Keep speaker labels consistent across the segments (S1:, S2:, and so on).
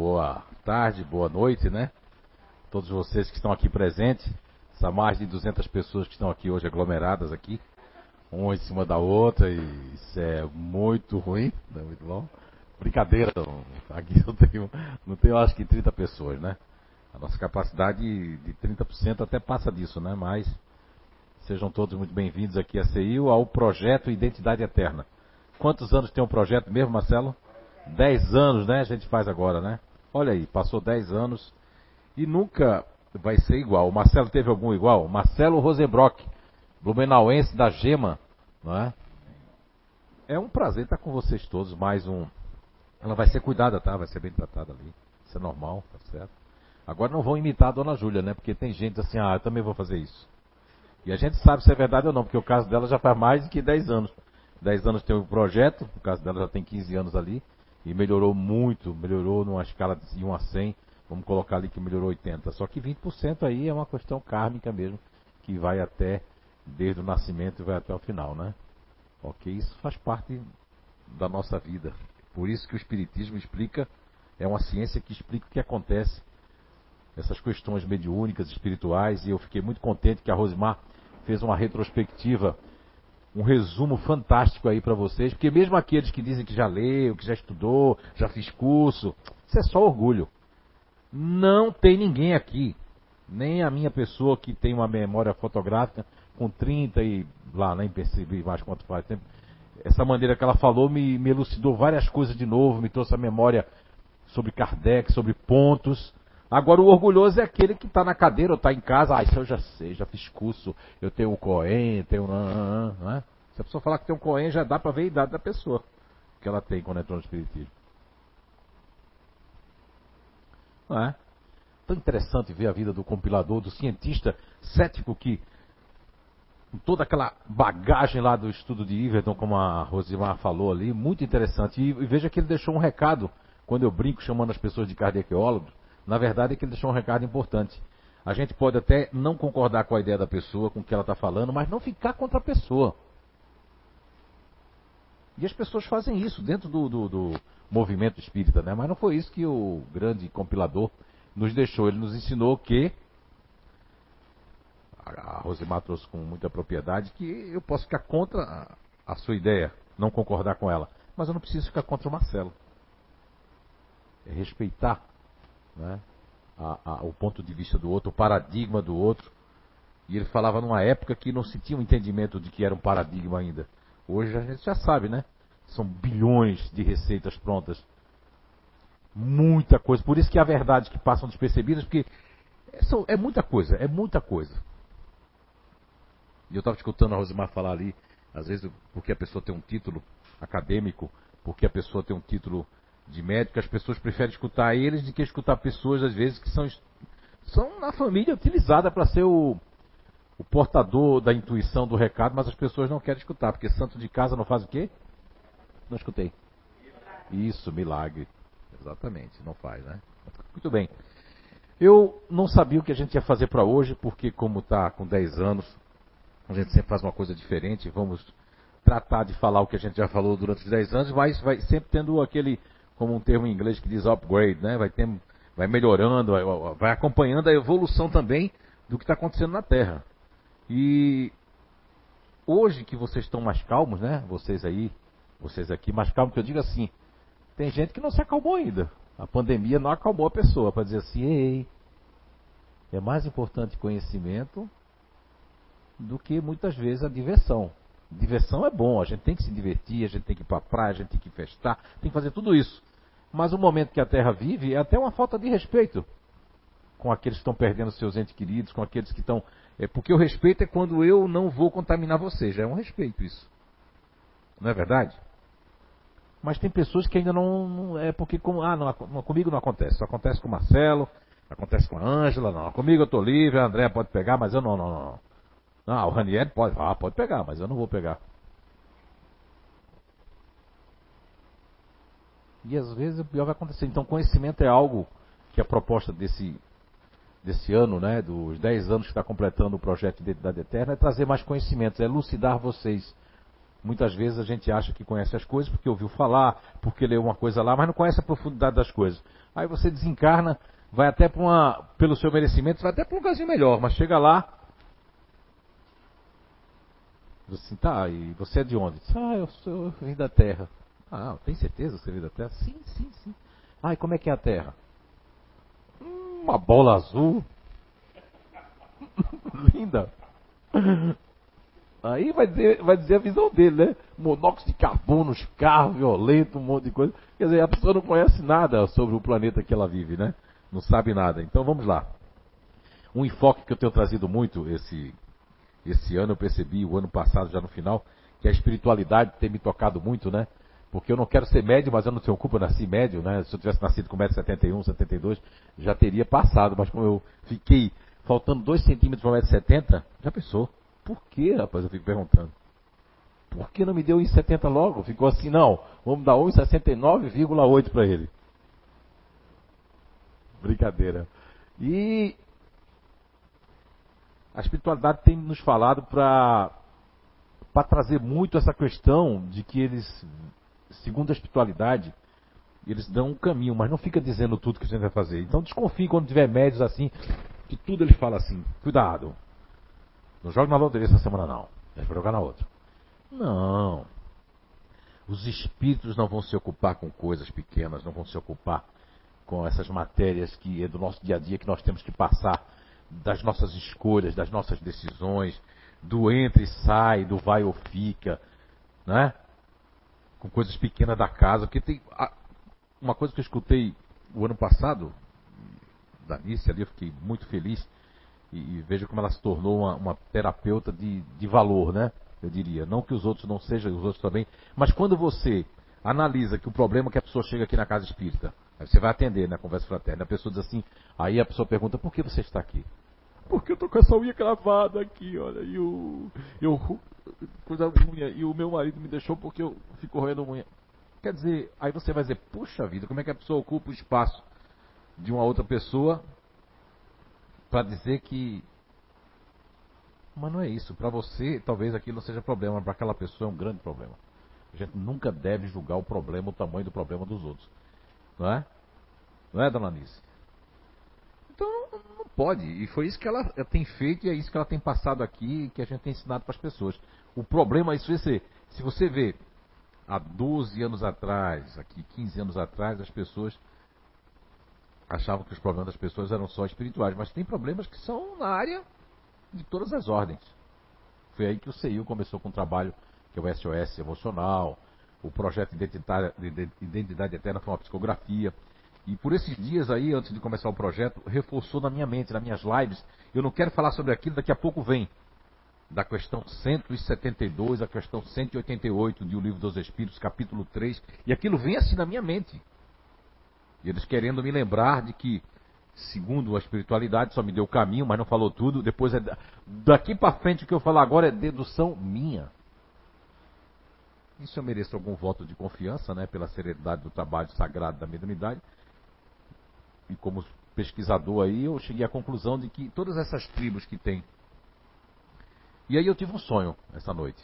S1: boa tarde, boa noite, né? Todos vocês que estão aqui presentes, essa mais de 200 pessoas que estão aqui hoje aglomeradas aqui, uma em cima da outra, e isso é muito ruim, não é muito bom. Brincadeira, aqui eu tenho, não tenho acho que 30 pessoas, né? A nossa capacidade de 30% até passa disso, né? Mas sejam todos muito bem-vindos aqui a CIU, ao projeto Identidade Eterna. Quantos anos tem o um projeto mesmo, Marcelo? 10 anos, né? A gente faz agora, né? Olha aí, passou 10 anos e nunca vai ser igual. O Marcelo teve algum igual? Marcelo Rosenbrock, blumenauense da Gema, não é? É um prazer estar com vocês todos, mais um. Ela vai ser cuidada, tá? Vai ser bem tratada ali. Isso é normal, tá certo? Agora não vão imitar a dona Júlia, né? Porque tem gente assim, ah, eu também vou fazer isso. E a gente sabe se é verdade ou não, porque o caso dela já faz mais de que 10 anos. 10 anos tem o um projeto, o caso dela já tem 15 anos ali, e melhorou muito, melhorou numa escala de 1 a 100, vamos colocar ali que melhorou 80. Só que 20% aí é uma questão kármica mesmo, que vai até, desde o nascimento e vai até o final, né? Ok? Isso faz parte da nossa vida. Por isso que o Espiritismo explica, é uma ciência que explica o que acontece, essas questões mediúnicas, espirituais, e eu fiquei muito contente que a Rosimar fez uma retrospectiva um resumo fantástico aí para vocês, porque mesmo aqueles que dizem que já leu, que já estudou, já fiz curso, isso é só orgulho. Não tem ninguém aqui, nem a minha pessoa que tem uma memória fotográfica com 30 e lá, nem percebi mais quanto faz tempo. Essa maneira que ela falou me, me elucidou várias coisas de novo, me trouxe a memória sobre Kardec, sobre pontos. Agora, o orgulhoso é aquele que está na cadeira ou está em casa. Ah, isso eu já sei, já fiz curso. Eu tenho um Coen, tenho um. Não é? Se a pessoa falar que tem um Coen, já dá para ver a idade da pessoa que ela tem quando entrou no Espiritismo. Não é? Tão interessante ver a vida do compilador, do cientista cético que, com toda aquela bagagem lá do estudo de Iverton, como a Rosimar falou ali, muito interessante. E, veja que ele deixou um recado, quando eu brinco chamando as pessoas de cardiaqueólogos na verdade é que ele deixou um recado importante. A gente pode até não concordar com a ideia da pessoa, com o que ela está falando, mas não ficar contra a pessoa. E as pessoas fazem isso dentro do, do, do, movimento espírita, né? Mas não foi isso que o grande compilador nos deixou. Ele nos ensinou que a Rosemar trouxe com muita propriedade que eu posso ficar contra a sua ideia, não concordar com ela, mas eu não preciso ficar contra o Marcelo. É respeitar né? A, a, o ponto de vista do outro, o paradigma do outro. E ele falava numa época que não se tinha um entendimento de que era um paradigma ainda. Hoje a gente já sabe, né? São bilhões de receitas prontas. Muita coisa. Por isso que há verdades que passam despercebidas, porque é, muita coisa, é muita coisa. E eu estava escutando a Rosimar falar ali, às vezes porque a pessoa tem um título acadêmico, porque a pessoa tem um título de médico, as pessoas preferem escutar eles do que escutar pessoas, às vezes, que são, são na família utilizadas para ser o, o portador da intuição do recado, mas as pessoas não querem escutar, porque santo de casa não faz o quê? Não escutei. Isso, milagre. Exatamente, não faz, né? Muito bem. Eu não sabia o que a gente ia fazer para hoje, porque como está com 10 anos, a gente sempre faz uma coisa diferente, vamos tratar de falar o que a gente já falou durante os 10 anos, mas vai sempre tendo aquele como um termo em inglês que diz upgrade, né? Vai, ter, vai melhorando, vai, acompanhando a evolução também do que está acontecendo na Terra. E hoje que vocês estão mais calmos, né? Vocês aí, vocês aqui, mais calmos, que eu digo assim, tem gente que não se acalmou ainda. A pandemia não acalmou a pessoa para dizer assim, ei, é mais importante conhecimento do que muitas vezes a diversão. Diversão é bom, a gente tem que se divertir, a gente tem que ir para a praia, a gente tem que festar, tem que fazer tudo isso. Mas o momento que a Terra vive é até uma falta de respeito com aqueles que estão perdendo seus entes queridos, com aqueles que estão. É, porque o respeito é quando eu não vou contaminar você, já é um respeito isso. Não é verdade? Mas tem pessoas que ainda não. é porque. Com, ah, não, comigo não acontece. Só acontece com o Marcelo, acontece com a Ângela, não. Comigo eu estou livre, a André pode pegar, mas eu não, não, não. Não, o Ranieri pode. Ah, pode pegar, mas eu não vou pegar. E às vezes o pior vai acontecer. Então, conhecimento é algo que a proposta desse, desse ano, né, dos 10 anos que está completando o projeto de Identidade Eterna, é trazer mais conhecimentos, é elucidar vocês. Muitas vezes a gente acha que conhece as coisas porque ouviu falar, porque leu uma coisa lá, mas não conhece a profundidade das coisas. Aí você desencarna, vai até para uma, pelo seu merecimento, vai até para um lugarzinho melhor, mas chega lá. Assim, tá, e você é de onde? Ah, eu sou da Terra. Ah, tem certeza que você veio da Terra? Sim, sim, sim. Ah, e como é que é a Terra? Hum, uma bola azul. Linda. Aí vai dizer, vai dizer a visão dele, né? Monóxido de carbono, os carros violentos, um monte de coisa. Quer dizer, a pessoa não conhece nada sobre o planeta que ela vive, né? Não sabe nada. Então vamos lá. Um enfoque que eu tenho trazido muito esse, esse ano, eu percebi, o ano passado, já no final, que a espiritualidade tem me tocado muito, né? Porque eu não quero ser médio, mas eu não tenho culpa, eu nasci médio, né? Se eu tivesse nascido com 1,71m, 72 já teria passado. Mas como eu fiquei faltando 2 centímetros para 1,70m, já pensou? Por que, rapaz? Eu fico perguntando. Por que não me deu 1,70 logo? Ficou assim, não. Vamos dar 1,69,8 para ele. Brincadeira. E a espiritualidade tem nos falado para para trazer muito essa questão de que eles, segundo a espiritualidade, eles dão um caminho, mas não fica dizendo tudo que você vai fazer. Então desconfie quando tiver médios assim, que tudo ele fala assim. Cuidado, não joga na loteria essa semana não. Para jogar na outra. Não. Os espíritos não vão se ocupar com coisas pequenas, não vão se ocupar com essas matérias que é do nosso dia a dia que nós temos que passar, das nossas escolhas, das nossas decisões, do entra e sai, do vai ou fica, né? Com coisas pequenas da casa, porque tem uma coisa que eu escutei o ano passado da Nice ali, eu fiquei muito feliz e, e veja como ela se tornou uma, uma terapeuta de, de valor, né? Eu diria. Não que os outros não sejam, os outros também. Mas quando você analisa que o problema é que a pessoa chega aqui na casa espírita, você vai atender na conversa fraterna, a pessoa diz assim, aí a pessoa pergunta, por que você está aqui? Porque eu tô com essa unha cravada aqui, olha, e o. Eu. Coisa unha, e o meu marido me deixou porque eu fico roendo unha. Quer dizer, aí você vai dizer, puxa vida, como é que a pessoa ocupa o espaço de uma outra pessoa para dizer que. Mas não é isso. Para você, talvez aquilo não seja problema, para aquela pessoa é um grande problema. A gente nunca deve julgar o problema, o tamanho do problema dos outros. Não é? Não é, dona Anice? Então não pode. E foi isso que ela tem feito e é isso que ela tem passado aqui que a gente tem ensinado para as pessoas. O problema é isso você, se você vê há 12 anos atrás, aqui 15 anos atrás, as pessoas achavam que os problemas das pessoas eram só espirituais, mas tem problemas que são na área de todas as ordens. Foi aí que o CEIU começou com um trabalho que é o SOS emocional, o projeto Identidade Eterna foi uma psicografia. E por esses dias aí, antes de começar o projeto, reforçou na minha mente, nas minhas lives. Eu não quero falar sobre aquilo, daqui a pouco vem. Da questão 172 à questão 188 de O Livro dos Espíritos, capítulo 3. E aquilo vem assim na minha mente. E eles querendo me lembrar de que, segundo a espiritualidade, só me deu o caminho, mas não falou tudo. Depois é daqui para frente o que eu falar agora é dedução minha. Isso eu mereço algum voto de confiança, né, pela seriedade do trabalho sagrado da mediunidade. E como pesquisador aí, eu cheguei à conclusão de que todas essas tribos que tem. E aí eu tive um sonho essa noite.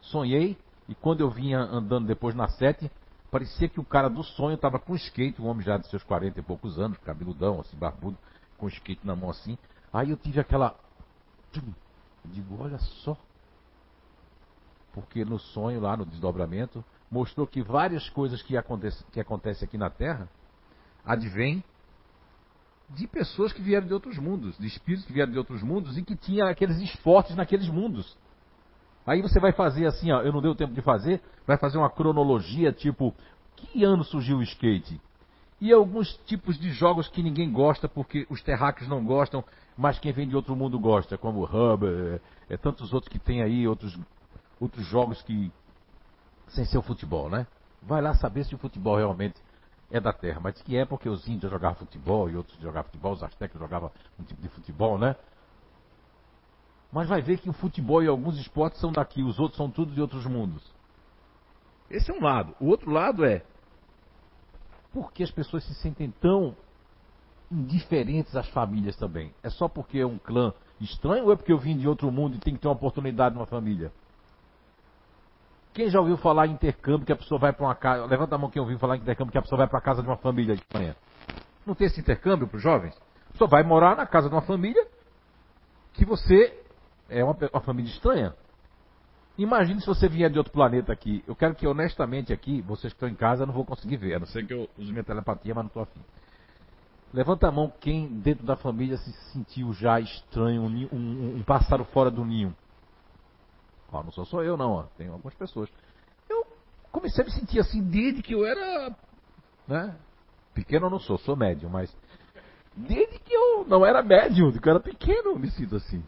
S1: Sonhei e quando eu vinha andando depois na sete, Parecia que o cara do sonho estava com skate, um homem já de seus 40 e poucos anos, cabeludão, assim, barbudo, com skate na mão assim. Aí eu tive aquela. Eu digo, olha só. Porque no sonho, lá no desdobramento, mostrou que várias coisas que acontecem que acontece aqui na Terra advêm de pessoas que vieram de outros mundos, de espíritos que vieram de outros mundos e que tinham aqueles esportes naqueles mundos. Aí você vai fazer assim, ó, eu não deu tempo de fazer, vai fazer uma cronologia tipo, que ano surgiu o skate? E alguns tipos de jogos que ninguém gosta porque os terráqueos não gostam, mas quem vem de outro mundo gosta, como o Hubber, é, é, tantos outros que tem aí, outros, outros jogos que. sem ser o futebol, né? Vai lá saber se o futebol realmente é da terra, mas que é porque os índios jogavam futebol e outros jogavam futebol, os astecas jogavam um tipo de futebol, né? Mas vai ver que o futebol e alguns esportes são daqui, os outros são tudo de outros mundos. Esse é um lado. O outro lado é por que as pessoas se sentem tão indiferentes às famílias também? É só porque é um clã estranho ou é porque eu vim de outro mundo e tem que ter uma oportunidade numa família? Quem já ouviu falar em intercâmbio que a pessoa vai para uma casa. Levanta a mão quem ouviu falar em intercâmbio que a pessoa vai para a casa de uma família de manhã. Não tem esse intercâmbio para os jovens? Só vai morar na casa de uma família que você é uma, uma família estranha. Imagine se você vier de outro planeta aqui. Eu quero que honestamente aqui, vocês que estão em casa, eu não vou conseguir ver, a não ser que eu use minha telepatia, mas não estou afim. Levanta a mão quem dentro da família se sentiu já estranho, um, um, um pássaro fora do ninho. Ó, não sou só eu não, ó. tem algumas pessoas. Eu comecei a me sentir assim desde que eu era, né? Pequeno eu não sou, sou médio, mas desde que eu não era médio, que eu era pequeno, eu me sinto assim.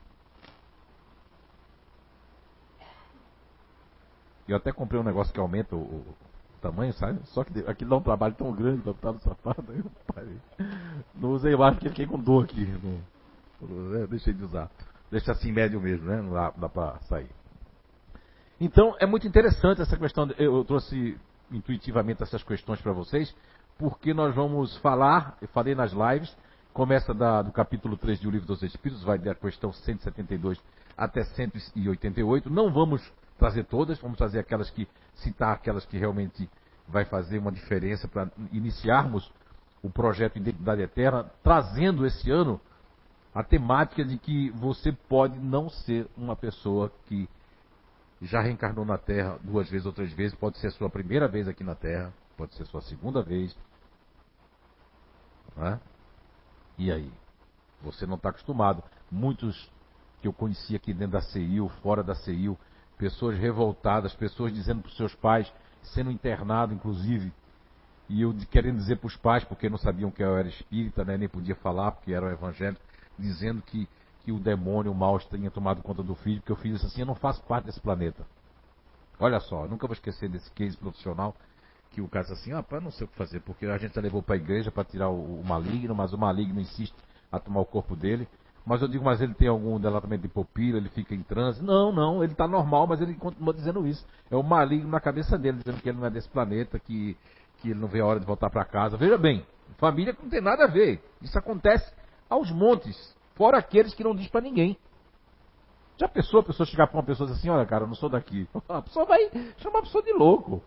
S1: Eu até comprei um negócio que aumenta o, o tamanho, sabe? Só que aquilo dá um trabalho tão grande pra botar no sapato, eu parei. Não usei mais porque fiquei com dor aqui. Não, é, deixei de usar. Deixa assim médio mesmo, né? Não dá, dá pra sair. Então, é muito interessante essa questão. Eu trouxe intuitivamente essas questões para vocês, porque nós vamos falar, eu falei nas lives, começa da, do capítulo 3 do Livro dos Espíritos, vai da questão 172 até 188. Não vamos trazer todas, vamos trazer aquelas que, citar aquelas que realmente vai fazer uma diferença para iniciarmos o projeto Identidade Eterna, trazendo esse ano a temática de que você pode não ser uma pessoa que já reencarnou na Terra duas vezes ou três vezes, pode ser a sua primeira vez aqui na Terra, pode ser a sua segunda vez. É? E aí? Você não está acostumado. Muitos que eu conheci aqui dentro da CIU, fora da CIU, pessoas revoltadas, pessoas dizendo para os seus pais, sendo internado inclusive, e eu querendo dizer para os pais, porque não sabiam que eu era espírita, né, nem podia falar, porque era evangélico, dizendo que, que o demônio, o mal, tinha tomado conta do filho, porque eu fiz isso assim, eu não faço parte desse planeta. Olha só, nunca vou esquecer desse case profissional, que o cara disse assim, ah, pai, não sei o que fazer, porque a gente já levou para a igreja para tirar o, o maligno, mas o maligno insiste a tomar o corpo dele, mas eu digo, mas ele tem algum delatamento de pupila, ele fica em transe. Não, não, ele está normal, mas ele continua dizendo isso. É o maligno na cabeça dele, dizendo que ele não é desse planeta, que, que ele não vê a hora de voltar para casa. Veja bem, família não tem nada a ver. Isso acontece aos montes, fora aqueles que não diz para ninguém. Já pensou a pessoa chegar para uma pessoa e dizer assim, olha cara, eu não sou daqui. A pessoa vai chamar a pessoa de louco.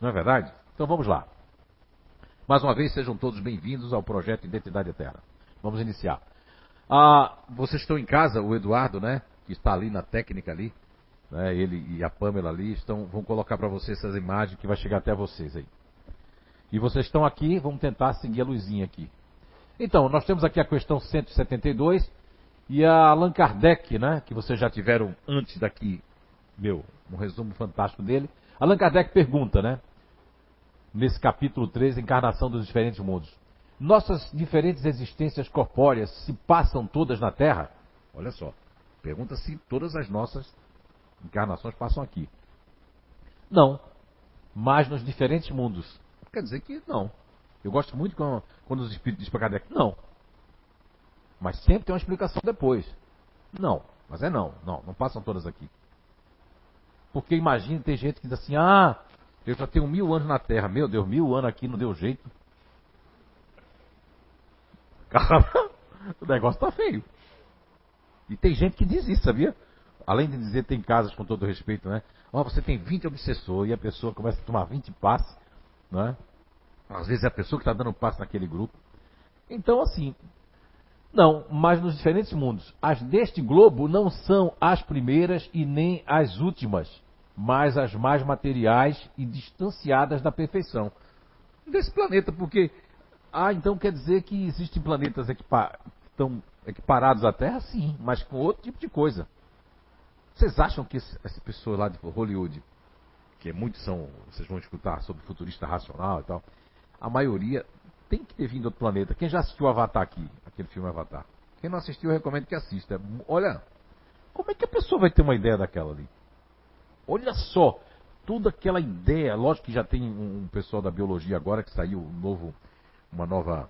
S1: Não é verdade? Então vamos lá. Mais uma vez, sejam todos bem-vindos ao projeto Identidade Eterna. Vamos iniciar. Ah, vocês estão em casa, o Eduardo, né? Que está ali na técnica ali. Né, ele e a Pamela ali estão, vão colocar para vocês essas imagens que vai chegar até vocês aí. E vocês estão aqui, vamos tentar seguir a luzinha aqui. Então, nós temos aqui a questão 172 e a Allan Kardec, né? Que vocês já tiveram antes daqui, meu, um resumo fantástico dele. Allan Kardec pergunta, né? Nesse capítulo 3, Encarnação dos Diferentes Mundos. Nossas diferentes existências corpóreas se passam todas na Terra? Olha só, pergunta se todas as nossas encarnações passam aqui. Não, mas nos diferentes mundos. Quer dizer que não. Eu gosto muito quando, quando os espíritos dizem para Kardec, não. Mas sempre tem uma explicação depois. Não, mas é não, não, não passam todas aqui. Porque imagine, tem gente que diz assim, ah, eu já tenho mil anos na Terra, meu Deus, mil anos aqui não deu jeito. Cara, o negócio tá feio. E tem gente que diz isso, sabia? Além de dizer, tem casas com todo respeito, né? Ó, você tem 20 obsessores e a pessoa começa a tomar 20 passes, né? Às vezes é a pessoa que está dando passe naquele grupo. Então, assim, não, mas nos diferentes mundos. As deste globo não são as primeiras e nem as últimas, mas as mais materiais e distanciadas da perfeição. Desse planeta, porque ah, então quer dizer que existem planetas equipa estão equiparados à Terra? Sim, mas com outro tipo de coisa. Vocês acham que esse, essa pessoa lá de Hollywood, que muitos são, vocês vão escutar sobre futurista racional e tal, a maioria tem que ter vindo do outro planeta. Quem já assistiu Avatar aqui, aquele filme Avatar? Quem não assistiu, eu recomendo que assista. Olha, como é que a pessoa vai ter uma ideia daquela ali? Olha só, toda aquela ideia, lógico que já tem um, pessoal da biologia agora que saiu um novo uma nova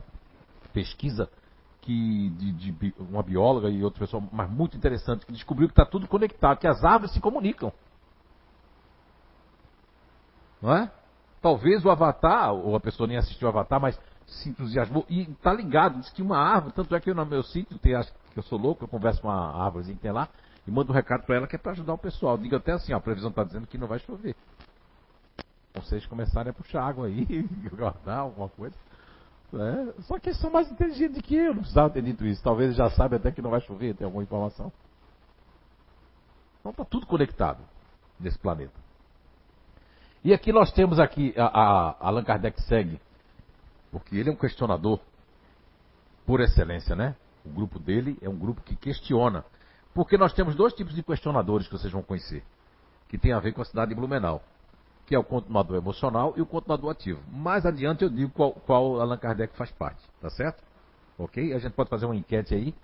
S1: pesquisa que de, de, uma bióloga e outra pessoa, mas muito interessante, que descobriu que está tudo conectado, que as árvores se comunicam. Não é? Talvez o Avatar, ou a pessoa nem assistiu o Avatar, mas se entusiasmou e está ligado, diz que uma árvore, tanto é que eu no meu sítio, tem, acho que eu sou louco, eu converso com uma árvore que tem lá, e mando um recado para ela que é para ajudar o pessoal. Diga até assim, ó, a previsão está dizendo que não vai chover. Vocês começarem a puxar água aí, guardar alguma coisa. Né? Só que eles são mais inteligentes que eu, não precisava ter dito isso. Talvez já saibam até que não vai chover, tem alguma informação. Então está tudo conectado nesse planeta. E aqui nós temos aqui, a, a, Allan Kardec segue, porque ele é um questionador por excelência, né? O grupo dele é um grupo que questiona. Porque nós temos dois tipos de questionadores que vocês vão conhecer, que tem a ver com a cidade de Blumenau, que é o continuador emocional e o continuador ativo. Mais adiante eu digo qual, qual Allan Kardec faz parte, tá certo? Ok? A gente pode fazer uma enquete aí,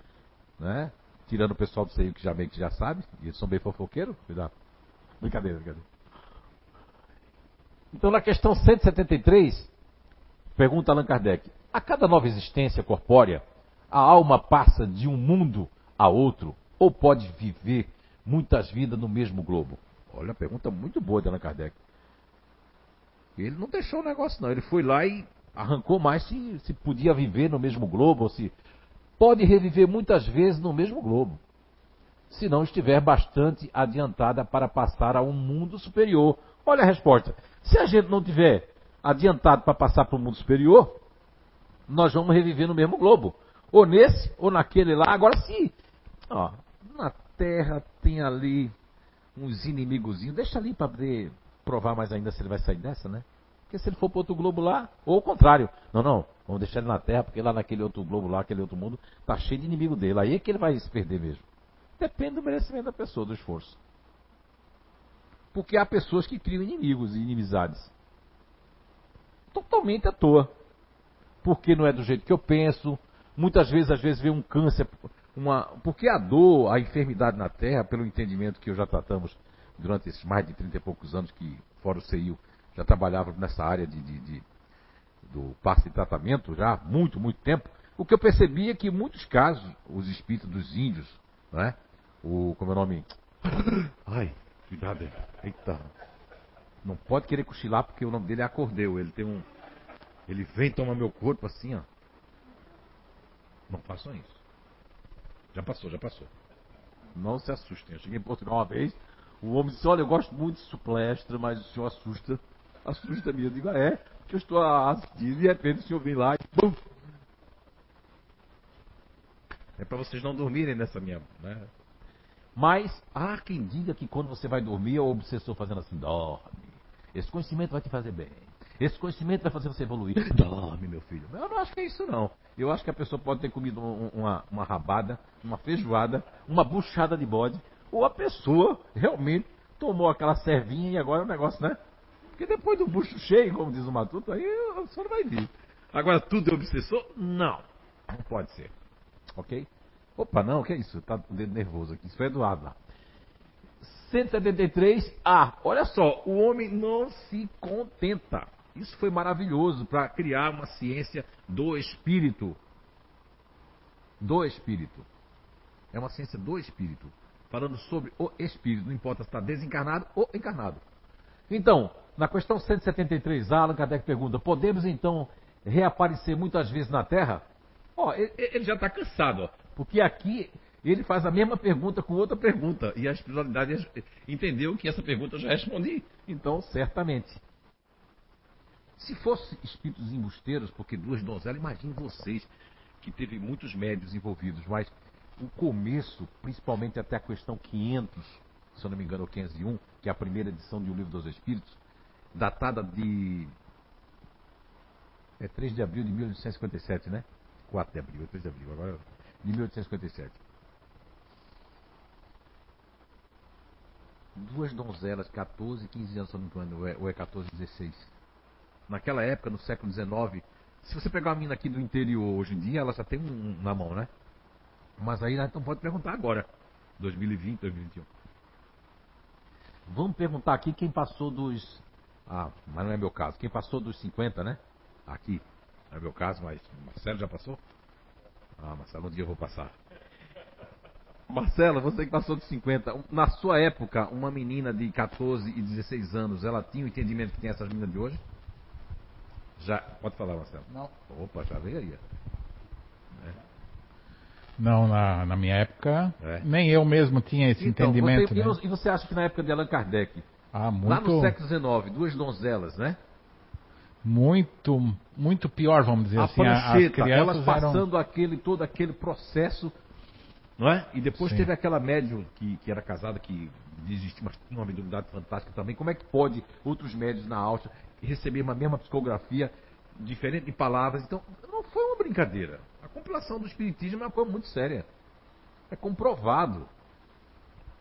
S1: né? Tirando o pessoal do CEI que já meio que já sabe, e eles são bem fofoqueiros, cuidado. Brincadeira, brincadeira. Então na questão 173, pergunta Allan Kardec, a cada nova existência corpórea, a alma passa de um mundo a outro ou pode viver muitas vidas no mesmo globo? Olha, pergunta muito boa de Allan Kardec. Ele não deixou o negócio, não. Ele foi lá e arrancou mais se, se podia viver no mesmo globo, ou se pode reviver muitas vezes no mesmo globo. Se não estiver bastante adiantada para passar a um mundo superior. Olha a resposta. Se a gente não tiver adiantado para passar para o mundo superior, nós vamos reviver no mesmo globo. Ou nesse, ou naquele lá. Agora, se ó, na Terra tem ali uns inimigozinhos, deixa ali para poder provar mais ainda se ele vai sair dessa, né? Porque se ele for para outro globo lá, ou o contrário, não, não, vamos deixar ele na Terra, porque lá naquele outro globo lá, aquele outro mundo, tá cheio de inimigo dele. Aí é que ele vai se perder mesmo. Depende do merecimento da pessoa, do esforço. Porque há pessoas que criam inimigos e inimizades. Totalmente à toa. Porque não é do jeito que eu penso. Muitas vezes, às vezes, vem um câncer uma, porque a dor, a enfermidade na Terra, pelo entendimento que eu já tratamos durante esses mais de 30 e poucos anos que, fora o CIU, já trabalhava nessa área de, de, de do passe de tratamento já há muito, muito tempo, o que eu percebi é que em muitos casos, os espíritos dos índios, né? O, como é o nome? Ai, cuidado, eita. Não pode querer cochilar porque o nome dele é Acordeu. Ele tem um. Ele vem tomar meu corpo assim, ó. Não façam isso. Já passou, já passou. Não se assustem. Eu cheguei em Portugal uma vez, o homem disse, olha, eu gosto muito de suplestra, mas o senhor assusta. Assusta me. Eu digo, ah, é, porque eu estou assistindo e de repente o senhor vem lá e pum! É para vocês não dormirem nessa minha. Né? Mas há quem diga que quando você vai dormir é o obsessor fazendo assim, dorme. Esse conhecimento vai te fazer bem. Esse conhecimento vai fazer você evoluir. Dorme, meu filho. Eu não acho que é isso, não. Eu acho que a pessoa pode ter comido uma, uma rabada, uma feijoada, uma buchada de bode, ou a pessoa realmente tomou aquela servinha e agora é o negócio, né? Porque depois do bucho cheio, como diz o Matuto, aí pessoa não vai vir. Agora, tudo é obsessor? Não. Não pode ser. Ok? Opa, não, que é isso? Tá o dedo nervoso aqui. Isso foi Eduardo lá. 173. Ah, olha só, o homem não se contenta. Isso foi maravilhoso para criar uma ciência do espírito. Do espírito. É uma ciência do espírito. Falando sobre o espírito, não importa se está desencarnado ou encarnado. Então, na questão 173, Allan Kardec pergunta: podemos então reaparecer muitas vezes na Terra? Ó, ele já está cansado, ó, porque aqui ele faz a mesma pergunta com outra pergunta. E a espiritualidade entendeu que essa pergunta eu já respondi. Então, certamente. Se fosse espíritos embusteiros, porque duas donzelas, imagine vocês que teve muitos médios envolvidos, mas o começo, principalmente até a questão 500, se eu não me engano, ou 501, que é a primeira edição de O Livro dos Espíritos, datada de. É 3 de abril de 1857, né? 4 de abril, 3 de abril, agora. De 1857. Duas donzelas, 14 e 15 anos, ou é 14 e 16 naquela época, no século XIX, se você pegar uma mina aqui do interior hoje em dia, ela já tem um, na mão, né? Mas aí então pode perguntar agora, 2020, 2021. Vamos perguntar aqui quem passou dos. Ah, mas não é meu caso. Quem passou dos 50, né? Aqui. Não é meu caso, mas Marcelo já passou? Ah, Marcelo, um dia eu vou passar. Marcelo, você que passou dos 50, na sua época, uma menina de 14 e 16 anos, ela tinha o entendimento que tem essas meninas de hoje? Já, pode falar, Marcelo.
S2: Não.
S1: Opa, já veio aí.
S2: É. Não, na, na minha época, é. nem eu mesmo tinha esse então, entendimento.
S1: Você,
S2: né?
S1: E você acha que na época de Allan Kardec,
S2: ah, muito...
S1: lá no século XIX, duas donzelas, né?
S2: Muito, muito pior, vamos dizer
S1: a
S2: assim. Prancheta,
S1: as elas passando eram... aquele, todo aquele processo, não é? E depois Sim. teve aquela médium que, que era casada, que existe uma, uma mediunidade fantástica também. Como é que pode outros médios na Áustria receber uma mesma psicografia, diferente de palavras? Então, não foi uma brincadeira. A compilação do Espiritismo é uma coisa muito séria. É comprovado.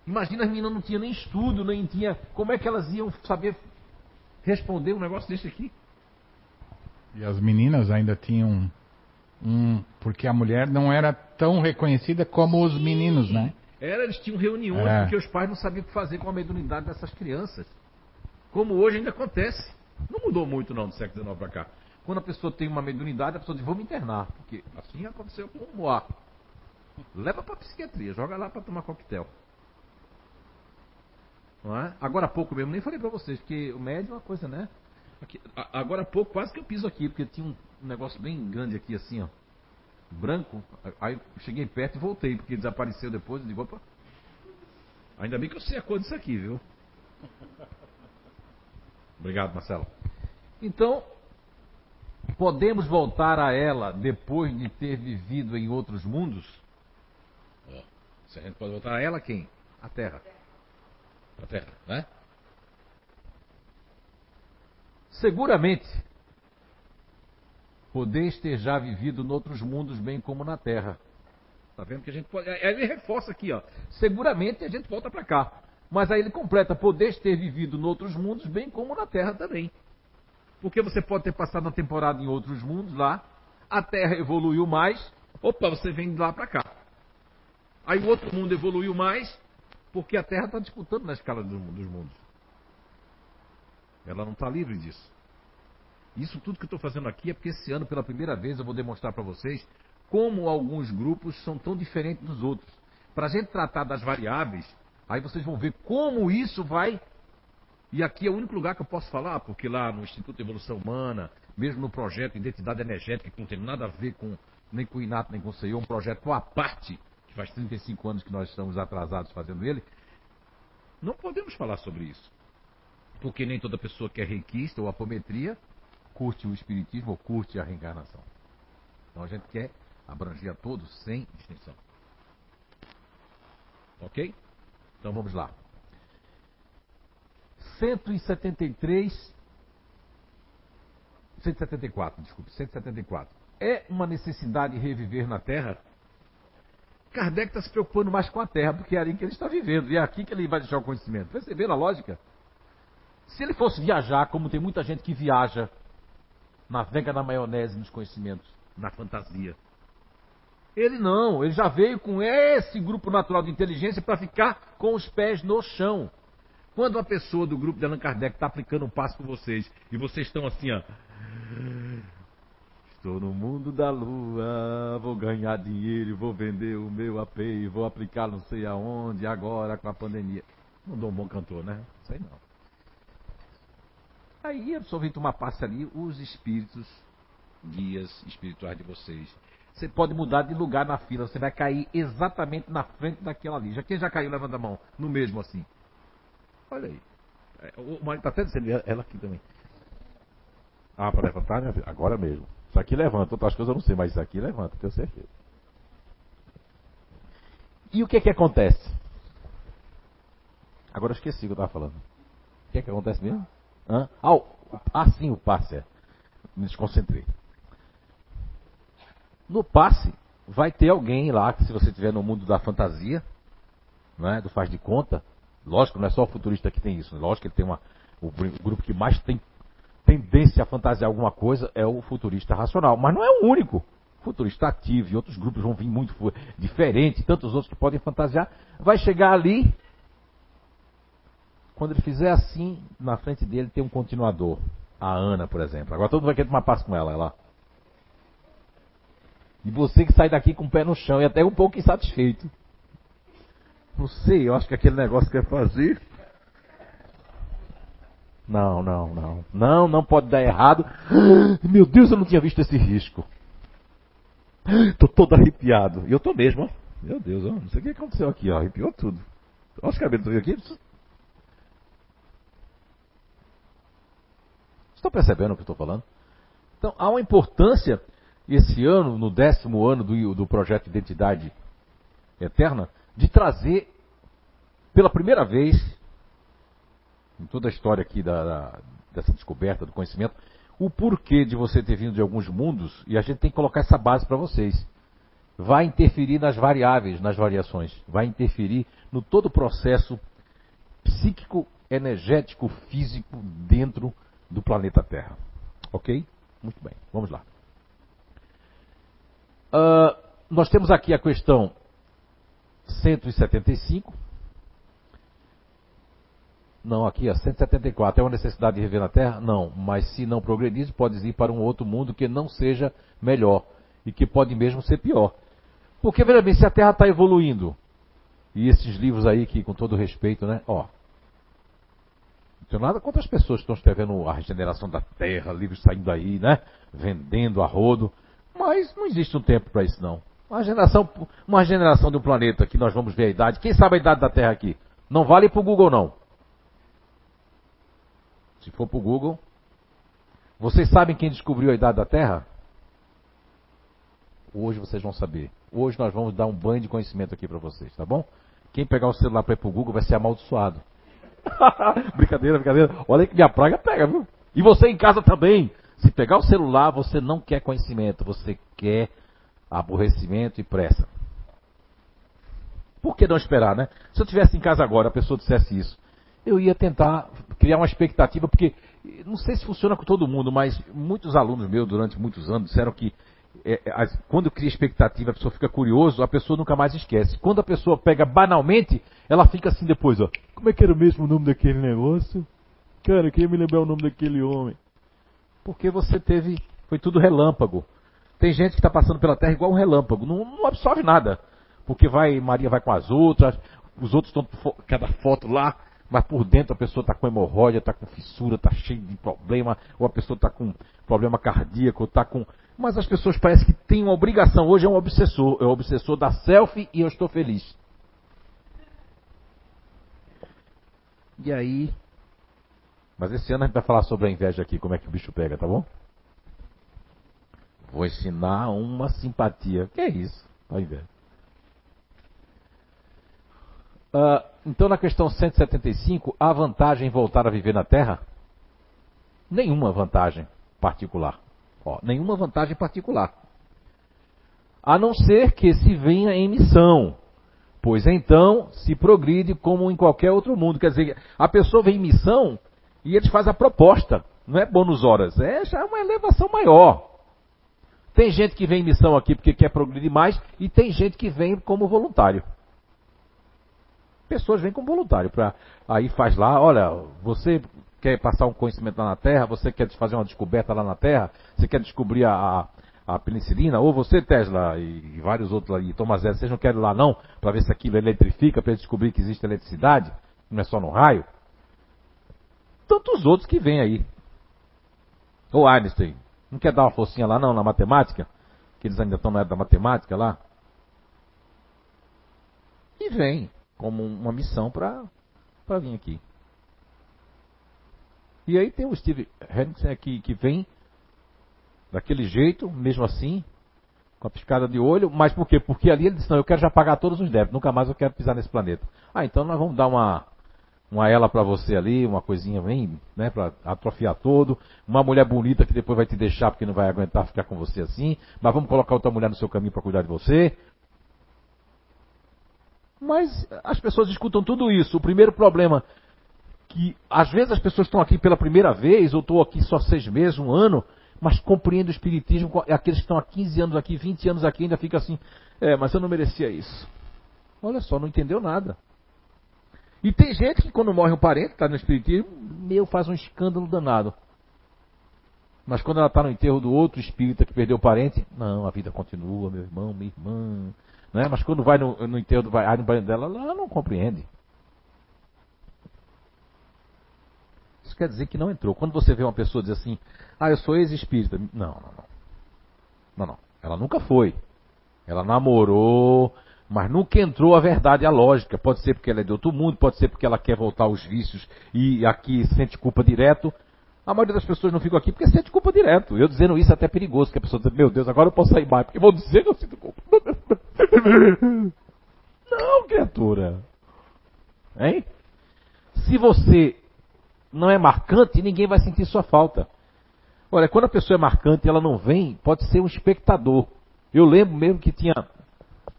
S1: Imagina as meninas não tinham nem estudo, nem tinha. Como é que elas iam saber responder um negócio desse aqui?
S2: E as meninas ainda tinham um. Porque a mulher não era tão reconhecida como os meninos, né?
S1: Era, eles tinham reuniões é. porque os pais não sabiam o que fazer com a mediunidade dessas crianças. Como hoje ainda acontece. Não mudou muito não do século XIX para cá. Quando a pessoa tem uma mediunidade, a pessoa diz, vamos internar. Porque assim aconteceu com o Moá. Leva para psiquiatria, joga lá para tomar coquetel. Não é? Agora há pouco mesmo, nem falei para vocês, porque o médio é uma coisa, né? Aqui, agora há pouco, quase que eu piso aqui, porque tinha um negócio bem grande aqui, assim, ó. Branco. Aí cheguei perto e voltei, porque desapareceu depois. Eu digo, opa. Ainda bem que eu sei a cor disso aqui, viu? Obrigado, Marcelo. Então, podemos voltar a ela depois de ter vivido em outros mundos? Se a gente pode voltar a ela, quem? A Terra. A Terra, né? Seguramente, podeis ter já vivido noutros mundos, bem como na Terra. Tá vendo que a gente pode. Ele reforça aqui, ó. Seguramente a gente volta para cá. Mas aí ele completa: podeis ter vivido noutros mundos, bem como na Terra também. Porque você pode ter passado uma temporada em outros mundos lá, a Terra evoluiu mais, opa, você vem de lá para cá. Aí o outro mundo evoluiu mais, porque a Terra está disputando na escala dos mundos. Ela não está livre disso. Isso tudo que eu estou fazendo aqui é porque esse ano, pela primeira vez, eu vou demonstrar para vocês como alguns grupos são tão diferentes dos outros. Para a gente tratar das variáveis, aí vocês vão ver como isso vai. E aqui é o único lugar que eu posso falar, porque lá no Instituto de Evolução Humana, mesmo no projeto Identidade Energética, que não tem nada a ver com nem com o INAT, nem com o CEIO, um projeto à parte faz 35 anos que nós estamos atrasados fazendo ele, não podemos falar sobre isso. Porque nem toda pessoa que é reikista ou apometria curte o espiritismo ou curte a reencarnação. Então a gente quer abranger a todos sem distinção. Ok? Então vamos lá. 173 174, desculpe, 174. É uma necessidade reviver na Terra? Kardec está se preocupando mais com a Terra, porque é ali que ele está vivendo. E é aqui que ele vai deixar o conhecimento. Perceberam a lógica? Se ele fosse viajar, como tem muita gente que viaja, navega na maionese nos conhecimentos, na fantasia. Ele não, ele já veio com esse grupo natural de inteligência para ficar com os pés no chão. Quando uma pessoa do grupo de Allan Kardec está aplicando um passo com vocês e vocês estão assim, ó. Estou no mundo da lua, vou ganhar dinheiro, vou vender o meu AP, vou aplicar não sei aonde, agora com a pandemia. Não dou um bom cantor, né? Sei não. Aí a pessoa vem tomar passe ali, os espíritos, guias espirituais de vocês. Você pode mudar de lugar na fila, você vai cair exatamente na frente daquela ali. Já quem já caiu, levanta a mão, no mesmo assim. Olha aí. É, o marido está até dizendo, ela aqui também. Ah, para levantar, minha filha? Agora mesmo. Isso aqui levanta, outras coisas eu não sei, mas isso aqui levanta, tenho certeza. E o que é que acontece? Agora eu esqueci o que eu estava falando. O que é que acontece mesmo? Hã? Ah, ah, sim, o passe. É. Me desconcentrei. No passe, vai ter alguém lá, que se você estiver no mundo da fantasia, né, do faz de conta, lógico, não é só o futurista que tem isso, lógico que ele tem uma, o grupo que mais tem tendência a fantasiar alguma coisa é o futurista racional, mas não é o único. Futurista ativo e outros grupos vão vir muito diferentes, tantos outros que podem fantasiar. Vai chegar ali, quando ele fizer assim, na frente dele tem um continuador. A Ana, por exemplo. Agora todo mundo vai querer tomar paz com ela, ela. E você que sai daqui com o pé no chão e até um pouco insatisfeito. Não sei, eu acho que aquele negócio que quer fazer não, não, não. Não, não pode dar errado. Meu Deus, eu não tinha visto esse risco. Tô todo arrepiado. E eu tô mesmo, ó. Meu Deus, ó. Não sei o que aconteceu aqui, ó. Arrepiou tudo. Olha os cabelos aqui. Estão percebendo o que estou falando? Então, há uma importância, esse ano, no décimo ano do, do projeto Identidade Eterna, de trazer, pela primeira vez, em toda a história aqui da, da, dessa descoberta do conhecimento, o porquê de você ter vindo de alguns mundos, e a gente tem que colocar essa base para vocês. Vai interferir nas variáveis, nas variações, vai interferir no todo o processo psíquico, energético, físico dentro do planeta Terra. Ok? Muito bem, vamos lá. Uh, nós temos aqui a questão 175. Não, aqui, ó, 174. É uma necessidade de rever na Terra? Não. Mas se não progredir, pode ir para um outro mundo que não seja melhor. E que pode mesmo ser pior. Porque, veja bem, se a Terra está evoluindo, e esses livros aí que, com todo respeito, né? Ó, tenho nada contra as pessoas que estão escrevendo a regeneração da terra, livros saindo aí, né? Vendendo a rodo. Mas não existe um tempo para isso, não. Uma geração, uma generação de um planeta que nós vamos ver a idade. Quem sabe a idade da Terra aqui? Não vale para o Google, não. Se for para o Google. Vocês sabem quem descobriu a idade da Terra? Hoje vocês vão saber. Hoje nós vamos dar um banho de conhecimento aqui para vocês, tá bom? Quem pegar o celular para ir para o Google vai ser amaldiçoado. brincadeira, brincadeira. Olha que minha praga pega, viu? E você em casa também. Se pegar o celular, você não quer conhecimento, você quer aborrecimento e pressa. Por que não esperar, né? Se eu tivesse em casa agora, a pessoa dissesse isso, eu ia tentar criar uma expectativa, porque não sei se funciona com todo mundo, mas muitos alunos meus durante muitos anos disseram que é, é quando cria expectativa, a pessoa fica curioso, a pessoa nunca mais esquece. Quando a pessoa pega banalmente, ela fica assim depois, ó. Como é que era mesmo o nome daquele negócio? Cara, queria me lembrar o nome daquele homem. Porque você teve. Foi tudo relâmpago. Tem gente que está passando pela terra igual um relâmpago, não, não, absorve nada. Porque vai, Maria vai com as outras, os outros estão cada foto lá, mas por dentro a pessoa está com hemorroida, está com fissura, está cheio de problema, ou a pessoa está com problema cardíaco, está com mas as pessoas parecem que têm uma obrigação. Hoje é um obsessor. É o um obsessor da selfie e eu estou feliz. E aí. Mas esse ano a gente vai falar sobre a inveja aqui, como é que o bicho pega, tá bom? Vou ensinar uma simpatia. Que é isso? A inveja. Uh, então, na questão 175, há vantagem em voltar a viver na Terra? Nenhuma vantagem particular. Ó, nenhuma vantagem particular. A não ser que se venha em missão. Pois então se progride como em qualquer outro mundo. Quer dizer, a pessoa vem em missão e eles fazem a proposta. Não é bônus horas, é já uma elevação maior. Tem gente que vem em missão aqui porque quer progredir mais e tem gente que vem como voluntário. Pessoas vêm como voluntário para aí faz lá, olha, você quer passar um conhecimento lá na Terra, você quer fazer uma descoberta lá na Terra, você quer descobrir a, a penicilina, ou você, Tesla, e, vários outros aí, Thomas Edison, vocês não querem ir lá não, para ver se aquilo eletrifica, para descobrir que existe eletricidade, não é só no raio? Tantos outros que vêm aí. Ou Einstein, não quer dar uma forcinha lá não, na matemática? Que eles ainda estão na era da matemática lá? E vem como uma missão para vir aqui. E aí tem o Steve Henriksen aqui que vem daquele jeito, mesmo assim, com a piscada de olho, mas por quê? Porque ali ele disse, não, eu quero já pagar todos os débitos, nunca mais eu quero pisar nesse planeta. Ah, então nós vamos dar uma, uma ela para você ali, uma coisinha bem, né, para atrofiar todo, uma mulher bonita que depois vai te deixar porque não vai aguentar ficar com você assim, mas vamos colocar outra mulher no seu caminho para cuidar de você. Mas as pessoas escutam tudo isso. O primeiro problema que às vezes as pessoas estão aqui pela primeira vez, ou estou aqui só seis meses, um ano, mas compreendem o Espiritismo, aqueles que estão há 15 anos aqui, 20 anos aqui, ainda fica assim, é, mas eu não merecia isso. Olha só, não entendeu nada. E tem gente que quando morre um parente, está no Espiritismo, meu, faz um escândalo danado. Mas quando ela está no enterro do outro espírita que perdeu o parente, não, a vida continua, meu irmão, minha irmã. Né? Mas quando vai no, no enterro do vai no dela, ela não compreende. Quer dizer que não entrou. Quando você vê uma pessoa dizer assim, ah, eu sou ex-espírita. Não, não, não. Não, não. Ela nunca foi. Ela namorou, mas nunca entrou a verdade, a lógica. Pode ser porque ela é de outro mundo, pode ser porque ela quer voltar aos vícios e aqui sente culpa direto. A maioria das pessoas não ficam aqui porque sente culpa direto. Eu dizendo isso é até perigoso, que a pessoa diz, meu Deus, agora eu posso sair mais, porque vou dizer que eu sinto culpa. Não, criatura. Hein? Se você não é marcante, ninguém vai sentir sua falta. Olha, quando a pessoa é marcante e ela não vem, pode ser um espectador. Eu lembro mesmo que tinha.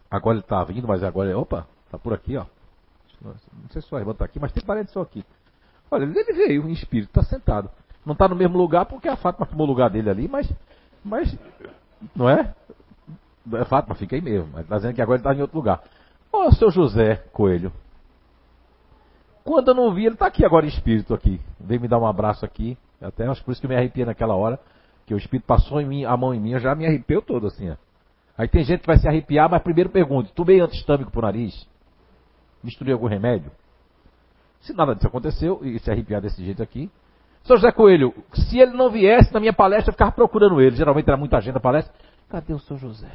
S1: Agora ele está vindo, mas agora. Opa, está por aqui, ó. Não sei se o irmão está aqui, mas tem parede só aqui. Olha, ele veio em espírito, está sentado. Não está no mesmo lugar porque a Fátima tomou o lugar dele ali, mas. Mas. Não é? A Fátima fica aí mesmo. Mas está dizendo que agora ele está em outro lugar. Ó, seu José Coelho. Quando eu não vi, ele está aqui agora em espírito aqui. Veio me dar um abraço aqui. Até acho por isso que eu me arrepiei naquela hora. Que o espírito passou mim, a mão em mim, eu já me arrepiou todo assim, ó. Aí tem gente que vai se arrepiar, mas primeiro pergunta, tu meio antistâmico pro nariz? Misturei algum remédio? Se nada disso aconteceu, e se arrepiar desse jeito aqui. Sr. José Coelho, se ele não viesse na minha palestra, eu ficava procurando ele. Geralmente era muita gente na palestra. Cadê o Sr. José?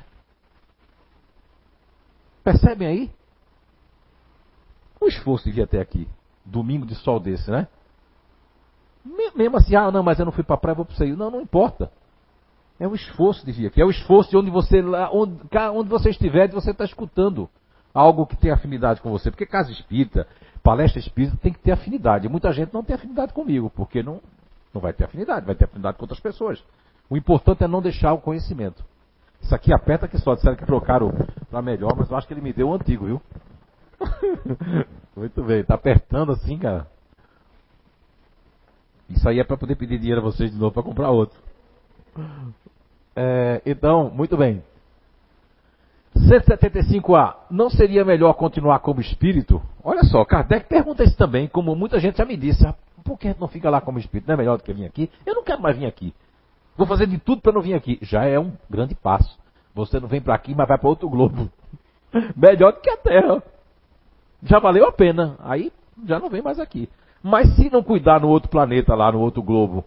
S1: Percebem aí? O esforço de vir até aqui. Domingo de sol desse, né? Mesmo assim, ah, não, mas eu não fui para a praia, vou para o. Não, não importa. É o esforço de vir aqui. É o esforço de onde você, onde, onde você estiver, de você estar tá escutando algo que tem afinidade com você. Porque casa espírita, palestra espírita tem que ter afinidade. Muita gente não tem afinidade comigo, porque não, não vai ter afinidade, vai ter afinidade com outras pessoas. O importante é não deixar o conhecimento. Isso aqui aperta que só, disseram que trocaram para melhor, mas eu acho que ele me deu o antigo, viu? Muito bem, tá apertando assim, cara. Isso aí é para poder pedir dinheiro a vocês de novo para comprar outro. É, então, muito bem. 175A, não seria melhor continuar como espírito? Olha só, Kardec pergunta isso também, como muita gente já me disse. Ah, por que não fica lá como espírito? Não é melhor do que vir aqui? Eu não quero mais vir aqui. Vou fazer de tudo para não vir aqui. Já é um grande passo. Você não vem para aqui, mas vai para outro globo. melhor do que a Terra. Já valeu a pena. Aí já não vem mais aqui. Mas se não cuidar no outro planeta lá, no outro globo,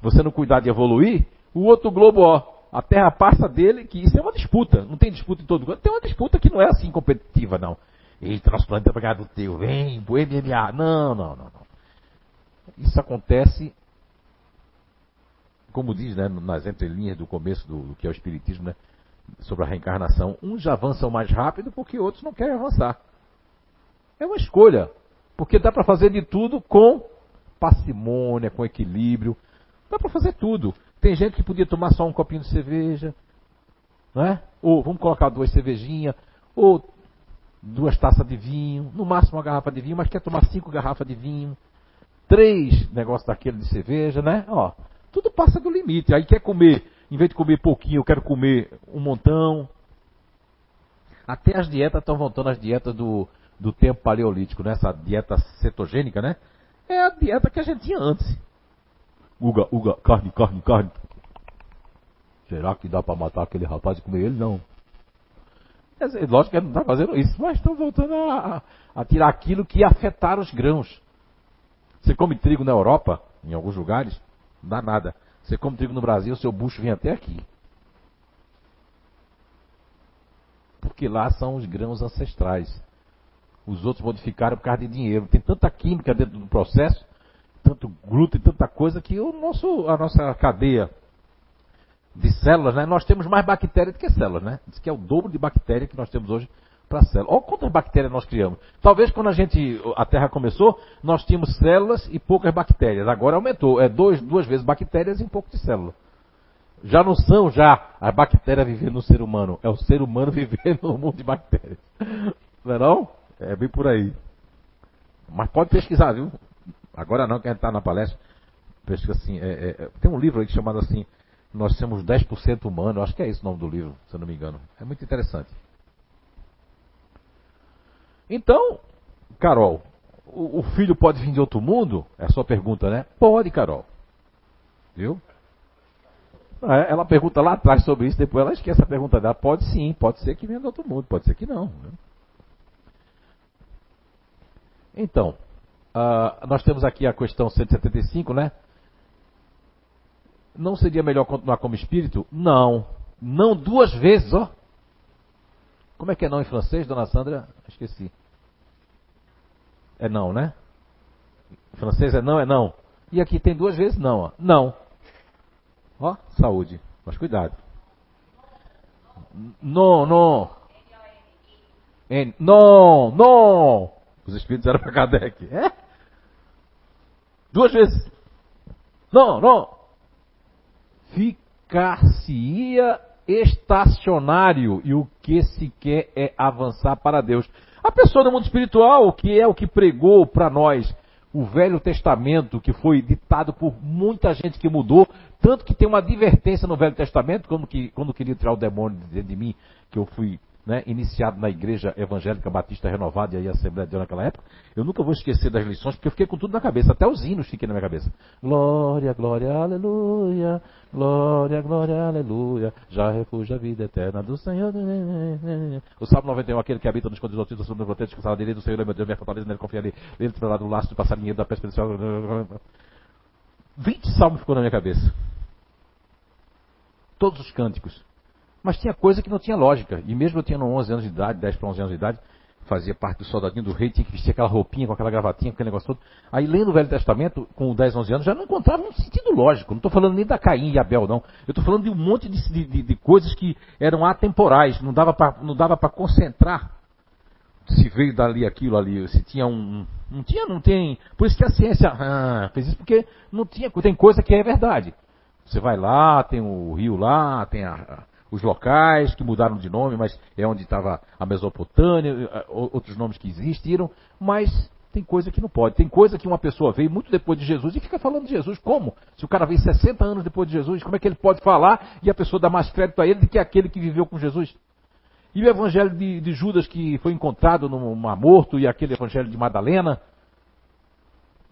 S1: você não cuidar de evoluir, o outro globo, ó, a Terra passa dele, que isso é uma disputa. Não tem disputa em todo mundo. Tem uma disputa que não é assim competitiva, não. Eita, nosso planeta vai ganhar do teu, vem, MMA. Não, não, não, não. Isso acontece, como diz, né, nas entrelinhas do começo do, do que é o Espiritismo, né, sobre a reencarnação. Uns avançam mais rápido porque outros não querem avançar. É uma escolha. Porque dá para fazer de tudo com parcimônia, com equilíbrio. Dá para fazer tudo. Tem gente que podia tomar só um copinho de cerveja, não é? Ou vamos colocar duas cervejinhas, ou duas taças de vinho, no máximo uma garrafa de vinho, mas quer tomar cinco garrafas de vinho, três negócios daquele de cerveja, né? Ó, tudo passa do limite. Aí quer comer, em vez de comer pouquinho, eu quero comer um montão. Até as dietas estão voltando às dietas do, do tempo paleolítico, né? Essa dieta cetogênica, né? É a dieta que a gente tinha antes. Uga, uga, carne, carne, carne. Será que dá para matar aquele rapaz e comer ele? Não. Dizer, lógico que ele não está fazendo isso, mas estão voltando a, a, tirar aquilo que afetar os grãos. Você come trigo na Europa, em alguns lugares, não dá nada. Você come trigo no Brasil, seu bucho vem até aqui. Porque lá são os grãos ancestrais. Os outros modificaram por causa de dinheiro. Tem tanta química dentro do processo tanto glúten, tanta coisa que o nosso, a nossa cadeia de células, né, nós temos mais bactérias do que células, né? Diz que é o dobro de bactéria que nós temos hoje para células. Olha quantas bactérias nós criamos. Talvez quando a gente, a Terra começou, nós tínhamos células e poucas bactérias. Agora aumentou, é dois, duas vezes bactérias e um pouco de célula. Já não são já a bactéria vivendo no ser humano, é o ser humano vivendo no mundo de bactérias. Não é não? É bem por aí. Mas pode pesquisar, viu? Agora não, que a gente está na palestra. Pesquisa assim, é, é, é, tem um livro aí chamado assim, Nós somos 10% humano, acho que é esse o nome do livro, se eu não me engano. É muito interessante. Então, Carol, o, o filho pode vir de outro mundo? É a sua pergunta, né? Pode, Carol. Viu? É, ela pergunta lá atrás sobre isso, depois ela esquece a pergunta dela. Pode sim, pode ser que venha de outro mundo, pode ser que não. Né? Então, Uh, nós temos aqui a questão 175, né? Não seria melhor continuar como espírito? Não. Não duas vezes, ó. Como é que é não em francês, dona Sandra? Esqueci. É não, né? Francês é não, é não. E aqui tem duas vezes não, ó. Não. Ó, saúde. Mas cuidado. Não, não. Não, não. Os espíritos eram para Kardec. É? Duas vezes. Não, não. Ficar-se-ia estacionário e o que se quer é avançar para Deus. A pessoa do mundo espiritual, que é o que pregou para nós o Velho Testamento, que foi ditado por muita gente que mudou, tanto que tem uma advertência no Velho Testamento, quando, que, quando queria tirar o demônio de, de mim, que eu fui né, iniciado na Igreja Evangélica Batista Renovada e aí a Assembleia de Deus naquela época, eu nunca vou esquecer das lições, porque eu fiquei com tudo na cabeça, até os hinos fiquei na minha cabeça. Glória, glória, aleluia, glória, glória, aleluia, já refúgio a vida eterna do Senhor. O Salmo 91, aquele que habita nos contos dos sobre o que fala dele, do Senhor é meu Deus, minha fortaleza, nele confia ali, ele trará do laço do passarinho da perspectiva. 20 salmos ficou na minha cabeça. Todos os cânticos. Mas tinha coisa que não tinha lógica. E mesmo eu tinha 11 anos de idade, 10 para 11 anos de idade, fazia parte do soldadinho do rei, tinha que vestir aquela roupinha com aquela gravatinha, aquele negócio todo. Aí lendo o Velho Testamento, com 10, 11 anos, já não encontrava um sentido lógico. Não estou falando nem da Caim e Abel, não. Eu estou falando de um monte de, de, de, coisas que eram atemporais, não dava para concentrar se veio dali aquilo ali, se tinha um. Não tinha, não tem. Por isso que a ciência ah, fez isso, porque não tinha. Tem coisa que é verdade. Você vai lá, tem o rio lá, tem a, os locais que mudaram de nome, mas é onde estava a Mesopotâmia, eh, outros nomes que existiram, mas tem coisa que não pode. Tem coisa que uma pessoa veio muito depois de Jesus e fica falando de Jesus. Como? Se o cara veio 60 anos depois de Jesus, como é que ele pode falar e a pessoa dá mais crédito a ele do que aquele que viveu com Jesus? E o evangelho de, de Judas que foi encontrado no Mar Morto e aquele evangelho de Madalena,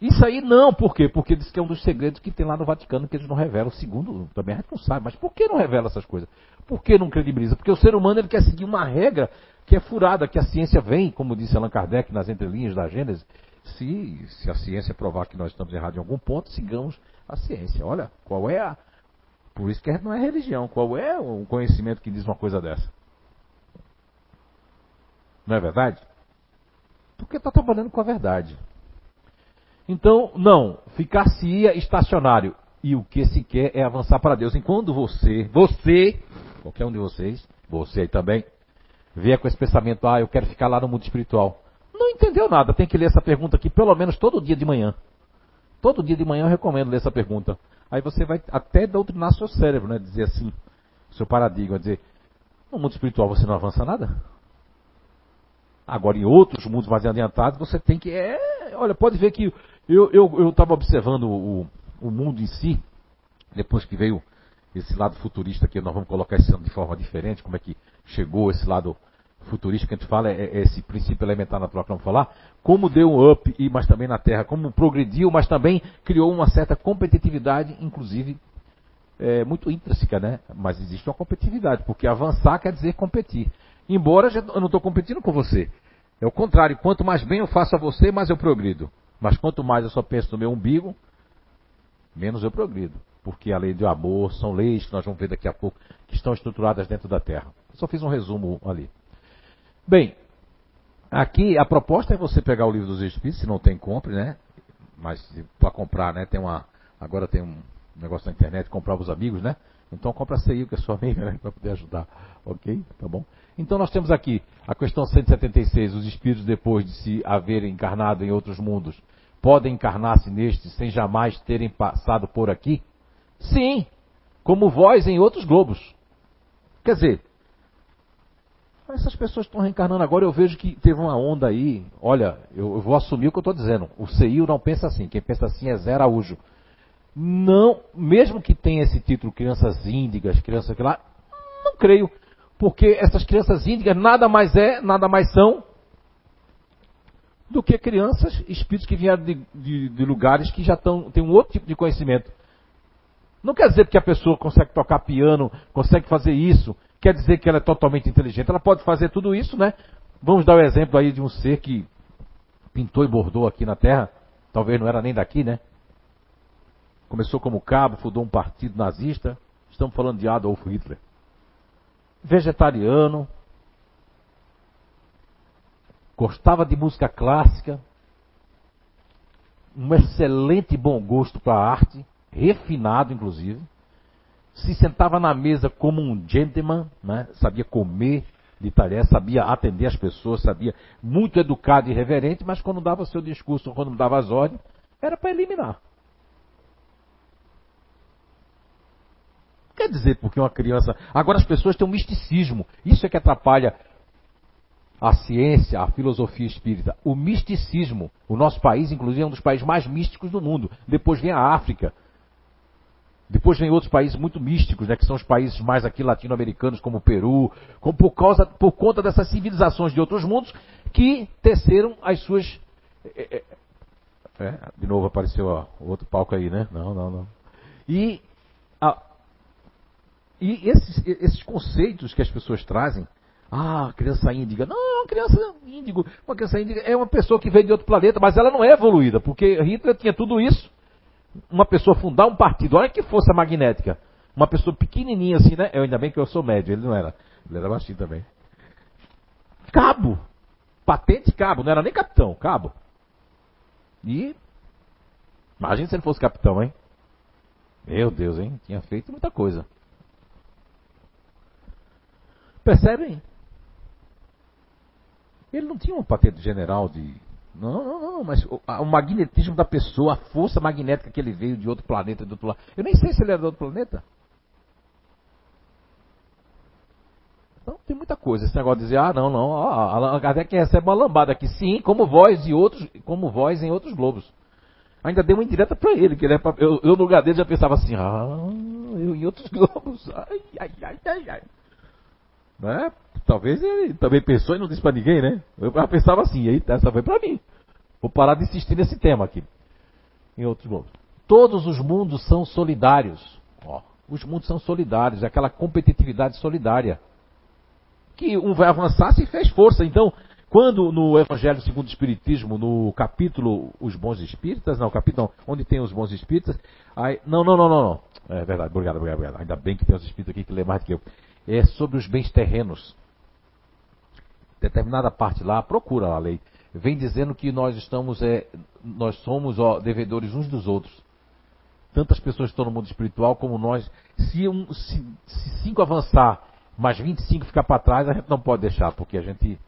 S1: isso aí não, por quê? Porque diz que é um dos segredos que tem lá no Vaticano que eles não revelam. Segundo, também a gente não sabe, mas por que não revela essas coisas? Por que não credibiliza? Porque o ser humano ele quer seguir uma regra que é furada, que a ciência vem, como disse Allan Kardec nas entrelinhas da Gênesis. Se, se a ciência provar que nós estamos errados em algum ponto, sigamos a ciência. Olha, qual é a. Por isso que não é religião. Qual é o conhecimento que diz uma coisa dessa? Não é verdade? Porque está trabalhando com a verdade. Então, não, ficar-se-ia estacionário. E o que se quer é avançar para Deus. Enquanto você, você, qualquer um de vocês, você aí também, vier com esse pensamento, ah, eu quero ficar lá no mundo espiritual. Não entendeu nada, tem que ler essa pergunta aqui pelo menos todo dia de manhã. Todo dia de manhã eu recomendo ler essa pergunta. Aí você vai até doutrinar seu cérebro, né? Dizer assim, seu paradigma, dizer, no mundo espiritual você não avança nada? Agora, em outros mundos mais adiantados, você tem que. É, olha, pode ver que eu estava observando o, o mundo em si, depois que veio esse lado futurista que nós vamos colocar esse ano de forma diferente, como é que chegou esse lado futurista que a gente fala, é, é esse princípio elementar natural que vamos falar, como deu um up, e, mas também na Terra, como progrediu, mas também criou uma certa competitividade, inclusive é, muito intrínseca, né? Mas existe uma competitividade, porque avançar quer dizer competir. Embora eu não estou competindo com você. É o contrário, quanto mais bem eu faço a você, mais eu progrido. Mas quanto mais eu só penso no meu umbigo, menos eu progrido. Porque a lei do amor são leis que nós vamos ver daqui a pouco, que estão estruturadas dentro da Terra. Eu só fiz um resumo ali. Bem, aqui a proposta é você pegar o livro dos Espíritos, se não tem, compre, né? Mas para comprar, né? Tem uma. Agora tem um negócio na internet, comprar os amigos, né? Então compra aí, que é sua amiga, né? Para poder ajudar. Ok? Tá bom? Então nós temos aqui a questão 176, os espíritos depois de se haverem encarnado em outros mundos, podem encarnar-se neste sem jamais terem passado por aqui? Sim, como vós em outros globos. Quer dizer, essas pessoas estão reencarnando agora, eu vejo que teve uma onda aí. Olha, eu, eu vou assumir o que eu estou dizendo. O CIO não pensa assim. Quem pensa assim é Zé Araújo. Não, mesmo que tenha esse título, crianças índigas, crianças que lá, não creio. Porque essas crianças índigas nada mais é, nada mais são do que crianças, espíritos que vieram de, de, de lugares que já estão, têm um outro tipo de conhecimento. Não quer dizer que a pessoa consegue tocar piano, consegue fazer isso, quer dizer que ela é totalmente inteligente. Ela pode fazer tudo isso, né? Vamos dar o exemplo aí de um ser que pintou e bordou aqui na Terra, talvez não era nem daqui, né? Começou como cabo, fundou um partido nazista. Estamos falando de Adolf Hitler vegetariano, gostava de música clássica, um excelente bom gosto para a arte, refinado inclusive, se sentava na mesa como um gentleman, né? sabia comer de talher, sabia atender as pessoas, sabia muito educado e reverente, mas quando dava seu discurso, quando dava as ordens, era para eliminar. Quer dizer, porque uma criança. Agora as pessoas têm um misticismo. Isso é que atrapalha a ciência, a filosofia espírita. O misticismo. O nosso país, inclusive, é um dos países mais místicos do mundo. Depois vem a África. Depois vem outros países muito místicos, né, que são os países mais aqui latino-americanos, como o Peru, como por, causa, por conta dessas civilizações de outros mundos que teceram as suas. É, é, de novo apareceu ó, outro palco aí, né? Não, não, não. E, e esses, esses conceitos que as pessoas trazem, ah, criança índiga. Não, criança índigo. Uma criança índiga é uma pessoa que veio de outro planeta, mas ela não é evoluída, porque Hitler tinha tudo isso uma pessoa fundar um partido, olha que força magnética. Uma pessoa pequenininha assim, né? Eu ainda bem que eu sou médio, ele não era. Ele era baixinho também. Cabo. Patente cabo, não era nem capitão, cabo. E. Imagina se ele fosse capitão, hein? Meu Deus, hein? Tinha feito muita coisa. Percebem? Ele não tinha uma patente general de não, não, não, mas o, o, magnetismo da pessoa, a força magnética que ele veio de outro planeta, do outro lado. Eu nem sei se ele era de outro planeta. Então tem muita coisa. Esse negócio de dizer, ah, não, não, ó, Allan Kardec recebe uma lambada aqui, sim, como voz e outros, como voz em outros globos. Ainda deu uma indireta para ele, que ele é pra, eu, eu, no lugar dele já pensava assim, ah, eu em outros globos. Ai, ai, ai, ai, ai. Né? Talvez ele também pensou e não disse para ninguém, né? Eu pensava assim, aí essa foi para mim. Vou parar de insistir nesse tema aqui. Em outros mundos. Todos os mundos são solidários. Ó, os mundos são solidários, é aquela competitividade solidária. Que um vai avançar se fez força. Então, quando no Evangelho segundo o Espiritismo, no capítulo Os Bons Espíritas, não, capítulo onde tem os Bons Espíritas, aí, não, não, não, não, não. É verdade, obrigado, obrigado, obrigado. Ainda bem que tem os espíritos aqui que lê mais do que eu. É sobre os bens terrenos determinada parte lá, procura a lei, vem dizendo que nós estamos, é, nós somos ó, devedores uns dos outros. Tantas pessoas estão no mundo espiritual como nós. Se, um, se, se cinco avançar, mas 25 ficar para trás, a gente não pode deixar, porque a gente.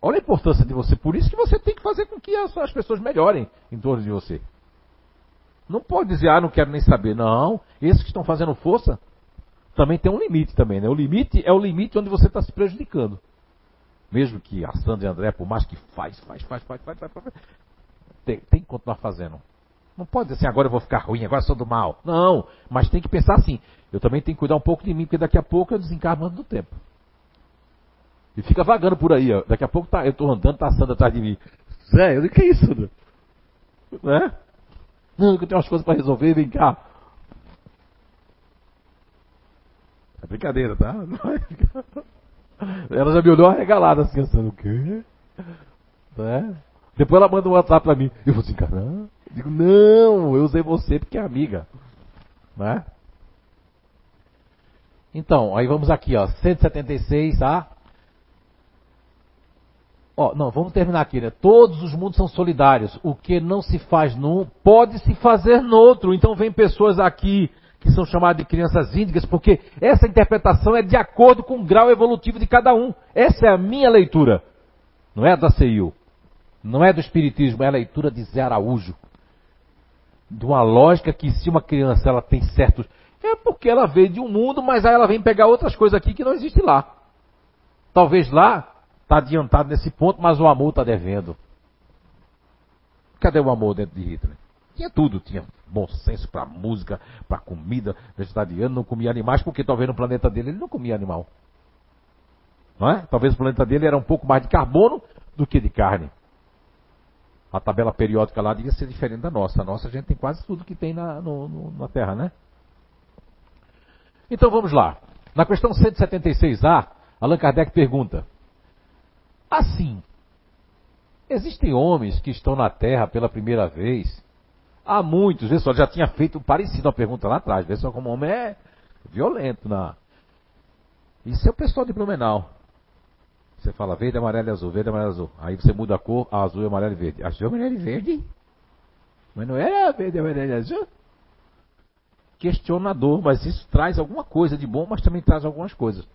S1: Olha a importância de você. Por isso que você tem que fazer com que as, as pessoas melhorem em torno de você. Não pode dizer, ah, não quero nem saber. Não. Esses que estão fazendo força também tem um limite também, né? O limite é o limite onde você está se prejudicando. Mesmo que a Sandra e a André, por mais que faz, faz, faz, faz, faz, faz, faz tem, tem que continuar fazendo. Não pode dizer assim, agora eu vou ficar ruim, agora sou do mal. Não, mas tem que pensar assim, eu também tenho que cuidar um pouco de mim, porque daqui a pouco eu desencarno do tempo. E fica vagando por aí, ó. daqui a pouco tá, eu estou andando, tá a Sandra atrás de mim. Zé, eu digo, que é isso? Né? Não, que eu tenho umas coisas para resolver, vem cá. É brincadeira, tá? É... Ela já me olhou arregalada assim, pensando, o quê? Né? Depois ela manda um WhatsApp pra mim. Eu vou assim, caramba. Digo, não, eu usei você porque é amiga. Né? Então, aí vamos aqui, ó. 176, tá? Ó, não, vamos terminar aqui, né? Todos os mundos são solidários. O que não se faz num, pode se fazer no outro. Então vem pessoas aqui que são chamadas de crianças índigas, porque essa interpretação é de acordo com o grau evolutivo de cada um. Essa é a minha leitura. Não é da CIU. Não é do Espiritismo, é a leitura de Zé Araújo. De uma lógica que se uma criança ela tem certos. É porque ela veio de um mundo, mas aí ela vem pegar outras coisas aqui que não existe lá. Talvez lá está adiantado nesse ponto, mas o amor está devendo. Cadê o amor dentro de Hitler? Tinha tudo, tinha bom senso para música, para comida, vegetariano, não comia animais, porque talvez no planeta dele ele não comia animal. Não é? Talvez o planeta dele era um pouco mais de carbono do que de carne. A tabela periódica lá devia ser diferente da nossa. A nossa a gente tem quase tudo que tem na, no, no, na Terra, né? Então vamos lá. Na questão 176A, Allan Kardec pergunta: Assim, existem homens que estão na Terra pela primeira vez Há muitos, vê só, já tinha feito parecido uma pergunta lá atrás, vê só como o homem é violento na. Isso é o pessoal de Blumenau. Você fala verde, amarelo e azul, verde, amarelo e azul. Aí você muda a cor, azul, amarelo e verde. Azul, amarelo e verde? Mas não é questionador, mas isso traz alguma coisa de bom, mas também traz algumas coisas.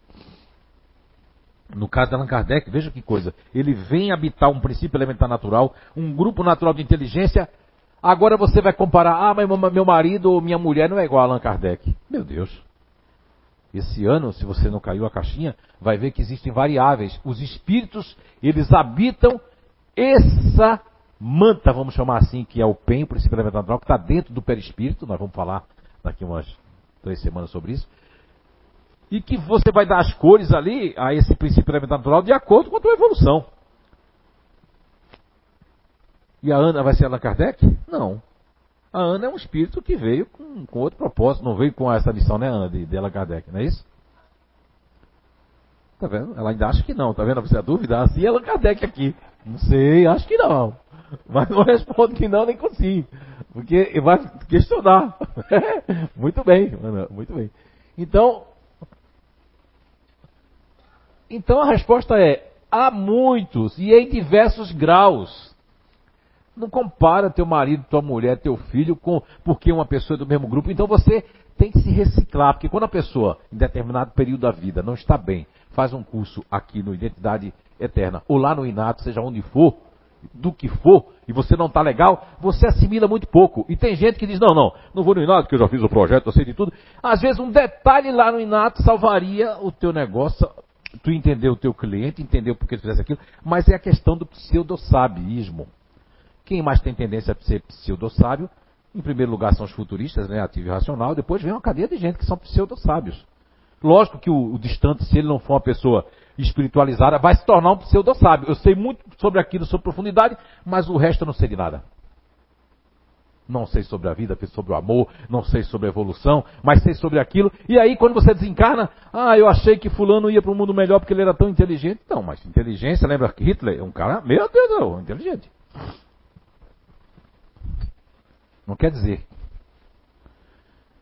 S1: No caso de Allan Kardec, veja que coisa. Ele vem habitar um princípio elementar natural, um grupo natural de inteligência. Agora você vai comparar, ah, mas meu marido ou minha mulher não é igual a Allan Kardec. Meu Deus. Esse ano, se você não caiu a caixinha, vai ver que existem variáveis. Os espíritos, eles habitam essa manta, vamos chamar assim, que é o PEN, o princípio elementar natural, que está dentro do perispírito. Nós vamos falar daqui umas três semanas sobre isso. E que você vai dar as cores ali a esse princípio elementar natural de acordo com a tua evolução. E a Ana vai ser Allan Kardec? Não. A Ana é um espírito que veio com, com outro propósito, não veio com essa missão, né, Ana, de, de Allan Kardec, não é isso? Tá vendo? Ela ainda acha que não, tá vendo? Você a dúvida? Assim é Allan Kardec aqui. Não sei, acho que não. Mas não respondo que não, nem consigo. Porque vai questionar. muito bem, muito bem. Então, então a resposta é: há muitos e em diversos graus. Não compara teu marido, tua mulher, teu filho com porque uma pessoa é do mesmo grupo. Então você tem que se reciclar, porque quando a pessoa, em determinado período da vida, não está bem, faz um curso aqui no Identidade Eterna, ou lá no Inato, seja onde for, do que for, e você não está legal, você assimila muito pouco. E tem gente que diz, não, não, não vou no Inato, porque eu já fiz o projeto, eu sei de tudo. Às vezes um detalhe lá no Inato salvaria o teu negócio, tu entender o teu cliente, entender por que tu fizesse aquilo, mas é a questão do pseudo-sabiismo. Quem mais tem tendência a ser pseudo-sábio, em primeiro lugar são os futuristas, né, ativo e racional, depois vem uma cadeia de gente que são pseudo-sábios. Lógico que o, o distante, se ele não for uma pessoa espiritualizada, vai se tornar um pseudo-sábio. Eu sei muito sobre aquilo, sobre profundidade, mas o resto eu não sei de nada. Não sei sobre a vida, sobre o amor, não sei sobre a evolução, mas sei sobre aquilo. E aí, quando você desencarna, ah, eu achei que fulano ia para um mundo melhor porque ele era tão inteligente. Não, mas inteligência, lembra que Hitler é um cara, meu Deus, não, inteligente. Não quer dizer.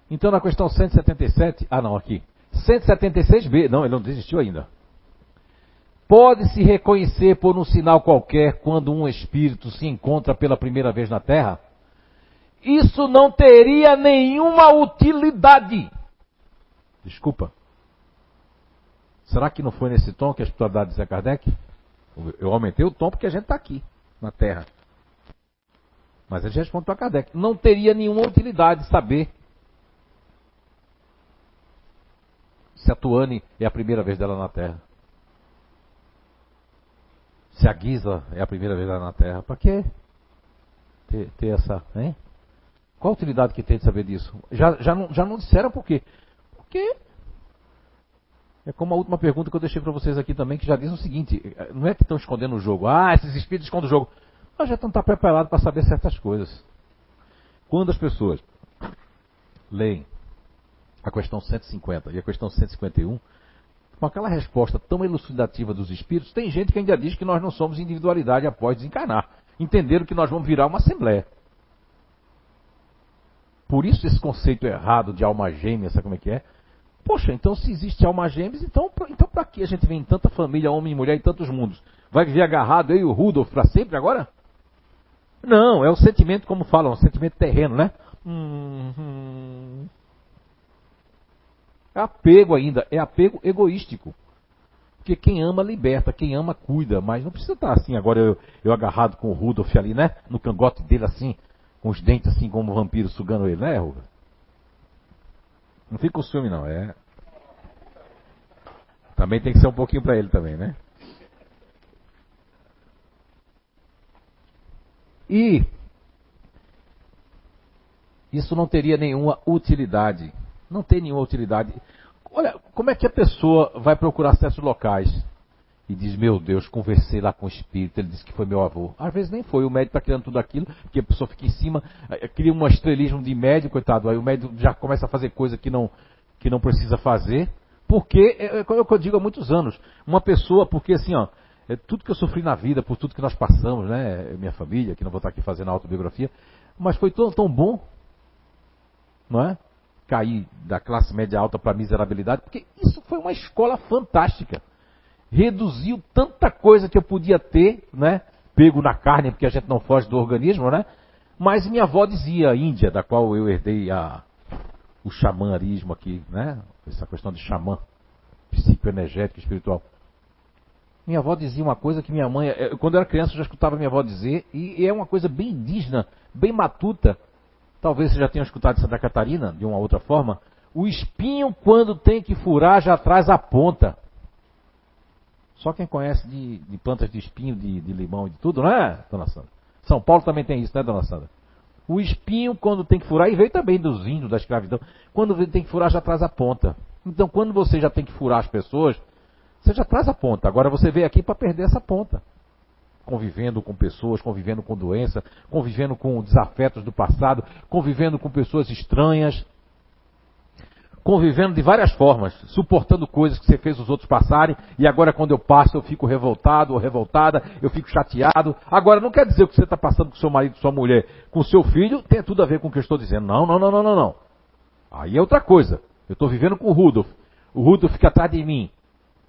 S1: Então, na questão 177, ah não, aqui. 176b, não, ele não desistiu ainda. Pode-se reconhecer por um sinal qualquer quando um espírito se encontra pela primeira vez na Terra? Isso não teria nenhuma utilidade. Desculpa. Será que não foi nesse tom que a espiritualidade de Zé Kardec? Eu aumentei o tom porque a gente está aqui, na Terra. Mas ele responde para Kardec. Não teria nenhuma utilidade saber se a Tuane é a primeira vez dela na Terra. Se a Guisa é a primeira vez dela na Terra. Para quê? Ter, ter, essa. Hein? Qual a utilidade que tem de saber disso? Já, já, não, já não disseram por quê? Porque. É como a última pergunta que eu deixei para vocês aqui também, que já diz o seguinte: não é que estão escondendo o jogo. Ah, esses espíritos escondem o jogo. Mas já estão tá preparados para saber certas coisas. Quando as pessoas leem a questão 150 e a questão 151, com aquela resposta tão elucidativa dos espíritos, tem gente que ainda diz que nós não somos individualidade após desencarnar. Entenderam que nós vamos virar uma assembleia. Por isso esse conceito errado de alma gêmea, sabe como é que é? Poxa, então se existe alma gêmeas, então, então para que a gente vem em tanta família, homem e mulher, em tantos mundos? Vai viver agarrado eu e o Rudolf para sempre agora? Não, é o sentimento, como falam, um sentimento terreno, né? É apego ainda, é apego egoístico. Porque quem ama liberta, quem ama cuida, mas não precisa estar assim, agora eu, eu agarrado com o Rudolf ali, né? No cangote dele assim, com os dentes assim como um vampiro sugando ele, né, Rudolf? Não fica com ciúme não, é. Também tem que ser um pouquinho para ele também, né? E isso não teria nenhuma utilidade não tem nenhuma utilidade. Olha, como é que a pessoa vai procurar certos locais e diz, meu Deus, conversei lá com o espírito, ele disse que foi meu avô. Às vezes nem foi, o médico está criando tudo aquilo, porque a pessoa fica em cima, eh, cria um estrelismo de médico, coitado, aí o médico já começa a fazer coisa que não, que não precisa fazer, porque, é, é o que eu digo há muitos anos, uma pessoa, porque assim, ó, é tudo que eu sofri na vida, por tudo que nós passamos, né, minha família, que não vou estar aqui fazendo autobiografia, mas foi tão, tão bom, não é? cair da classe média alta para a miserabilidade, porque isso foi uma escola fantástica. Reduziu tanta coisa que eu podia ter, né? Pego na carne, porque a gente não foge do organismo, né? Mas minha avó dizia, Índia, da qual eu herdei a, o xamanismo aqui, né? Essa questão de xamã, psicoenergético, espiritual. Minha avó dizia uma coisa que minha mãe, eh, quando eu era criança, eu já escutava minha avó dizer, e é uma coisa bem indígena, bem matuta. Talvez você já tenha escutado Santa Catarina, de uma outra forma. O espinho, quando tem que furar, já traz a ponta. Só quem conhece de, de plantas de espinho, de, de, limão e de tudo, não é, dona Sandra? São Paulo também tem isso, né, dona Sandra? O espinho, quando tem que furar, e veio também dos índios, da escravidão, quando tem que furar, já traz a ponta. Então, quando você já tem que furar as pessoas, você já traz a ponta. Agora você veio aqui para perder essa ponta. Convivendo com pessoas, convivendo com doença, convivendo com desafetos do passado, convivendo com pessoas estranhas convivendo de várias formas, suportando coisas que você fez os outros passarem, e agora quando eu passo eu fico revoltado ou revoltada, eu fico chateado. Agora não quer dizer o que você está passando com seu marido, sua mulher, com seu filho, tem tudo a ver com o que eu estou dizendo. Não, não, não, não, não, não. Aí é outra coisa. Eu estou vivendo com o Rudolf. O Rudolf fica atrás de mim,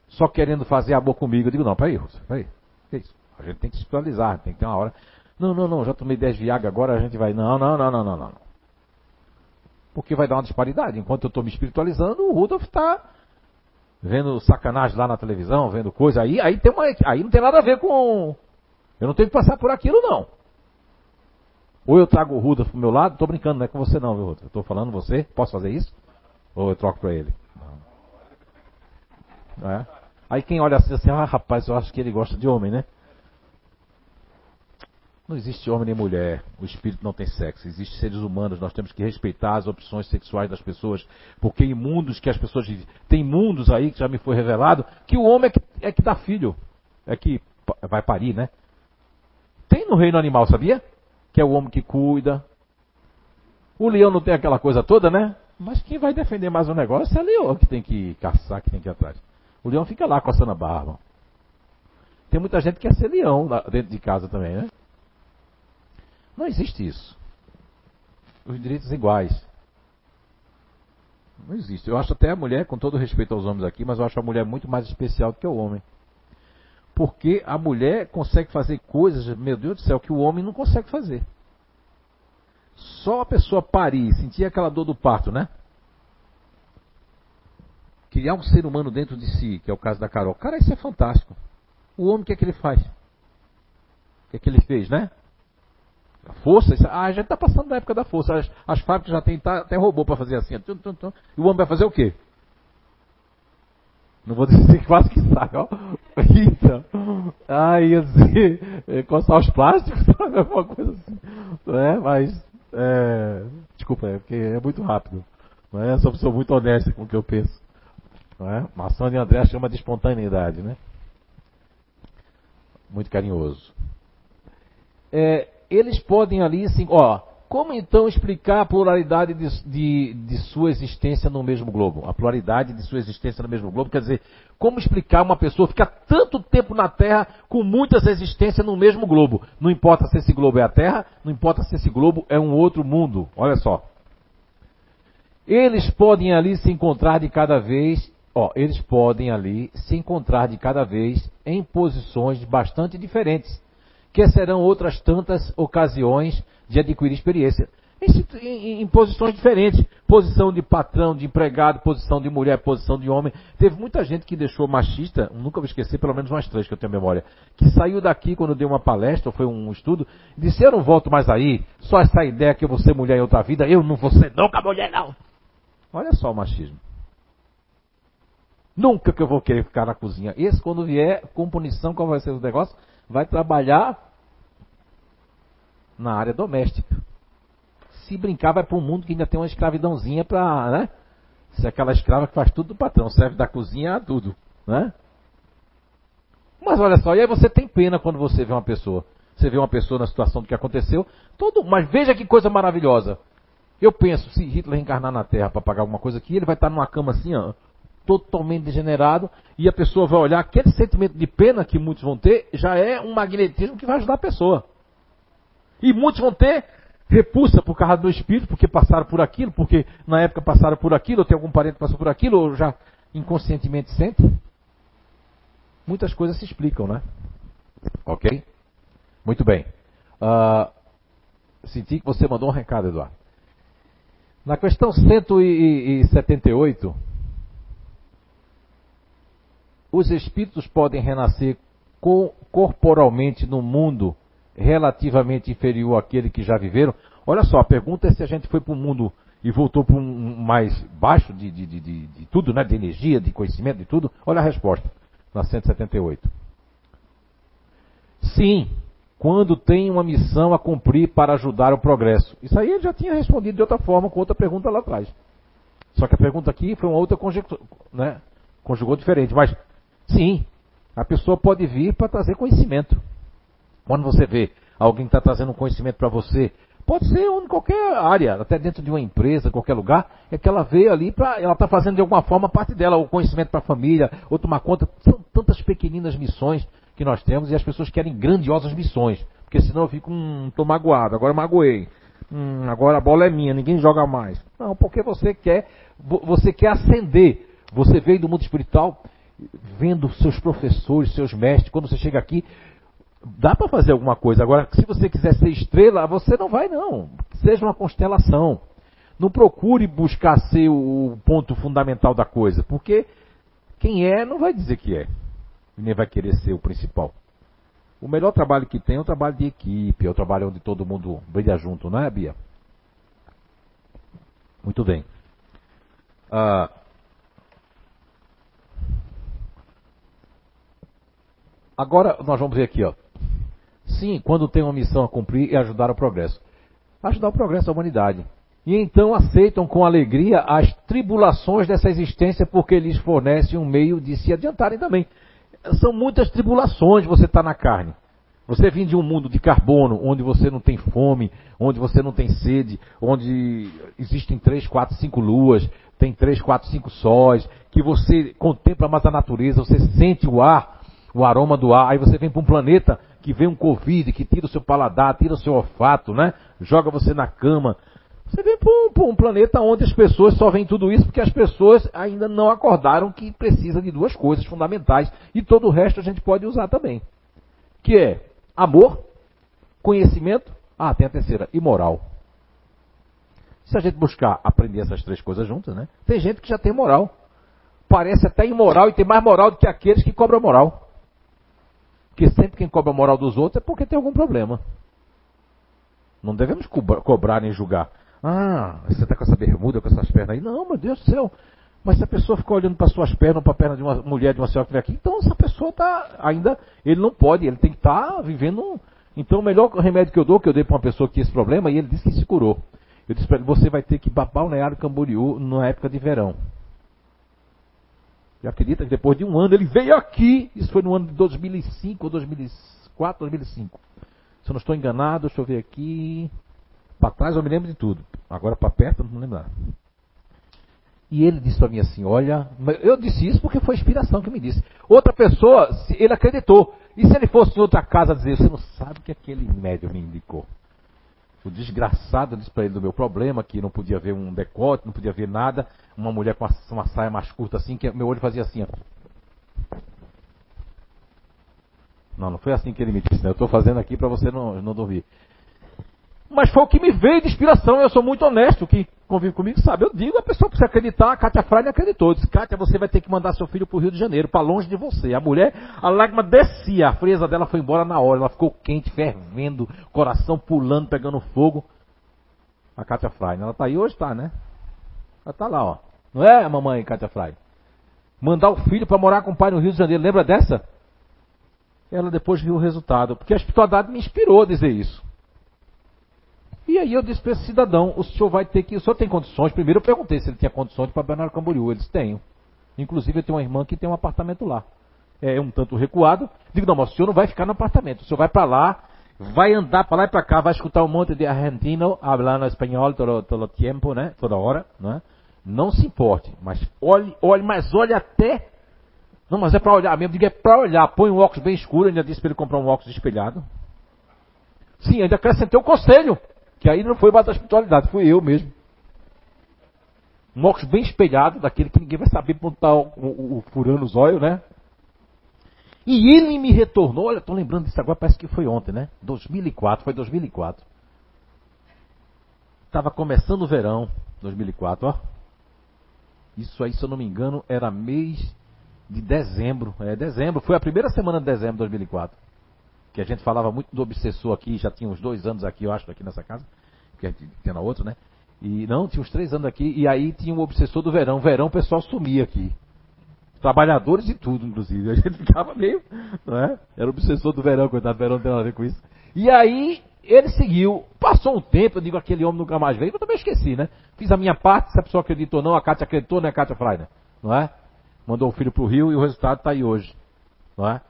S1: só querendo fazer amor comigo. Eu digo, não, peraí, Rudolf, peraí. Que isso? A gente tem que se espiritualizar, tem que ter uma hora. Não, não, não, já tomei 10 Viagra, agora a gente vai. Não, não, não, não, não, não porque vai dar uma disparidade. Enquanto eu estou me espiritualizando, o Rudolf está vendo sacanagem lá na televisão, vendo coisa aí, aí tem uma, aí não tem nada a ver com eu não tenho que passar por aquilo não. Ou eu trago o Rudolf pro meu lado, estou brincando, não é com você não, viu, Rudolf? Tô falando você, posso fazer isso? Ou eu troco para ele? Não. É? Aí quem olha assim, assim, ah rapaz, eu acho que ele gosta de homem, né? Não existe homem nem mulher, o espírito não tem sexo, existem seres humanos, nós temos que respeitar as opções sexuais das pessoas, porque em mundos que as pessoas vivem, tem mundos aí que já me foi revelado, que o homem é que, é que dá filho, é que vai parir, né? Tem no reino animal, sabia? Que é o homem que cuida. O leão não tem aquela coisa toda, né? Mas quem vai defender mais o negócio é o leão que tem que caçar, que tem que ir atrás. O leão fica lá coçando a barba. Tem muita gente que quer ser leão dentro de casa também, né? Não existe isso. Os direitos iguais. Não existe. Eu acho até a mulher, com todo respeito aos homens aqui, mas eu acho a mulher muito mais especial do que o homem. Porque a mulher consegue fazer coisas, meu Deus do céu, que o homem não consegue fazer. Só a pessoa parir, sentir aquela dor do parto, né? Criar um ser humano dentro de si, que é o caso da Carol. Cara, isso é fantástico. O homem, o que é que ele faz? O que é que ele fez, né? A força, isso, ah, gente está passando da época da força. As, as fábricas já têm tá, até robô para fazer assim. Tum, tum, tum. E o homem vai fazer o quê? Não vou dizer quase que sai, ó. Ai, ia dizer, é, coçar os plásticos? Alguma coisa assim. É, mas, é, desculpa, é porque é muito rápido. Não é? Eu sou muito honesta com o que eu penso. Não é? Maçã de André chama de espontaneidade, né? Muito carinhoso. É, eles podem ali, assim, ó, como então explicar a pluralidade de, de, de, sua existência no mesmo globo? A pluralidade de sua existência no mesmo globo, quer dizer, como explicar uma pessoa ficar tanto tempo na Terra com muitas existências no mesmo globo? Não importa se esse globo é a Terra, não importa se esse globo é um outro mundo. Olha só. Eles podem ali se encontrar de cada vez, ó, eles podem ali se encontrar de cada vez em posições bastante diferentes que serão outras tantas ocasiões de adquirir experiência. Em, em, em, posições diferentes. Posição de patrão, de empregado, posição de mulher, posição de homem. Teve muita gente que deixou machista, nunca vou esquecer, pelo menos umas três que eu tenho memória, que saiu daqui quando deu uma palestra, ou foi um estudo, disse, eu não volto mais aí, só essa ideia que eu vou ser mulher em outra vida, eu não vou ser nunca mulher não. Olha só o machismo. Nunca que eu vou querer ficar na cozinha. Esse, quando vier com punição, qual vai ser o negócio? Vai trabalhar na área doméstica. Se brincar, vai para um mundo que ainda tem uma escravidãozinha para, né? Se é aquela escrava que faz tudo do patrão, serve da cozinha a tudo, né? Mas olha só, e aí você tem pena quando você vê uma pessoa. Você vê uma pessoa na situação do que aconteceu, todo, mas veja que coisa maravilhosa. Eu penso, se Hitler reencarnar na Terra para pagar alguma coisa aqui, ele vai estar numa cama assim, ó, totalmente degenerado, e a pessoa vai olhar aquele sentimento de pena que muitos vão ter, já é um magnetismo que vai ajudar a pessoa. E muitos vão ter repulsa por causa do espírito, porque passaram por aquilo, porque na época passaram por aquilo, ou tem algum parente que passou por aquilo, ou já inconscientemente sente. Muitas coisas se explicam, né? Ok? Muito bem. Uh, senti que você mandou um recado, Eduardo. Na questão 178, os espíritos podem renascer corporalmente no mundo relativamente inferior àquele que já viveram? Olha só, a pergunta é se a gente foi para o mundo e voltou para um mais baixo de, de, de, de, tudo, né? de energia, de conhecimento, de tudo. Olha a resposta, na 178. Sim, quando tem uma missão a cumprir para ajudar o progresso. Isso aí ele já tinha respondido de outra forma com outra pergunta lá atrás. Só que a pergunta aqui foi uma outra conjectura, né? conjugou diferente. Mas, sim, a pessoa pode vir para trazer conhecimento. Quando você vê alguém que está trazendo conhecimento para você, pode ser em qualquer área, até dentro de uma empresa, qualquer lugar, é que ela veio ali para. Ela está fazendo de alguma forma parte dela, o conhecimento para a família, ou tomar conta. São tantas pequeninas missões que nós temos e as pessoas querem grandiosas missões. Porque senão eu fico, hum, tô magoado, agora magoei. Hum, agora a bola é minha, ninguém joga mais. Não, porque você quer, você quer ascender. Você veio do mundo espiritual vendo seus professores, seus mestres, quando você chega aqui, dá para fazer alguma coisa. Agora, se você quiser ser estrela, você não vai não. Seja uma constelação. Não procure buscar ser o ponto fundamental da coisa, porque quem é não vai dizer que é. Nem vai querer ser o principal. O melhor trabalho que tem é o trabalho de equipe, é o trabalho onde todo mundo brilha junto, não é, Bia? Muito bem. Ah, Agora nós vamos ver aqui, ó. Sim, quando tem uma missão a cumprir e ajudar o progresso. Ajudar o progresso da humanidade. E então aceitam com alegria as tribulações dessa existência porque lhes fornece um meio de se adiantarem também. São muitas tribulações você está na carne. Você vem de um mundo de carbono, onde você não tem fome, onde você não tem sede, onde existem três, quatro, cinco luas, tem três, quatro, cinco sóis, que você contempla mais a natureza, você sente o ar, o aroma do ar. Aí você vem para um planeta que vem um Covid, que tira o seu paladar, tira o seu olfato, né? Joga você na cama. Você vem para um, um, planeta onde as pessoas só veem tudo isso porque as pessoas ainda não acordaram que precisa de duas coisas fundamentais. E todo o resto a gente pode usar também. Que é amor, conhecimento, ah, tem a terceira, e moral. Se a gente buscar aprender essas três coisas juntas, né? Tem gente que já tem moral. Parece até imoral e tem mais moral do que aqueles que cobram moral. Porque sempre quem cobra a moral dos outros é porque tem algum problema. Não devemos cobrar, nem julgar. Ah, você está com essa bermuda, com essas pernas aí. Não, meu Deus do céu. Mas se a pessoa ficar olhando para suas pernas para a perna de uma mulher, de uma senhora que vem aqui, então essa pessoa está ainda. Ele não pode, ele tem que estar tá vivendo. Então o melhor remédio que eu dou, que eu dei para uma pessoa que tinha esse problema, e ele disse que se curou. Eu disse para ele: você vai ter que babar o Neário Camboriú na época de verão. E acredita que depois de um ano ele veio aqui, isso foi no ano de 2005 ou 2004, 2005. Se eu não estou enganado, deixa eu ver aqui. Para trás eu me lembro de tudo. Agora para perto eu não lembro nada. E ele disse para mim assim: Olha, eu disse isso porque foi a inspiração que me disse. Outra pessoa, ele acreditou. E se ele fosse em outra casa dizer: Você não sabe o que aquele médium me indicou? O desgraçado disse para ele do meu problema, que não podia ver um decote, não podia ver nada. Uma mulher com uma, saia mais curta assim, que meu olho fazia assim. Ó. Não, não foi assim que ele me disse. Né? Eu estou fazendo aqui para você não, não dormir. Mas foi o que me veio de inspiração. Eu sou muito honesto. Quem convive comigo sabe. Eu digo, a pessoa precisa acreditar. A Cátia Freire acreditou. Disse, Cátia, você vai ter que mandar seu filho para o Rio de Janeiro, para longe de você. A mulher, a lágrima descia. A frieza dela foi embora na hora. Ela ficou quente, fervendo, coração pulando, pegando fogo. A Cátia Freire. Ela está aí hoje? Está, né? Ela está lá, ó. Não é a mamãe Cátia Freire? Mandar o filho para morar com o pai no Rio de Janeiro. Lembra dessa? Ela depois viu o resultado. Porque a espiritualidade me inspirou a dizer isso. E aí eu disse para esse cidadão, o senhor vai ter que. O senhor tem condições? Primeiro eu perguntei se ele tinha condições para Bernardo Camboriú. Eles têm. Inclusive eu tenho uma irmã que tem um apartamento lá. É um tanto recuado. Digo, não, mas o senhor não vai ficar no apartamento. O senhor vai para lá, vai andar para lá e para cá, vai escutar um monte de argentino falando espanhol todo, todo tempo, né? Toda hora, né? Não se importe, mas olhe, olhe, mas olhe até. Não, mas é para olhar mesmo. Digo, é para olhar. Põe um óculos bem escuro. Ainda disse para ele comprar um óculos espelhado. Sim, ainda acrescentei o conselho. Que aí não foi mais da espiritualidade, fui eu mesmo. Um óculos bem espelhado, daquele que ninguém vai saber montar o, o, o furando os olhos, né? E ele me retornou, olha, estou lembrando disso agora, parece que foi ontem, né? 2004, foi 2004. Estava começando o verão, 2004, ó. Isso aí, se eu não me engano, era mês de dezembro. É, dezembro. Foi a primeira semana de dezembro de 2004. Que a gente falava muito do obsessor aqui, já tinha uns dois anos aqui, eu acho, aqui nessa casa. Que a gente tinha na outra, né? E não, tinha uns três anos aqui. E aí tinha o obsessor do verão. Verão o pessoal sumia aqui. Trabalhadores e tudo, inclusive. A gente ficava meio. Não é? Era o obsessor do verão, coitado, o verão não tem nada a ver com isso. E aí ele seguiu. Passou um tempo, eu digo, aquele homem nunca mais veio. Eu também esqueci, né? Fiz a minha parte, se a pessoa acreditou ou não, a Cátia acreditou, né, Cátia Freiner? Não é? Mandou o filho pro Rio e o resultado está aí hoje. Não é?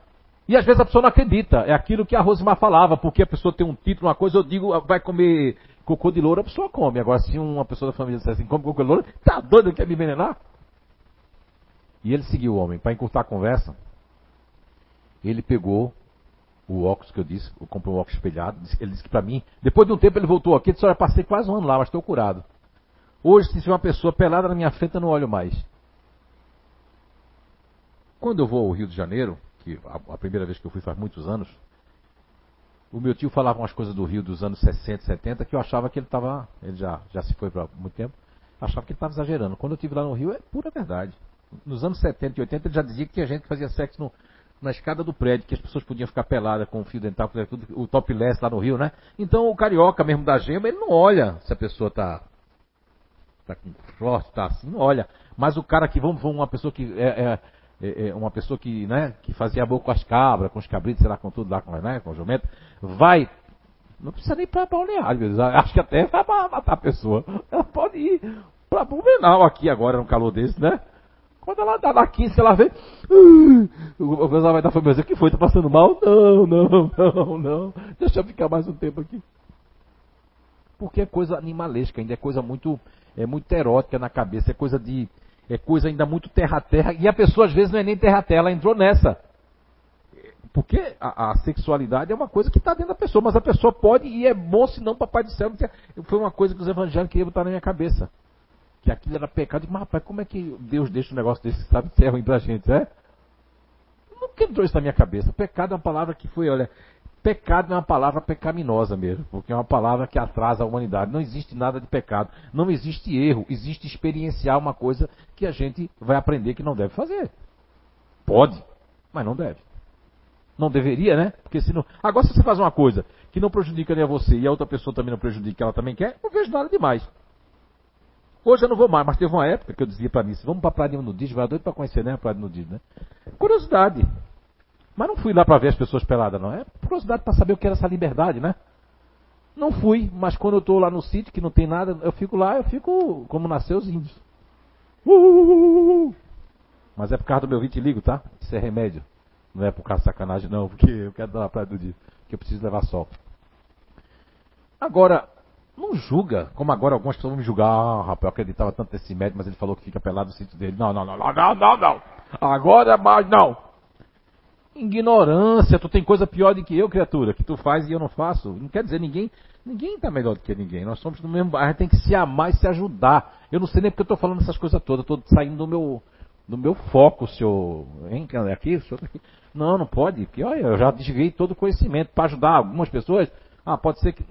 S1: E às vezes a pessoa não acredita. É aquilo que a Rosimar falava, porque a pessoa tem um título, uma coisa, eu digo, vai comer cocô de louro, a pessoa come. Agora, se uma pessoa da família disser assim, come cocô de louro, tá doido, quer me envenenar? E ele seguiu o homem. Para encurtar a conversa, ele pegou o óculos que eu disse, eu comprei um óculos espelhado. Ele disse que para mim, depois de um tempo ele voltou aqui, disse: Olha, passei quase um ano lá, mas estou curado. Hoje, se uma pessoa pelada na minha frente, eu não olho mais. Quando eu vou ao Rio de Janeiro, que a, a primeira vez que eu fui faz muitos anos, o meu tio falava umas coisas do Rio dos anos 60, 70 que eu achava que ele estava. Ele já, já se foi para muito tempo. Achava que ele estava exagerando. Quando eu estive lá no Rio, é pura verdade. Nos anos 70 e 80 ele já dizia que tinha gente que fazia sexo no, na escada do prédio, que as pessoas podiam ficar peladas com o fio dental, tudo, o topless lá no Rio, né? Então o carioca mesmo da gema, ele não olha se a pessoa tá, tá com short, tá assim, não olha. Mas o cara que, vamos, uma pessoa que é, é, é, é uma pessoa que, né, que fazia boca com as cabras, com os cabritos, sei lá, com tudo lá, com, né, com o jumento, vai, não precisa nem para balneário, acho que até vai matar a pessoa. Ela pode ir para Blumenau aqui agora, num calor desse, né? Quando ela dá na 15, ela vê. o pessoal vai dar família O que foi? Tá passando mal? Não, não, não, não. Deixa eu ficar mais um tempo aqui. Porque é coisa animalesca, ainda é coisa muito, é muito erótica na cabeça, é coisa de. É coisa ainda muito terra-terra. E a pessoa às vezes não é nem terra-terra, ela entrou nessa. Porque a, a, sexualidade é uma coisa que está dentro da pessoa, mas a pessoa pode, e é bom se não, Papai do Céu. Foi uma coisa que os evangélicos queriam botar na minha cabeça que aquilo era pecado. Mas, rapaz, como é que Deus deixa um negócio desse, sabe, que é ruim pra gente, é? Nunca entrou isso na minha cabeça. Pecado é uma palavra que foi, olha, pecado é uma palavra pecaminosa mesmo, porque é uma palavra que atrasa a humanidade. Não existe nada de pecado, não existe erro, existe experienciar uma coisa que a gente vai aprender que não deve fazer. Pode, mas não deve. Não deveria, né? Porque se não. Agora, se você faz uma coisa que não prejudica nem a você e a outra pessoa também não prejudica, ela também quer, não vejo nada demais. Hoje eu não vou mais, mas teve uma época que eu dizia para mim, vamos para a praia nudismo, vai doido para conhecer, né, a praia nudismo, né? Curiosidade. Mas não fui lá para ver as pessoas peladas, não. É curiosidade para saber o que era essa liberdade, né? Não fui, mas quando eu estou lá no sítio, que não tem nada, eu fico lá, eu fico como nasceu os índios. Uh, uh, uh, mas é por causa do meu vitiligo, tá? Isso é remédio. Não é por causa de sacanagem, não, porque eu quero dar na praia do dia, que eu preciso levar sol. Agora, não julga, como agora algumas pessoas vão me julgar, ah, rapaz, eu acreditava tanto nesse médico, mas ele falou que fica pelado no sítio dele. Não, não, não, não, não, não, não. Agora mais não. Ignorância, tu tem coisa pior do que eu, criatura, que tu faz e eu não faço. Não quer dizer ninguém, ninguém está melhor do que ninguém. Nós somos no mesmo, a gente tem que se amar e se ajudar. Eu não sei nem porque eu estou falando essas coisas todas, estou saindo do meu, do meu foco, senhor. Hein, aqui, o senhor tá aqui. Não, não pode, porque olha, eu já desviei todo o conhecimento para ajudar algumas pessoas. Ah, pode ser que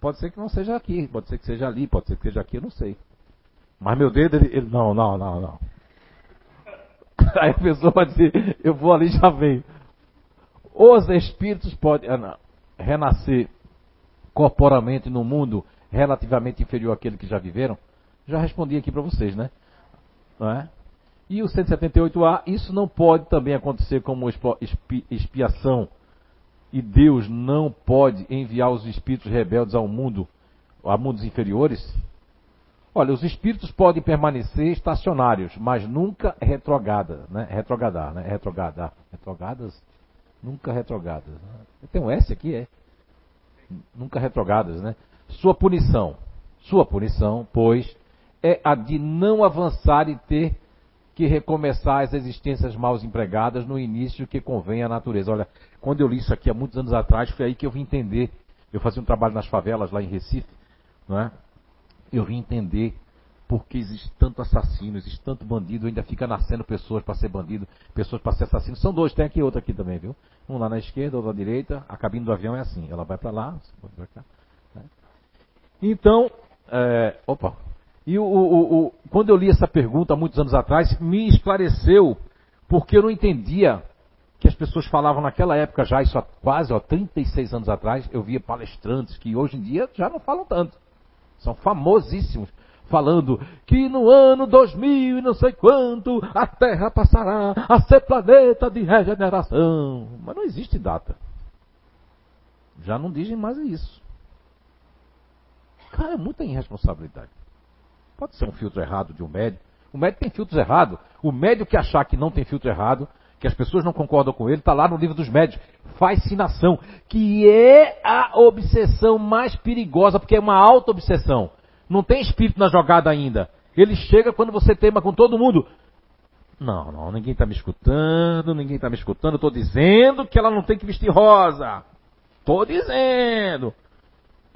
S1: pode ser que não seja aqui, pode ser que seja ali, pode ser que seja aqui, eu não sei. Mas meu dedo, ele, ele não, não, não, não. Aí a pessoa vai dizer, eu vou ali já venho. Os espíritos podem ah, renascer corporalmente no mundo relativamente inferior àquele que já viveram? Já respondi aqui para vocês, né? Não é? E o 178A, isso não pode também acontecer como expiação e Deus não pode enviar os espíritos rebeldes ao mundo, a mundos inferiores? Olha, os espíritos podem permanecer estacionários, mas nunca retrogada, né? Retrogradar, né? Retrogradar. Retrogadas? Nunca retrogadas. Né? Tem um S aqui, é? Nunca retrogadas, né? Sua punição. Sua punição, pois, é a de não avançar e ter que recomeçar as existências mal empregadas no início que convém à natureza. Olha, quando eu li isso aqui há muitos anos atrás, foi aí que eu vim entender. Eu fazia um trabalho nas favelas lá em Recife, não é? Eu vim entender por que existe tanto assassino, existe tanto bandido, ainda fica nascendo pessoas para ser bandido, pessoas para ser assassino. São dois, tem aqui outro aqui também, viu? Um lá na esquerda, outro à direita. A cabine do avião é assim, ela vai para lá, para cá. Né? Então, É, opa. E o, o, o, quando eu li essa pergunta muitos anos atrás, me esclareceu porque eu não entendia que as pessoas falavam naquela época já, isso há quase ó, 36 anos atrás, eu via palestrantes que hoje em dia já não falam tanto. São famosíssimos falando que no ano 2000 e não sei quanto a Terra passará a ser planeta de regeneração. Mas não existe data. Já não dizem mais isso. Cara, é muita irresponsabilidade. Pode ser um filtro errado de um médico. O médico tem filtros errados. O médico que achar que não tem filtro errado, que as pessoas não concordam com ele, está lá no livro dos médios. Fascinação, que é a obsessão mais perigosa, porque é uma auto-obsessão. Não tem espírito na jogada ainda. Ele chega quando você tema com todo mundo. Não, não, ninguém está me escutando, ninguém está me escutando. Estou dizendo que ela não tem que vestir rosa. Estou dizendo.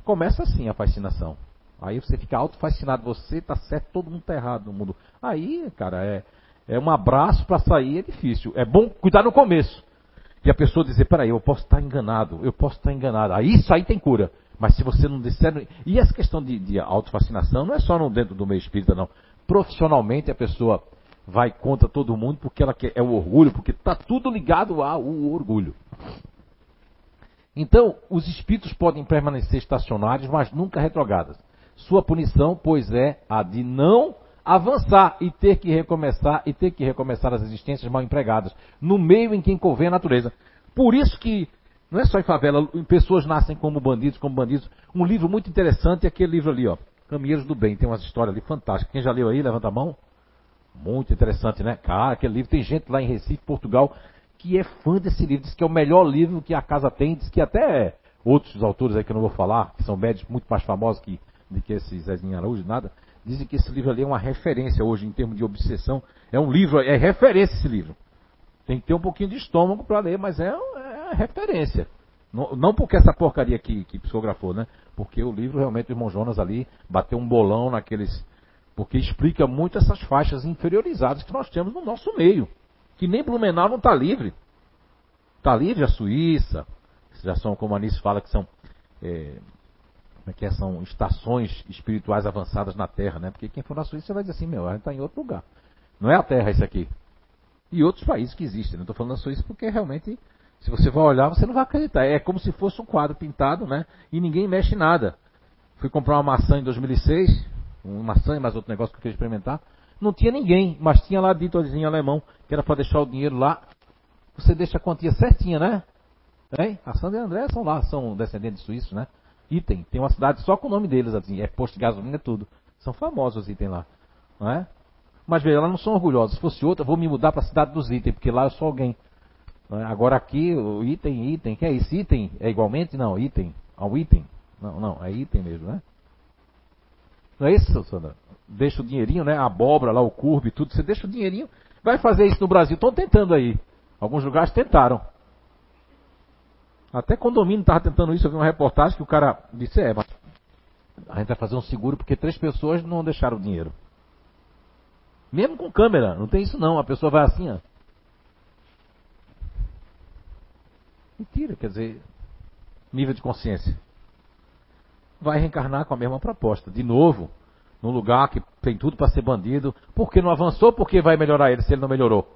S1: Começa assim a fascinação. Aí você fica autofascinado, você está certo, todo mundo está errado no mundo. Aí, cara, é, é um abraço para sair, é difícil. É bom cuidar no começo. E a pessoa dizer, peraí, eu posso estar enganado, eu posso estar enganado. Aí isso aí tem cura. Mas se você não disser. E essa questão de, de autofascinação não é só no, dentro do meio espírita, não. Profissionalmente a pessoa vai contra todo mundo porque ela quer, é o orgulho, porque está tudo ligado ao orgulho. Então, os espíritos podem permanecer estacionários, mas nunca retrogradas. Sua punição, pois, é a de não avançar e ter que recomeçar e ter que recomeçar as existências mal empregadas no meio em que convém a natureza. Por isso que não é só em favela, pessoas nascem como bandidos, como bandidos. Um livro muito interessante é aquele livro ali, ó, Caminheiros do Bem. Tem umas histórias ali fantásticas. Quem já leu aí, levanta a mão. Muito interessante, né? Cara, aquele livro. Tem gente lá em Recife, Portugal, que é fã desse livro. Diz que é o melhor livro que a casa tem. Diz que até outros autores aí que eu não vou falar, que são médicos muito mais famosos que, do que esse Zezinho Araújo, nada, dizem que esse livro ali é uma referência hoje em termos de obsessão. É um livro, é referência esse livro. Tem que ter um pouquinho de estômago para ler, mas é, referência. Não, não, porque essa porcaria que, que psicografou, né? Porque o livro realmente o irmão Jonas ali bateu um bolão naqueles. Porque explica muito essas faixas inferiorizadas que nós temos no nosso meio. Que nem Blumenau não está livre. Está livre a Suíça, já são, como a Anice fala, que são. É, é que é? São estações espirituais avançadas na Terra, né? Porque quem for na Suíça vai dizer assim, meu, a gente está em outro lugar. Não é a Terra isso aqui. E outros países que existem. Não estou falando da Suíça porque realmente se você vai olhar, você não vai acreditar. É como se fosse um quadro pintado, né? E ninguém mexe nada. Fui comprar uma maçã em 2006, uma maçã e mais outro negócio que eu queria experimentar. Não tinha ninguém, mas tinha lá dito em alemão, que era para deixar o dinheiro lá. Você deixa a quantia certinha, né? Hein? A Sandra e a André são lá, são descendentes suíços, né? Item, tem uma cidade só com o nome deles, assim, é posto de gasolina, é tudo. São famosos os itens lá, não é? Mas veja, elas não são orgulhosas. Se fosse outra, vou me mudar para a cidade dos itens, porque lá eu sou alguém. É? Agora aqui, o item, item, que é isso? Item é igualmente? Não, item. Ao item? Não, não, é item mesmo, né? Não é isso, Sandra? Deixa o dinheirinho, né? A abóbora lá, o curve, tudo. Você deixa o dinheirinho. Vai fazer isso no Brasil. Estão tentando aí. Alguns lugares tentaram. Até condomínio estava tentando isso. Eu vi uma reportagem que o cara disse: É, mas a gente vai fazer um seguro porque três pessoas não deixaram o dinheiro. Mesmo com câmera, não tem isso não. A pessoa vai assim, ó. Mentira, quer dizer, nível de consciência. Vai reencarnar com a mesma proposta, de novo, num lugar que tem tudo para ser bandido. Porque não avançou, porque vai melhorar ele se ele não melhorou.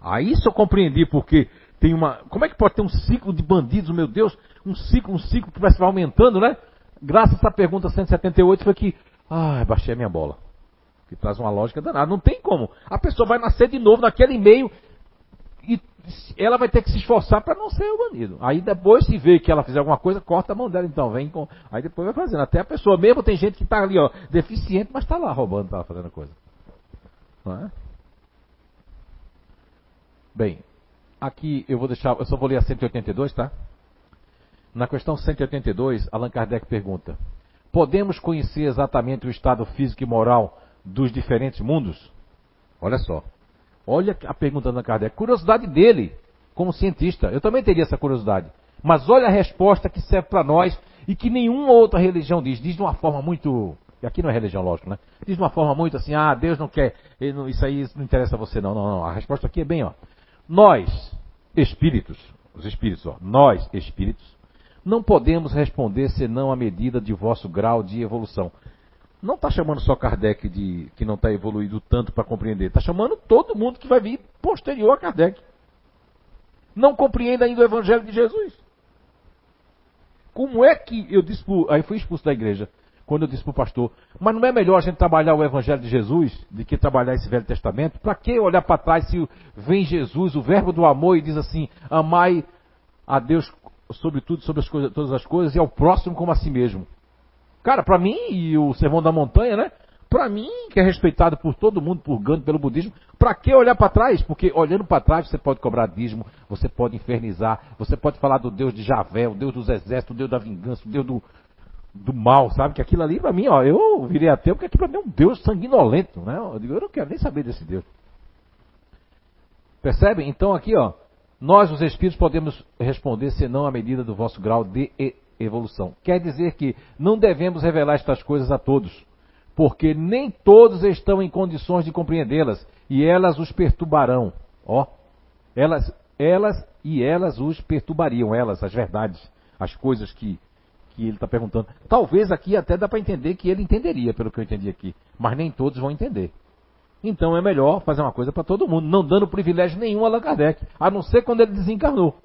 S1: Aí eu compreendi porque tem uma. Como é que pode ter um ciclo de bandidos, meu Deus? Um ciclo, um ciclo que vai aumentando, né? Graças a essa pergunta 178 foi que. Ai, baixei a minha bola. Que traz uma lógica danada. Não tem como. A pessoa vai nascer de novo naquele meio ela vai ter que se esforçar para não ser o bandido. Aí depois, se vê que ela fizer alguma coisa, corta a mão dela, então vem com. Aí depois vai fazendo. Até a pessoa mesmo tem gente que está ali, ó, deficiente, mas está lá roubando, está fazendo coisa. Não é? Bem, aqui eu vou deixar, eu só vou ler a 182, tá? Na questão 182, Allan Kardec pergunta: Podemos conhecer exatamente o estado físico e moral dos diferentes mundos? Olha só. Olha a pergunta da Kardec. Curiosidade dele, como cientista. Eu também teria essa curiosidade. Mas olha a resposta que serve para nós e que nenhuma outra religião diz. Diz de uma forma muito. Aqui não é religião, lógico, né? Diz de uma forma muito assim: ah, Deus não quer. Isso aí não interessa a você, não. Não, não. A resposta aqui é bem, ó. Nós, espíritos, os espíritos, ó. Nós, espíritos, não podemos responder senão à medida de vosso grau de evolução. Não está chamando só Kardec de que não está evoluído tanto para compreender, está chamando todo mundo que vai vir posterior a Kardec. Não compreende ainda o Evangelho de Jesus. Como é que eu disse, pro, aí fui expulso da igreja, quando eu disse para o pastor, mas não é melhor a gente trabalhar o Evangelho de Jesus do que trabalhar esse Velho Testamento? Para que olhar para trás se vem Jesus, o verbo do amor, e diz assim: amai a Deus sobre tudo, sobre as coisas, todas as coisas, e ao próximo como a si mesmo. Cara, para mim, e o Sermão da Montanha, né? Para mim, que é respeitado por todo mundo, por Gandhi, pelo budismo, para que olhar para trás? Porque olhando para trás você pode cobrar dízimo, você pode infernizar, você pode falar do Deus de Javé, o Deus dos exércitos, o Deus da vingança, o Deus do, do mal, sabe? Que aquilo ali para mim, ó, eu virei ateu porque aquilo para mim é um Deus sanguinolento, né? Eu digo, eu não quero nem saber desse Deus. Percebem? Então aqui, ó, nós os espíritos podemos responder senão à medida do vosso grau de evolução. Quer dizer que não devemos revelar estas coisas a todos porque nem todos estão em condições de compreendê-las e elas os perturbarão. Ó, elas, elas e elas os perturbariam, elas, as verdades, as coisas que, que ele está perguntando. Talvez aqui até dá para entender que ele entenderia, pelo que eu entendi aqui, mas nem todos vão entender. Então é melhor fazer uma coisa para todo mundo, não dando privilégio nenhum a Allan Kardec, a não ser quando ele desencarnou.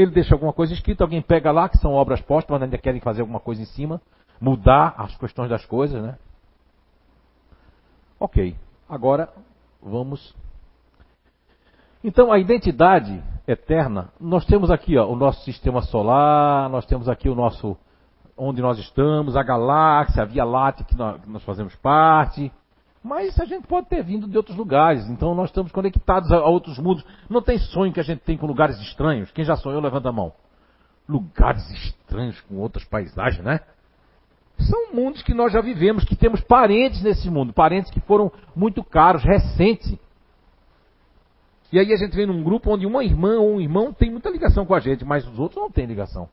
S1: Ele deixa alguma coisa escrita, alguém pega lá, que são obras postas, mas ainda querem fazer alguma coisa em cima, mudar as questões das coisas, né? Ok, agora vamos. Então, a identidade eterna, nós temos aqui ó, o nosso sistema solar, nós temos aqui o nosso. onde nós estamos, a galáxia, a Via Láctea que nós, que nós fazemos parte, mas a gente pode ter vindo de outros lugares, então nós estamos conectados a, outros mundos. Não tem sonho que a gente tem com lugares estranhos. Quem já sonhou, levanta a mão. Lugares estranhos com outras paisagens, né? São mundos que nós já vivemos, que temos parentes nesse mundo, parentes que foram muito caros, recentes. E aí a gente vem num grupo onde uma irmã ou um irmão tem muita ligação com a gente, mas os outros não têm ligação.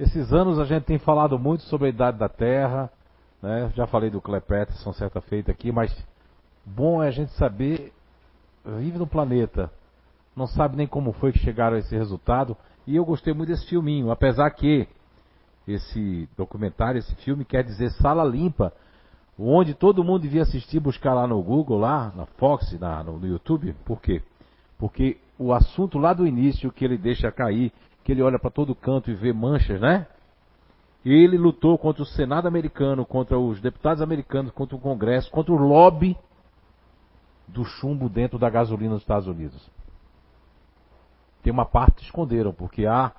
S1: Esses anos a gente tem falado muito sobre a idade da Terra, né? Já falei do Clay Patterson certa feita aqui, mas bom é a gente saber, vive no planeta, não sabe nem como foi que chegaram a esse resultado. E eu gostei muito desse filminho, apesar que esse documentário, esse filme quer dizer sala limpa, onde todo mundo devia assistir, buscar lá no Google, lá na Fox, na, no, no YouTube. Por quê? Porque o assunto lá do início que ele deixa cair, que ele olha para todo canto e vê manchas, né? Ele lutou contra o Senado americano, contra os deputados americanos, contra o Congresso, contra o lobby do chumbo dentro da gasolina dos Estados Unidos. Tem uma parte que esconderam, porque há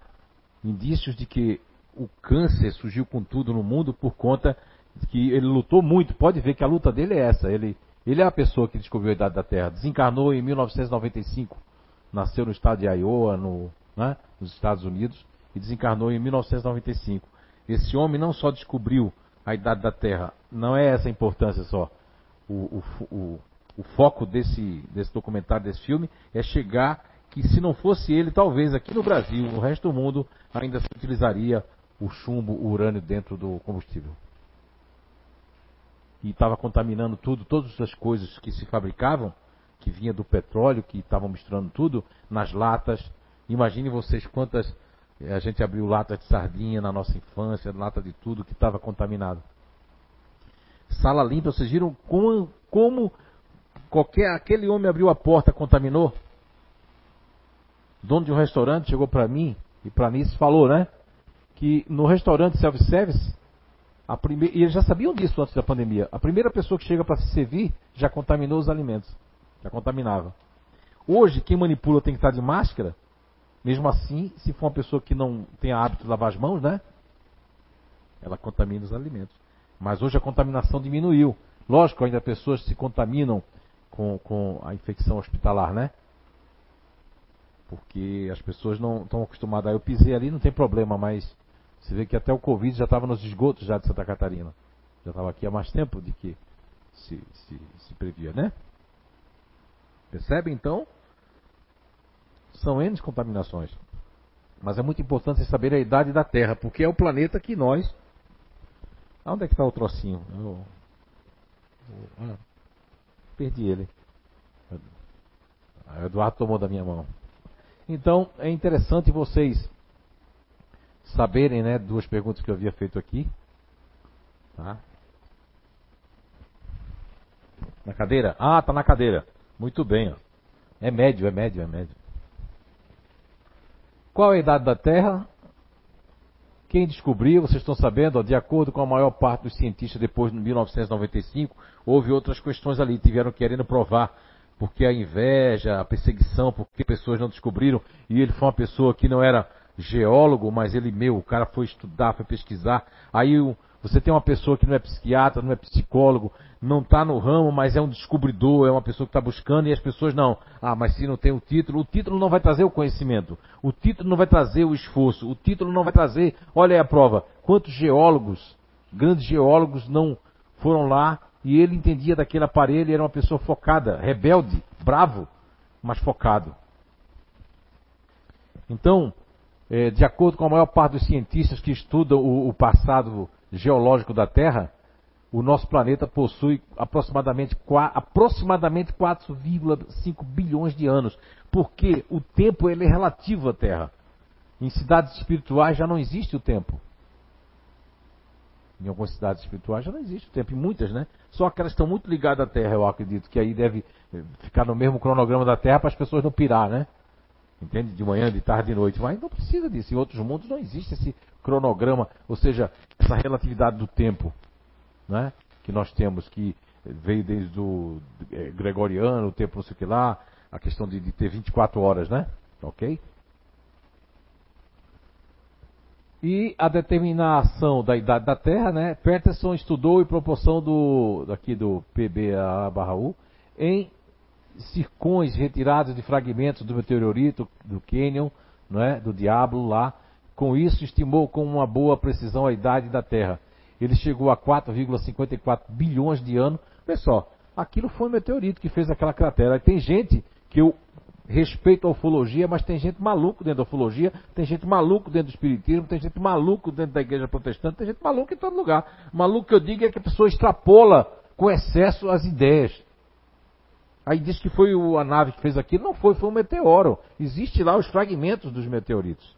S1: indícios de que o câncer surgiu com tudo no mundo por conta de que ele lutou muito. Pode ver que a luta dele é essa. Ele, ele é a pessoa que descobriu a idade da Terra. Desencarnou em 1995. Nasceu no estado de Iowa, no, né, nos Estados Unidos, e desencarnou em 1995. Esse homem não só descobriu a idade da Terra, não é essa a importância só. O, o, o, o foco desse, desse documentário, desse filme, é chegar que se não fosse ele, talvez aqui no Brasil, no resto do mundo, ainda se utilizaria o chumbo, o urânio dentro do combustível. E estava contaminando tudo, todas as coisas que se fabricavam, que vinha do petróleo, que estavam misturando tudo, nas latas. Imagine vocês quantas a gente abriu lata de sardinha na nossa infância, lata de tudo que estava contaminado. Sala limpa, vocês viram como, como qualquer aquele homem abriu a porta, contaminou? Dono de um restaurante chegou para mim e para mim falou, né? Que no restaurante self-service, primeira, e eles já sabiam disso antes da pandemia. A primeira pessoa que chega para se servir já contaminou os alimentos, já contaminava. Hoje, quem manipula tem que estar de máscara mesmo assim, se for uma pessoa que não tem hábito de lavar as mãos, né? Ela contamina os alimentos. Mas hoje a contaminação diminuiu. Lógico, ainda pessoas se contaminam com, com a infecção hospitalar, né? Porque as pessoas não estão acostumadas. Eu pisei ali, não tem problema, mas você vê que até o Covid já estava nos esgotos já de Santa Catarina. Já estava aqui há mais tempo de que se, se, se previa, né? Percebe então? São N contaminações. Mas é muito importante saber a idade da Terra, porque é o planeta que nós. Onde é que está o trocinho? Eu... Ah, perdi ele. O Eduardo tomou da minha mão. Então é interessante vocês saberem, né, duas perguntas que eu havia feito aqui. Tá? Na cadeira? Ah, tá na cadeira. Muito bem, ó. É médio, é médio, é médio. Qual é a idade da Terra? Quem descobriu, vocês estão sabendo, ó, de acordo com a maior parte dos cientistas, depois de 1995, houve outras questões ali, tiveram querendo provar porque a inveja, a perseguição, porque pessoas não descobriram, e ele foi uma pessoa que não era geólogo, mas ele, meu, o cara foi estudar, foi pesquisar. Aí você tem uma pessoa que não é psiquiatra, não é psicólogo, não está no ramo, mas é um descobridor, é uma pessoa que está buscando, e as pessoas não. Ah, mas se não tem o título, o título não vai trazer o conhecimento, o título não vai trazer o esforço, o título não vai trazer. Olha aí a prova. Quantos geólogos, grandes geólogos, não foram lá e ele entendia daquele aparelho, era uma pessoa focada, rebelde, bravo, mas focado. Então, é, de acordo com a maior parte dos cientistas que estudam o passado geológico da Terra, o nosso planeta possui aproximadamente, aproximadamente 4,5 bilhões de anos. Porque o tempo ele é relativo à Terra. Em cidades espirituais já não existe o tempo. Em algumas cidades espirituais já não existe o tempo, em muitas, né? Só que elas estão muito ligadas à Terra, eu acredito, que aí deve eh, ficar no mesmo cronograma da Terra para as pessoas não pirar, né? Entende? De manhã, de tarde, de noite. Mas não precisa disso. Em outros mundos não existe esse cronograma, ou seja, essa relatividade do tempo, né? Que nós temos, que veio desde o é, gregoriano, o tempo não sei o que lá, a questão de, de ter 24 horas, né? Ok? E a determinação da idade da Terra, né? Peterson estudou em proporção do aqui do PBA/U em circões retirados de fragmentos do meteorito do não é? Do Diablo lá. Com isso estimou com uma boa precisão a idade da Terra. Ele chegou a 4,54 bilhões de anos. Pessoal, aquilo foi um meteorito que fez aquela cratera. Tem gente que eu respeito à ufologia, mas tem gente maluco dentro da ufologia, tem gente maluco dentro do espiritismo, tem gente maluco dentro da igreja protestante, tem gente maluco em todo lugar. Maluco que eu digo é que a pessoa extrapola com excesso as ideias. Aí diz que foi a nave que fez aquilo, não foi, foi um meteoro. Existe lá os fragmentos dos meteoritos.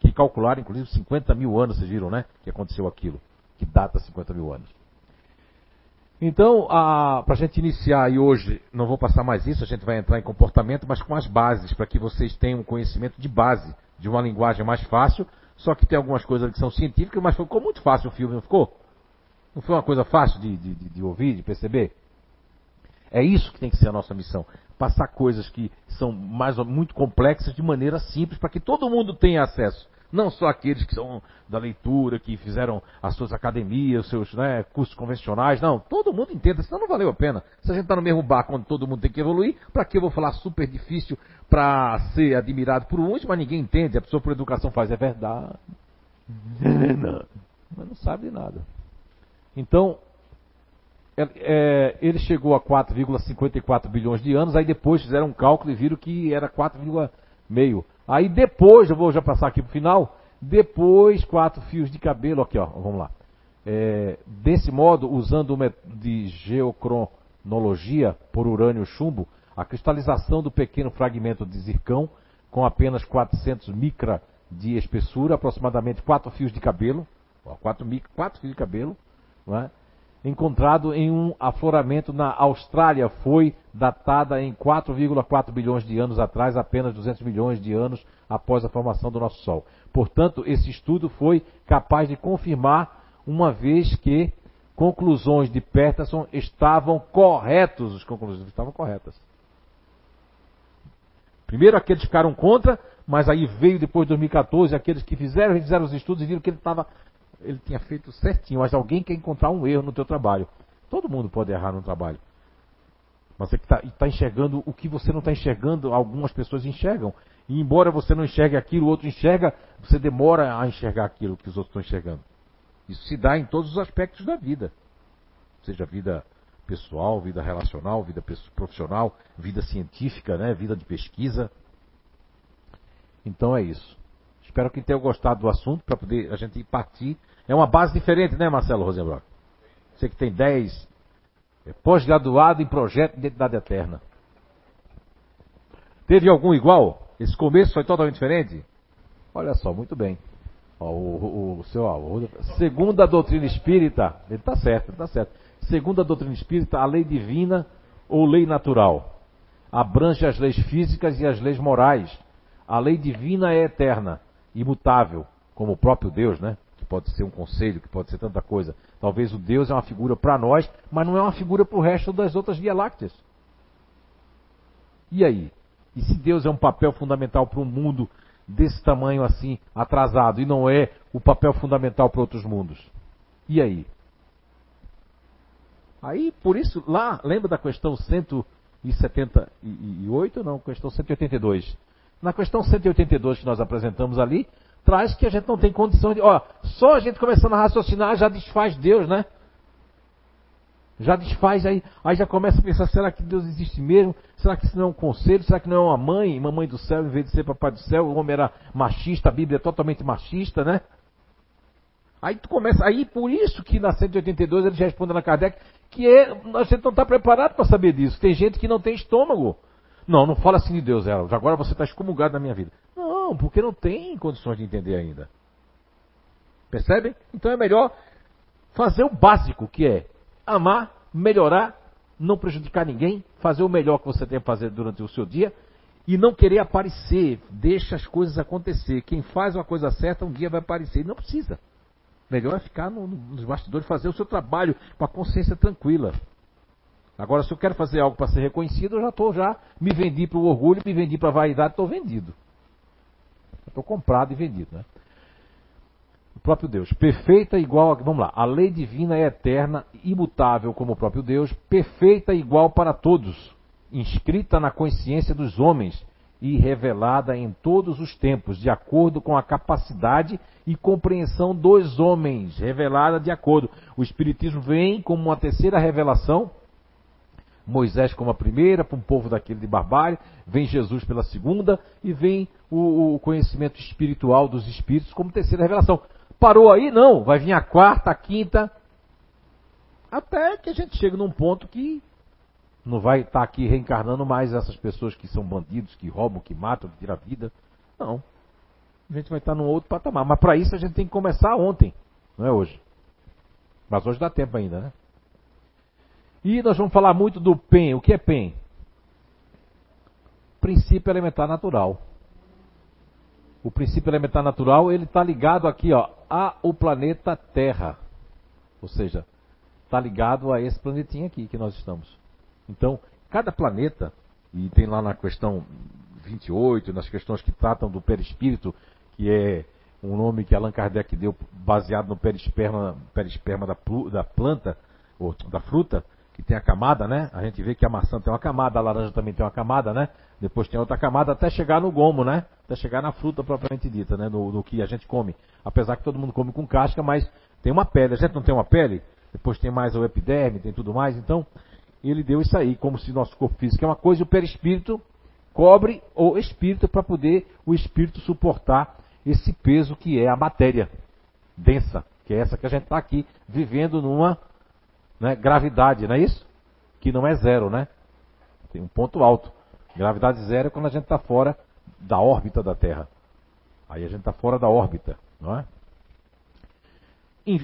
S1: Que calcularam, inclusive, 50 mil anos, vocês viram, né? Que aconteceu aquilo. Que data 50 mil anos. Então, para a gente iniciar e hoje, não vou passar mais isso, a gente vai entrar em comportamento, mas com as bases, para que vocês tenham um conhecimento de base, de uma linguagem mais fácil, só que tem algumas coisas que são científicas, mas ficou muito fácil o filme, não ficou? Não foi uma coisa fácil de, de, de ouvir, de perceber? É isso que tem que ser a nossa missão. Passar coisas que são mais muito complexas de maneira simples, para que todo mundo tenha acesso. Não só aqueles que são da leitura, que fizeram as suas academias, os seus né, cursos convencionais. Não, todo mundo entenda, senão não valeu a pena. Se a gente está no mesmo barco onde todo mundo tem que evoluir, para que eu vou falar super difícil para ser admirado por uns, mas ninguém entende. A pessoa por educação faz, é verdade. Não, mas não sabe de nada. Então, é, é, ele chegou a 4,54 bilhões de anos, aí depois fizeram um cálculo e viram que era 4,5. Aí depois, eu vou já passar aqui para o final, depois quatro fios de cabelo, aqui ó, vamos lá. É, desse modo, usando o método de geocronologia por urânio chumbo, a cristalização do pequeno fragmento de zircão, com apenas 400 micra de espessura, aproximadamente quatro fios de cabelo, ó, quatro, micra, quatro fios de cabelo, não é? Encontrado em um afloramento na Austrália, foi datada em 4,4 bilhões de anos atrás, apenas 200 milhões de anos após a formação do nosso Sol. Portanto, esse estudo foi capaz de confirmar, uma vez que conclusões de Peterson estavam corretos, as conclusões estavam corretas. Primeiro aqueles ficaram contra, mas aí veio depois de 2014 aqueles que fizeram, fizeram os estudos e viram que ele estava ele tinha feito certinho, mas alguém quer encontrar um erro no teu trabalho. Todo mundo pode errar no trabalho. Mas você está tá enxergando o que você não está enxergando, algumas pessoas enxergam. E embora você não enxergue aquilo, o outro enxerga, você demora a enxergar aquilo que os outros estão enxergando. Isso se dá em todos os aspectos da vida. Seja vida pessoal, vida relacional, vida profissional, vida científica, né? vida de pesquisa. Então é isso. Espero que tenham gostado do assunto para poder a gente partir é uma base diferente, né, Marcelo Rosenbrock? Você que tem 10 é pós-graduado em projeto de identidade eterna. Teve algum igual? Esse começo foi totalmente diferente? Olha só, muito bem. Ó, o, o, o seu ó, segundo a doutrina espírita, ele está certo, está certo. Segundo a doutrina espírita, a lei divina ou lei natural abrange as leis físicas e as leis morais. A lei divina é eterna, imutável, como o próprio Deus, né? Pode ser um conselho, que pode ser tanta coisa. Talvez o Deus é uma figura para nós, mas não é uma figura para o resto das outras Via Lácteas. E aí? E se Deus é um papel fundamental para um mundo desse tamanho assim, atrasado, e não é o papel fundamental para outros mundos? E aí? Aí, por isso, lá, lembra da questão 178? Não, questão 182. Na questão 182 que nós apresentamos ali, traz que a gente não tem condição de. Ó, só a gente começando a raciocinar já desfaz Deus, né? Já desfaz, aí, aí já começa a pensar: será que Deus existe mesmo? Será que isso não é um conselho? Será que não é uma mãe, mamãe do céu, em vez de ser papai do céu? O homem era machista, a Bíblia é totalmente machista, né? Aí tu começa, aí por isso que na 182 eles respondem a Kardec que é, a gente não está preparado para saber disso. Tem gente que não tem estômago. Não, não fala assim de Deus, ela. Agora você está excomungado na minha vida. Não, porque não tem condições de entender ainda. Percebem? Então é melhor fazer o básico, que é amar, melhorar, não prejudicar ninguém, fazer o melhor que você tem a fazer durante o seu dia e não querer aparecer. Deixa as coisas acontecer. Quem faz uma coisa certa um dia vai aparecer. Não precisa. Melhor é ficar no, nos bastidores, fazer o seu trabalho com a consciência tranquila. Agora, se eu quero fazer algo para ser reconhecido, eu já estou já me vendi para o orgulho, me vendi para a vaidade, estou vendido. Estou comprado e vendido, né? O próprio Deus, perfeita igual, vamos lá, a lei divina é eterna, imutável como o próprio Deus, perfeita igual para todos, inscrita na consciência dos homens e revelada em todos os tempos, de acordo com a capacidade e compreensão dos homens, revelada de acordo. O Espiritismo vem como uma terceira revelação, Moisés como a primeira, para um povo daquele de barbárie, vem Jesus pela segunda, e vem o, o conhecimento espiritual dos Espíritos como terceira revelação. Parou aí? Não, vai vir a quarta, a quinta, até que a gente chegue num ponto que não vai estar tá aqui reencarnando mais essas pessoas que são bandidos, que roubam, que matam, que tiram a vida. Não. A gente vai estar tá num outro patamar. Mas para isso a gente tem que começar ontem, não é hoje. Mas hoje dá tempo ainda, né? E nós vamos falar muito do PEN. O que é PEN? Princípio elementar natural. O princípio elementar natural ele está ligado aqui, ó, ao planeta Terra. Ou seja, está ligado a esse planetinha aqui que nós estamos. Então, cada planeta, e tem lá na questão 28, nas questões que tratam do perispírito, que é um nome que Allan Kardec deu baseado no perisperma, perisperma da, da planta, ou da fruta, que tem a camada, né? A gente vê que a maçã tem uma camada, a laranja também tem uma camada, né? Depois tem outra camada até chegar no gomo, né? Até chegar na fruta propriamente dita, né? No, no, que a gente come. Apesar que todo mundo come com casca, mas tem uma pele. A gente não tem uma pele? Depois tem mais o epiderme, tem tudo mais. Então, ele deu isso aí, como se nosso corpo físico é uma coisa o perispírito cobre o espírito para poder o espírito suportar esse peso que é a matéria densa, que é essa que a gente está aqui vivendo numa né, gravidade, não é isso? Que não é zero, né? Tem um ponto alto. Gravidade zero é quando a gente está fora da órbita da Terra. Aí a gente está fora da órbita, não é?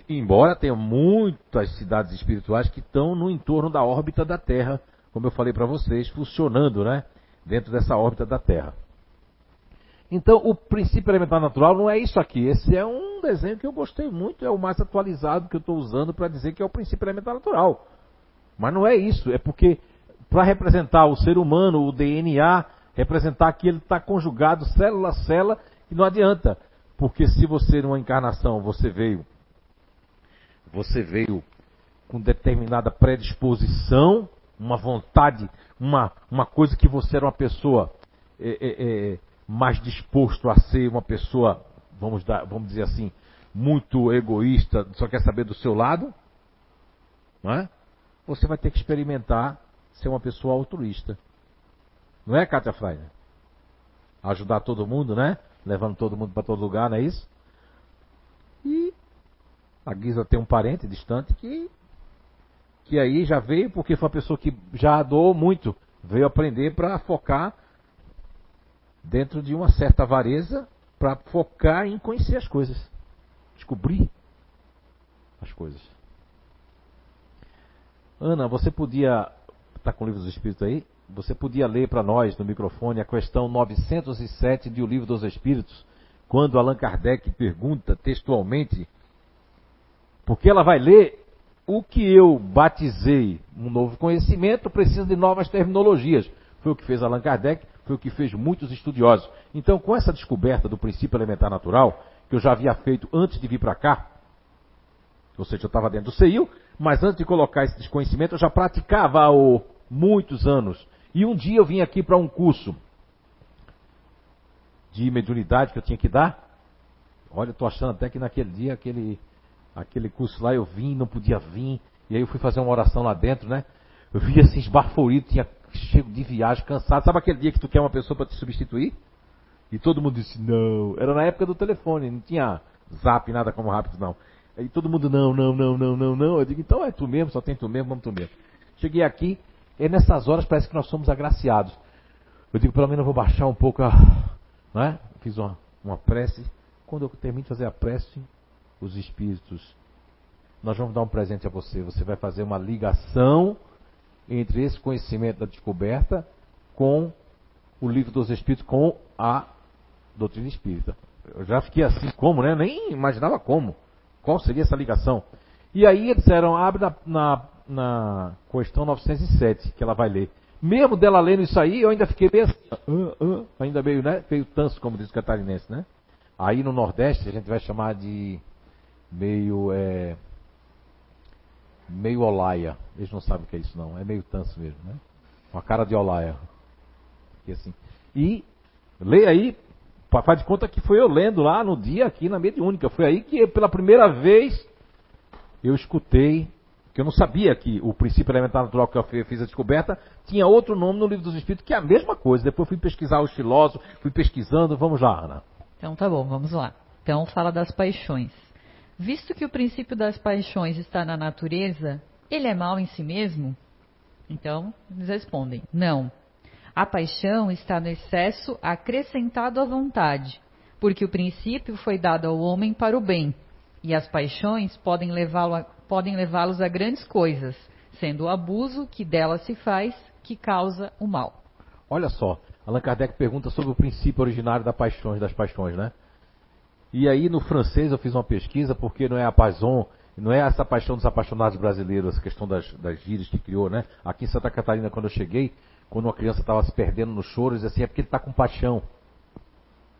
S1: Embora tenha muitas cidades espirituais que estão no entorno da órbita da Terra, como eu falei para vocês, funcionando, né? Dentro dessa órbita da Terra. Então, o princípio elementar natural não é isso aqui. Esse é um desenho que eu gostei muito, é o mais atualizado que eu estou usando para dizer que é o princípio elementar natural. Mas não é isso, é porque para representar o ser humano, o DNA, representar que ele está conjugado célula a célula, e não adianta. Porque se você numa encarnação você veio você veio com determinada predisposição, uma vontade, uma, uma coisa que você era uma pessoa é, é, é, mais disposto a ser uma pessoa, vamos, dar, vamos dizer assim, muito egoísta, só quer saber do seu lado, não é? você vai ter que experimentar ser uma pessoa altruísta. Não é, Kátia Freire? Ajudar todo mundo, né? Levando todo mundo para todo lugar, não é isso? E a Guisa tem um parente distante que, que aí já veio porque foi uma pessoa que já doou muito. Veio aprender para focar dentro de uma certa avareza para focar em conhecer as coisas, descobrir as coisas. Ana, você podia. Está com o livro dos Espíritos aí? Você podia ler para nós no microfone a questão 907 de O Livro dos Espíritos, quando Allan Kardec pergunta textualmente, porque ela vai ler o que eu batizei um novo conhecimento precisa de novas terminologias. Foi o que fez Allan Kardec, foi o que fez muitos estudiosos. Então, com essa descoberta do princípio elementar natural, que eu já havia feito antes de vir para cá, ou seja, eu estava dentro do CEIU, mas antes de colocar esse desconhecimento, eu já praticava há muitos anos. E um dia eu vim aqui para um curso de mediunidade que eu tinha que dar. Olha, eu estou achando até que naquele dia, aquele, aquele curso lá, eu vim, não podia vir. E aí eu fui fazer uma oração lá dentro, né? Eu vi assim, esbarforido, tinha chego de viagem, cansado. Sabe aquele dia que tu quer uma pessoa para te substituir? E todo mundo disse não. Era na época do telefone, não tinha zap, nada como rápido, não. Aí todo mundo, não, não, não, não, não, não. Eu digo, então é tu mesmo, só tem tu mesmo, vamos tu mesmo. Cheguei aqui, e nessas horas parece que nós somos agraciados. Eu digo, pelo menos eu vou baixar um pouco a. Não é? Fiz uma, uma prece. Quando eu termino de fazer a prece, os espíritos, nós vamos dar um presente a você. Você vai fazer uma ligação entre esse conhecimento da descoberta com o livro dos Espíritos, com a doutrina espírita. Eu já fiquei assim, como, né? Nem imaginava como. Qual seria essa ligação? E aí eles disseram, abre na, na, na questão 907, que ela vai ler. Mesmo dela lendo isso aí, eu ainda fiquei meio assim, uh, uh, ainda meio, né? Meio tanso, como diz o catarinense, né? Aí no Nordeste a gente vai chamar de meio é, meio olaia. Eles não sabem o que é isso não, é meio tanso mesmo, né? Uma cara de olaia. E assim. E lê aí, faz de conta que foi eu lendo lá no dia aqui na mediúnica. Foi aí que pela primeira vez eu escutei, que eu não sabia que o princípio elementar natural que eu fiz a descoberta tinha outro nome no livro dos Espíritos, que é a mesma coisa. Depois fui pesquisar os filósofos, fui pesquisando. Vamos lá, Ana.
S3: Então tá bom, vamos lá. Então fala das paixões. Visto que o princípio das paixões está na natureza, ele é mal em si mesmo? Então, eles respondem: não. A paixão está no excesso acrescentado à vontade, porque o princípio foi dado ao homem para o bem, e as paixões podem levá-los a, a grandes coisas, sendo o abuso que delas se faz que causa o mal.
S1: Olha só, Allan Kardec pergunta sobre o princípio originário das paixões, das paixões, né? E aí no francês eu fiz uma pesquisa, porque não é a paixão, não é essa paixão dos apaixonados brasileiros, essa questão das, das gírias que criou, né? Aqui em Santa Catarina, quando eu cheguei, quando uma criança estava se perdendo no choro, dizia assim, é porque ele está com paixão.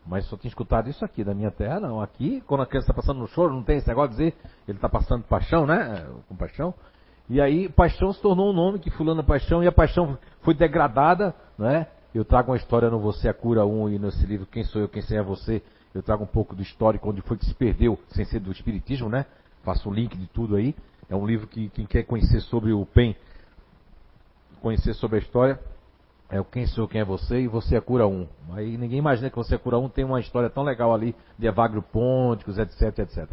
S1: Mas só tinha escutado isso aqui, da minha terra, não. Aqui, quando a criança está passando no choro, não tem esse negócio de dizer, ele está passando paixão, né? Com paixão. E aí, paixão se tornou um nome que fulano é paixão, e a paixão foi degradada, né? Eu trago uma história no Você a Cura 1 e nesse livro Quem Sou Eu, Quem Sei é Você, eu trago um pouco do histórico, onde foi que se perdeu, sem ser do Espiritismo, né? Faço o link de tudo aí. É um livro que quem quer conhecer sobre o PEN, conhecer sobre a história, é o Quem Sou, Quem é Você e Você é Cura 1. Aí ninguém imagina que Você é Cura 1 tem uma história tão legal ali de Evagrio Ponticus, etc, etc.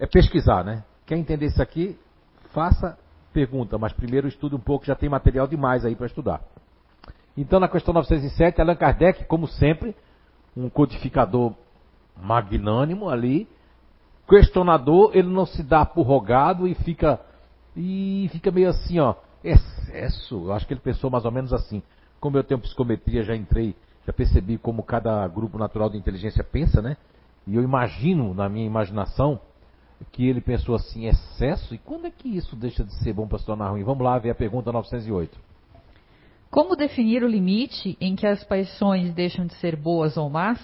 S1: É pesquisar, né? Quer entender isso aqui? Faça pergunta, mas primeiro estude um pouco, já tem material demais aí para estudar. Então, na questão 907, Allan Kardec, como sempre, um codificador magnânimo ali, questionador, ele não se dá por rogado e fica e fica meio assim, ó, excesso. Eu acho que ele pensou mais ou menos assim. Como eu tenho psicometria, já entrei, já percebi como cada grupo natural de inteligência pensa, né? E eu imagino na minha imaginação que ele pensou assim, excesso? E quando é que isso deixa de ser bom para se tornar ruim? Vamos lá ver a pergunta 908.
S3: Como definir o limite em que as paixões deixam de ser boas ou más?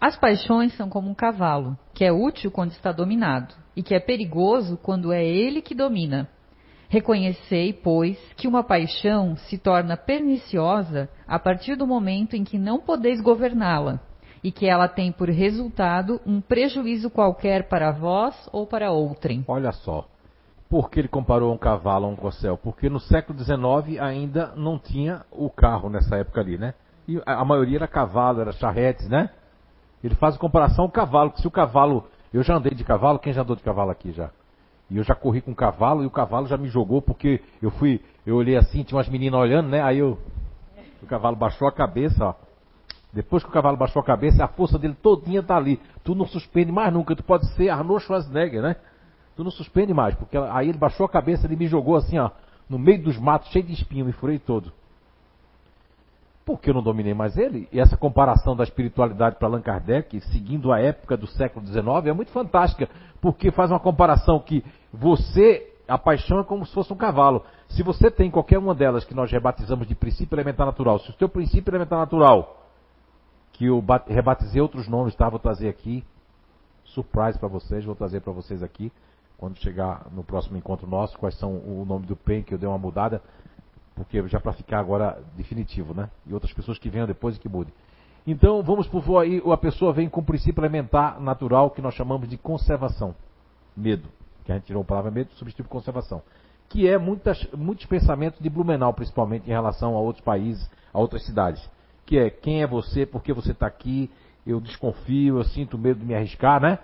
S3: As paixões são como um cavalo, que é útil quando está dominado, e que é perigoso quando é ele que domina. Reconhecei, pois, que uma paixão se torna perniciosa a partir do momento em que não podeis governá-la, e que ela tem por resultado um prejuízo qualquer para vós ou para outrem.
S1: Olha só, por que ele comparou um cavalo a um corcel? Porque no século XIX ainda não tinha o carro nessa época ali, né? E a maioria era cavalo, era charretes, né? Ele faz a comparação ao cavalo, que se o cavalo. Eu já andei de cavalo, quem já andou de cavalo aqui já? E eu já corri com o cavalo e o cavalo já me jogou porque eu fui, eu olhei assim, tinha umas meninas olhando, né? Aí eu, o cavalo baixou a cabeça, ó, Depois que o cavalo baixou a cabeça, a força dele todinha tá ali. Tu não suspende mais nunca. Tu pode ser Arnold Schwarzenegger, né? Tu não suspende mais, porque aí ele baixou a cabeça, ele me jogou assim, ó, no meio dos matos, cheio de espinho, me furei todo. Porque eu não dominei mais ele? E essa comparação da espiritualidade para Allan Kardec, seguindo a época do século XIX, é muito fantástica, porque faz uma comparação que você, a paixão é como se fosse um cavalo. Se você tem qualquer uma delas que nós rebatizamos de princípio elementar natural, se o seu princípio elementar natural que eu rebatizei outros nomes, tá? Vou trazer aqui. Surprise para vocês, vou trazer para vocês aqui. Quando chegar no próximo encontro nosso, quais são o nome do PEN, que eu dei uma mudada, porque já para ficar agora definitivo, né? E outras pessoas que venham depois e que mudem. Então, vamos por aí, a pessoa vem com o princípio elementar natural que nós chamamos de conservação. Medo. Que a gente tirou a palavra medo e substituiu por conservação. Que é muitas, muitos pensamentos de Blumenau, principalmente em relação a outros países, a outras cidades que é quem é você, por que você está aqui, eu desconfio, eu sinto medo de me arriscar, né?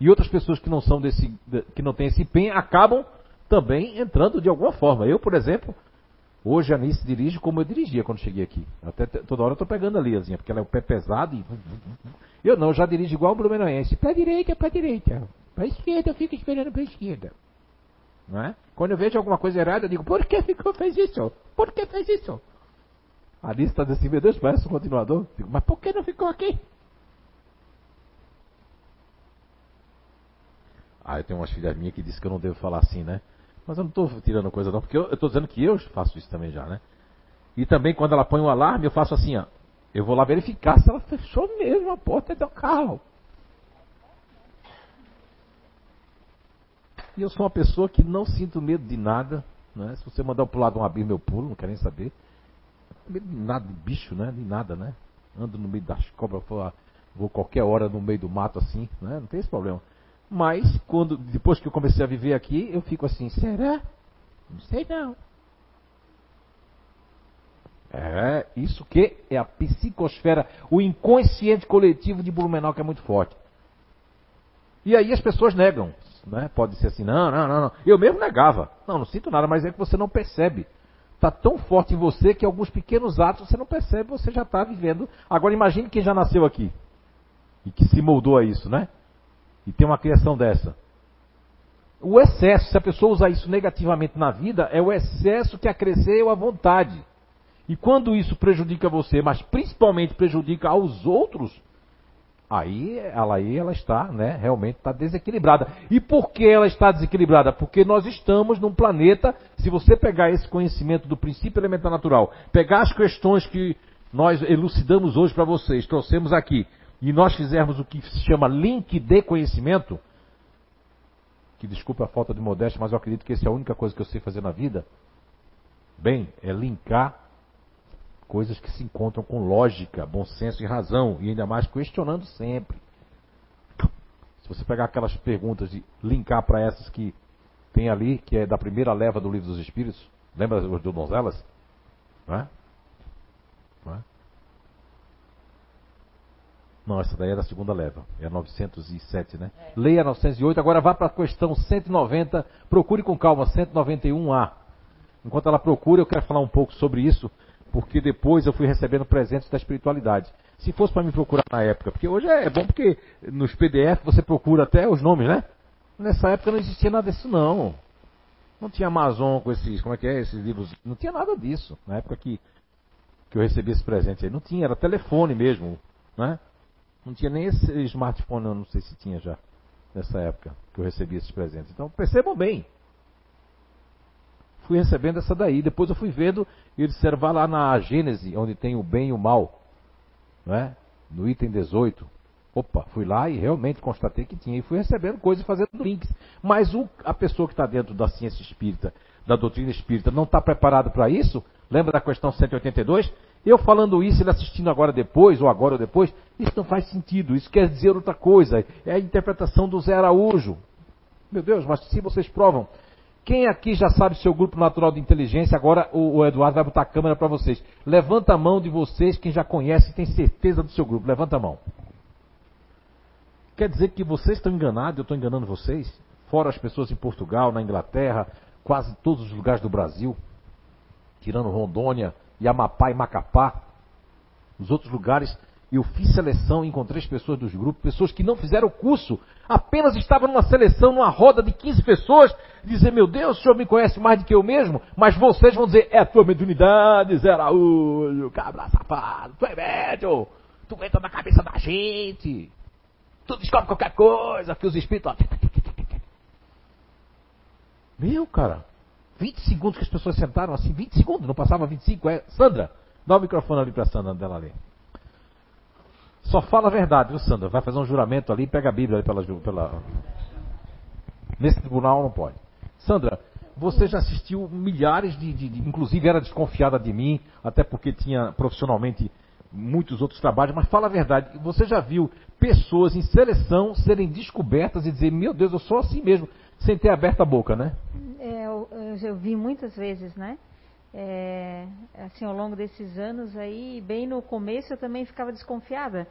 S1: E outras pessoas que não são desse, que não têm esse empenho, acabam também entrando de alguma forma. Eu, por exemplo, hoje a Anice dirige como eu dirigia quando cheguei aqui. Até toda hora eu estou pegando a Liazinha, porque ela é o pé pesado e. Eu não, eu já dirijo igual o Blumenauense. Para direita, para direita. Para esquerda, eu fico esperando para esquerda. Não é? Quando eu vejo alguma coisa errada, eu digo, por que ficou fez isso? Por que fez isso? A lista desse meu Deus parece um continuador. Digo, mas por que não ficou aqui? Ah, eu tenho umas filhas minhas que dizem que eu não devo falar assim, né? Mas eu não estou tirando coisa não, porque eu estou dizendo que eu faço isso também já, né? E também quando ela põe o um alarme, eu faço assim, ó. Eu vou lá verificar se ela fechou mesmo a porta do carro. E eu sou uma pessoa que não sinto medo de nada. Né? Se você mandar eu pular de um abismo, eu pulo, não quero nem saber medo de nada, de bicho, né? De nada, né? Ando no meio das cobras, vou qualquer hora no meio do mato assim, né? Não tem esse problema. Mas, quando, depois que eu comecei a viver aqui, eu fico assim, será? Não sei não. É, isso que é a psicosfera, o inconsciente coletivo de Blumenau que é muito forte. E aí as pessoas negam, né? Pode ser assim, não, não, não, não. Eu mesmo negava. Não, não sinto nada, mas é que você não percebe está tão forte em você que alguns pequenos atos você não percebe, você já está vivendo. Agora imagine quem já nasceu aqui e que se moldou a isso, né? E tem uma criação dessa. O excesso, se a pessoa usar isso negativamente na vida, é o excesso que acresceu a vontade. E quando isso prejudica você, mas principalmente prejudica aos outros, Aí ela, aí ela está, né, realmente está desequilibrada. E por que ela está desequilibrada? Porque nós estamos num planeta, se você pegar esse conhecimento do princípio elementar natural, pegar as questões que nós elucidamos hoje para vocês, trouxemos aqui, e nós fizermos o que se chama link de conhecimento, que desculpa a falta de modéstia, mas eu acredito que essa é a única coisa que eu sei fazer na vida, bem, é linkar coisas que se encontram com lógica, bom senso e razão, e ainda mais questionando sempre. Se você pegar aquelas perguntas e linkar para essas que tem ali, que é da primeira leva do Livro dos Espíritos, lembra do Donzelas? Não é? Não, é? Não, essa daí é da segunda leva, é a 907, né? É. Leia 908, agora vá para a questão 190, procure com calma, 191A. Enquanto ela procura, eu quero falar um pouco sobre isso, porque depois eu fui recebendo presentes da espiritualidade. Se fosse para me procurar na época, porque hoje é, bom porque nos PDF você procura até os nomes, né? Nessa época não existia nada disso não. Não tinha Amazon com esses, como é que é, esses livros, não tinha nada disso. Na época que, que eu recebi esse presente aí, não tinha, era telefone mesmo, né? Não tinha nem esse smartphone, não, não sei se tinha já, nessa época que eu recebi esses presentes. Então percebam bem, fui recebendo essa daí. Depois eu fui vendo e eles disseram, vá lá na Gênese, onde tem o bem e o mal. Não é? No item 18. Opa, fui lá e realmente constatei que tinha. E fui recebendo coisas e fazendo links. Mas o, a pessoa que está dentro da ciência espírita, da doutrina espírita, não está preparado para isso? Lembra da questão 182? Eu falando isso, ele assistindo agora depois, ou agora ou depois, isso não faz sentido. Isso quer dizer outra coisa. É a interpretação do Zé Araújo. Meu Deus, mas se vocês provam quem aqui já sabe seu grupo natural de inteligência? Agora o, o Eduardo vai botar a câmera para vocês. Levanta a mão de vocês, quem já conhece e tem certeza do seu grupo. Levanta a mão. Quer dizer que vocês estão enganados, eu estou enganando vocês? Fora as pessoas em Portugal, na Inglaterra, quase todos os lugares do Brasil, tirando Rondônia, Amapá e Macapá. nos outros lugares, eu fiz seleção e encontrei as pessoas dos grupos, pessoas que não fizeram o curso, apenas estavam numa seleção, numa roda de 15 pessoas, dizer, meu Deus, o senhor me conhece mais do que eu mesmo, mas vocês vão dizer, é a tua mediunidade, Zé Araújo, cabra safado, tu é médio, tu entra na cabeça da gente, tu descobre qualquer coisa, que os espíritos... Meu, cara, 20 segundos que as pessoas sentaram, assim, 20 segundos, não passava 25, é... Sandra, dá o microfone ali pra Sandra, dela ler. Só fala a verdade, viu, Sandra? Vai fazer um juramento ali, pega a Bíblia ali pela, pela. Nesse tribunal não pode. Sandra, você já assistiu milhares de, de, de, Inclusive era desconfiada de mim, até porque tinha profissionalmente muitos outros trabalhos, mas fala a verdade. Você já viu pessoas em seleção serem descobertas e dizer: Meu Deus, eu sou assim mesmo, sem ter aberto a boca, né?
S4: É, eu, eu vi muitas vezes, né? é, assim ao longo desses anos aí, bem no começo eu também ficava desconfiada,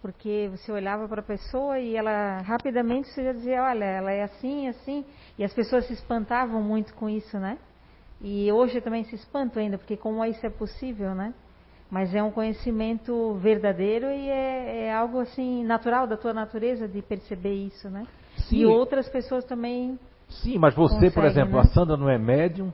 S4: porque você olhava para a pessoa e ela rapidamente você já dizia, olha, ela é assim, assim, e as pessoas se espantavam muito com isso, né? E hoje eu também se espanto ainda, porque como isso é possível, né? Mas é um conhecimento verdadeiro e é, é algo assim natural da tua natureza de perceber isso, né? Sim. E outras pessoas também.
S1: Sim, mas você, por exemplo, né? a Sandra não é médium,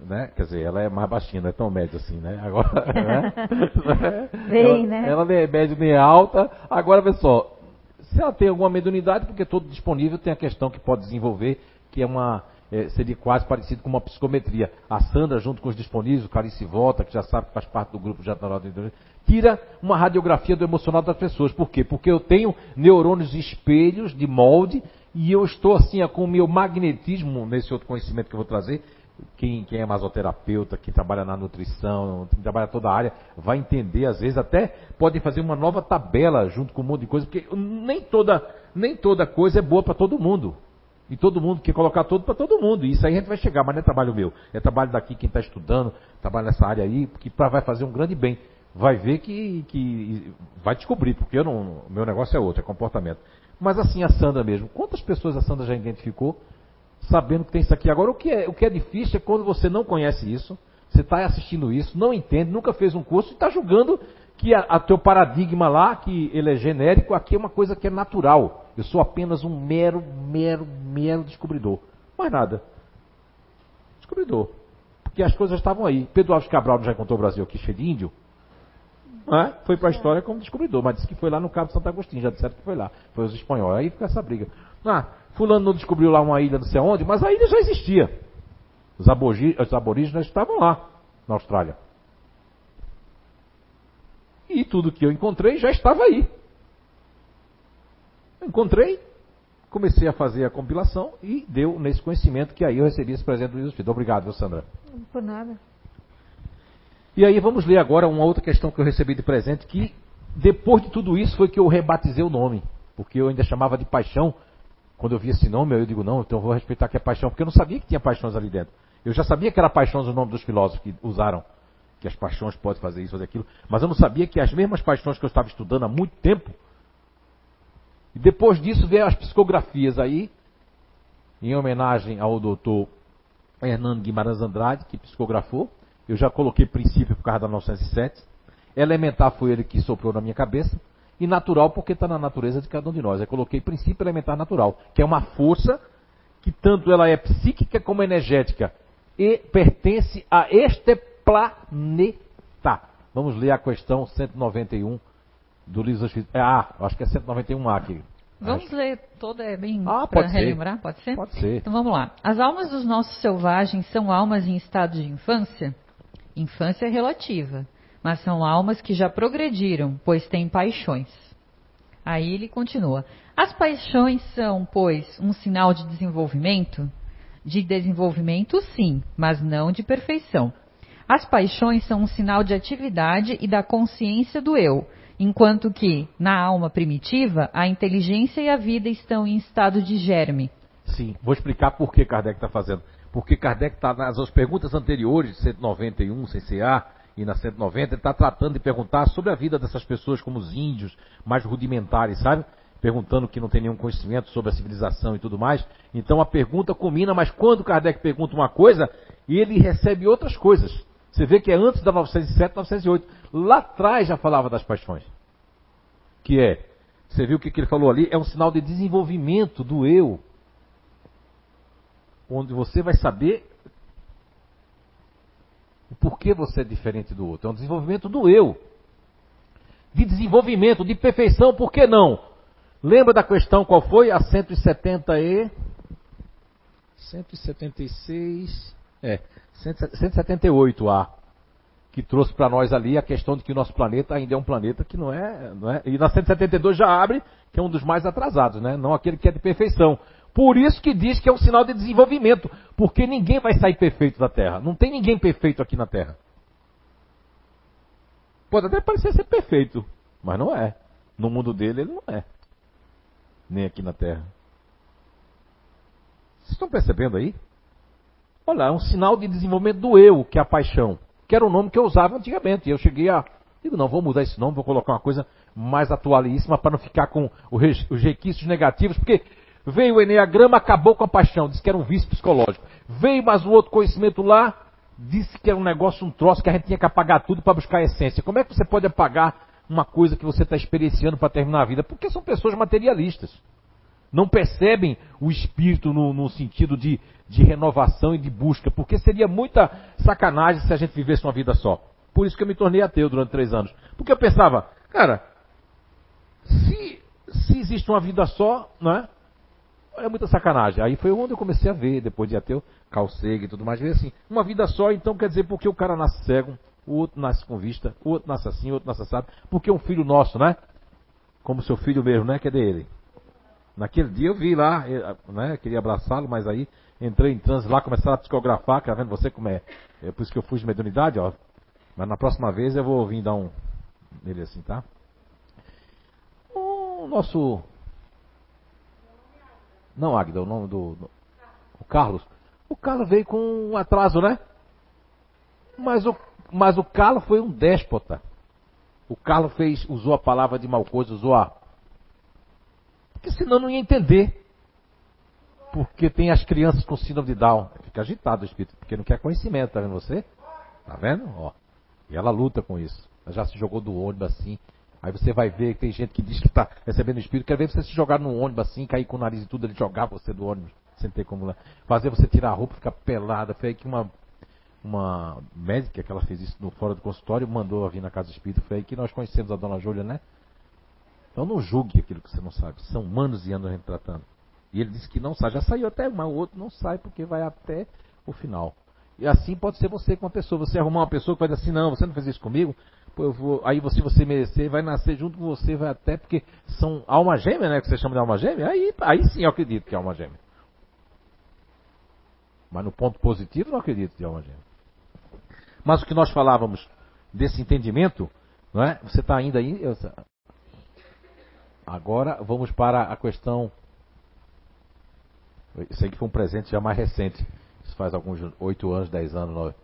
S1: né? Quer dizer, ela é mais baixinha, não é tão média assim, né? Agora, né?
S4: Bem,
S1: ela,
S4: né?
S1: Ela nem é média nem é alta. Agora, vê só, se ela tem alguma mediunidade, porque todo disponível tem a questão que pode desenvolver, que é uma é, seria quase parecido com uma psicometria. A Sandra, junto com os disponíveis, o Clarice Volta, que já sabe que faz parte do grupo já tira uma radiografia do emocional das pessoas. Por quê? Porque eu tenho neurônios espelhos de molde e eu estou assim, com o meu magnetismo, nesse outro conhecimento que eu vou trazer, quem, quem, é masoterapeuta, quem trabalha na nutrição, quem trabalha toda a área, vai entender, às vezes até pode fazer uma nova tabela junto com um monte de coisa, porque nem toda, nem toda coisa é boa para todo mundo. E todo mundo quer colocar tudo para todo mundo. E isso aí a gente vai chegar, mas não é trabalho meu. É trabalho daqui, quem está estudando, trabalha nessa área aí, que vai fazer um grande bem. Vai ver que, que vai descobrir, porque eu não, meu negócio é outro, é comportamento. Mas assim, a Sandra mesmo. Quantas pessoas a Sandra já identificou sabendo que tem isso aqui. Agora, o que é, o que é difícil é quando você não conhece isso, você está assistindo isso, não entende, nunca fez um curso e está julgando que a, a, teu paradigma lá, que ele é genérico, aqui é uma coisa que é natural. Eu sou apenas um mero, mero, mero descobridor. Mais nada. Descobridor. Porque as coisas estavam aí. Pedro Alves Cabral já encontrou o Brasil aqui cheio de índio. Foi para a história como descobridor, mas disse que foi lá no Cabo Santo Agostinho, já disseram que foi lá. Foi os espanhóis. Aí fica essa briga. Ah, Fulano não descobriu lá uma ilha não sei onde, mas a ilha já existia. Os, os aborígenes estavam lá, na Austrália. E tudo que eu encontrei já estava aí. encontrei, comecei a fazer a compilação e deu nesse conhecimento que aí eu recebi esse presente do Jesus Obrigado, Sandra?
S4: Por nada.
S1: E aí vamos ler agora uma outra questão que eu recebi de presente, que depois de tudo isso foi que eu rebatizei o nome. Porque eu ainda chamava de paixão, quando eu vi esse nome, eu digo, não, então eu vou respeitar que é paixão, porque eu não sabia que tinha paixões ali dentro. Eu já sabia que era paixões o nome dos filósofos que usaram, que as paixões podem fazer isso, fazer aquilo, mas eu não sabia que as mesmas paixões que eu estava estudando há muito tempo, e depois disso veio as psicografias aí, em homenagem ao doutor Hernando Guimarães Andrade, que psicografou, eu já coloquei princípio por causa da 907, elementar foi ele que soprou na minha cabeça, e natural porque está na natureza de cada um de nós. Eu coloquei princípio elementar natural, que é uma força que tanto ela é psíquica como energética e pertence a este planeta. Vamos ler a questão 191 do livro dos Espíritos. É, ah, acho que é 191A aqui.
S3: Vamos
S1: acho.
S3: ler toda, é bem
S1: ah,
S3: para relembrar, pode ser?
S1: Pode ser.
S3: Então vamos lá. As almas dos nossos selvagens são almas em estado de infância? Infância relativa mas são almas que já progrediram, pois têm paixões. Aí ele continua: As paixões são, pois, um sinal de desenvolvimento? De desenvolvimento, sim, mas não de perfeição. As paixões são um sinal de atividade e da consciência do eu, enquanto que, na alma primitiva, a inteligência e a vida estão em estado de germe.
S1: Sim, vou explicar por que Kardec está fazendo. Porque Kardec está nas perguntas anteriores, de 191, CCA, e na 190, ele está tratando de perguntar sobre a vida dessas pessoas como os índios, mais rudimentares, sabe? Perguntando que não tem nenhum conhecimento sobre a civilização e tudo mais. Então a pergunta combina, mas quando Kardec pergunta uma coisa, ele recebe outras coisas. Você vê que é antes da 907, 908. Lá atrás já falava das paixões. Que é, você viu o que ele falou ali? É um sinal de desenvolvimento do eu. Onde você vai saber o porquê você é diferente do outro. É um desenvolvimento do eu. De desenvolvimento, de perfeição, por que não? Lembra da questão qual foi? A 170 e. 176. É, 178A. Que trouxe para nós ali a questão de que o nosso planeta ainda é um planeta que não é, não é. E na 172 já abre, que é um dos mais atrasados, né? Não aquele que é de perfeição. Por isso que diz que é um sinal de desenvolvimento, porque ninguém vai sair perfeito da Terra. Não tem ninguém perfeito aqui na Terra. Pode até parecer ser perfeito, mas não é. No mundo dele ele não é. Nem aqui na Terra. Vocês estão percebendo aí? Olha, é um sinal de desenvolvimento do eu, que é a paixão. Que era o nome que eu usava antigamente. E eu cheguei a. Digo, não, vou mudar esse nome, vou colocar uma coisa mais atualíssima para não ficar com os requisitos negativos, porque Veio o Enneagrama, acabou com a paixão, disse que era um vício psicológico. Veio mais um outro conhecimento lá, disse que era um negócio, um troço, que a gente tinha que apagar tudo para buscar a essência. Como é que você pode apagar uma coisa que você está experienciando para terminar a vida? Porque são pessoas materialistas. Não percebem o espírito no, no sentido de, de renovação e de busca, porque seria muita sacanagem se a gente vivesse uma vida só. Por isso que eu me tornei ateu durante três anos. Porque eu pensava, cara, se, se existe uma vida só, não é? É muita sacanagem. Aí foi onde eu comecei a ver, depois de até o calcega e tudo mais, ver assim, uma vida só, então quer dizer, porque o cara nasce cego, o outro nasce com vista, o outro nasce assim, o outro nasce assado, porque é um filho nosso, né? Como seu filho mesmo, né? Que é dele. Naquele dia eu vi lá, né? Queria abraçá-lo, mas aí entrei em transe lá, começaram a psicografar, tá vendo você como é? É por isso que eu fui de mediunidade, ó. Mas na próxima vez eu vou vir dar um nele assim, tá? O nosso não, Águida, o nome do, do. O Carlos. O Carlos veio com um atraso, né? Mas o, mas o Carlos foi um déspota. O Carlos fez, usou a palavra de mal coisa, usou a. Porque senão não ia entender. Porque tem as crianças com síndrome de Down. Fica agitado o espírito, porque não quer conhecimento, tá vendo você? Tá vendo? Ó. E ela luta com isso. Ela já se jogou do ônibus assim. Aí você vai ver que tem gente que diz que está recebendo o espírito, quer ver você se jogar num ônibus assim, cair com o nariz e tudo, ele jogar você do ônibus, sem ter como lá. Fazer você tirar a roupa, ficar pelada. Foi aí que uma, uma médica que ela fez isso no fora do consultório, mandou vir na casa do espírito. Foi aí que nós conhecemos a dona Júlia, né? Então não julgue aquilo que você não sabe. São anos e anos a gente tratando. E ele disse que não sai. Já saiu até, mas o outro não sai porque vai até o final. E assim pode ser você com uma pessoa. Você arrumar uma pessoa que vai dizer assim, não, você não fez isso comigo, eu vou, aí se você merecer, vai nascer junto com você, vai até porque são alma gêmea, né? Que você chama de alma gêmea, aí, aí sim eu acredito que é alma gêmea. Mas no ponto positivo não acredito de alma gêmea. Mas o que nós falávamos desse entendimento, não é? Você está ainda aí? Eu... Agora vamos para a questão. Isso aí que foi um presente já mais recente. Isso faz alguns oito anos, dez anos, nove.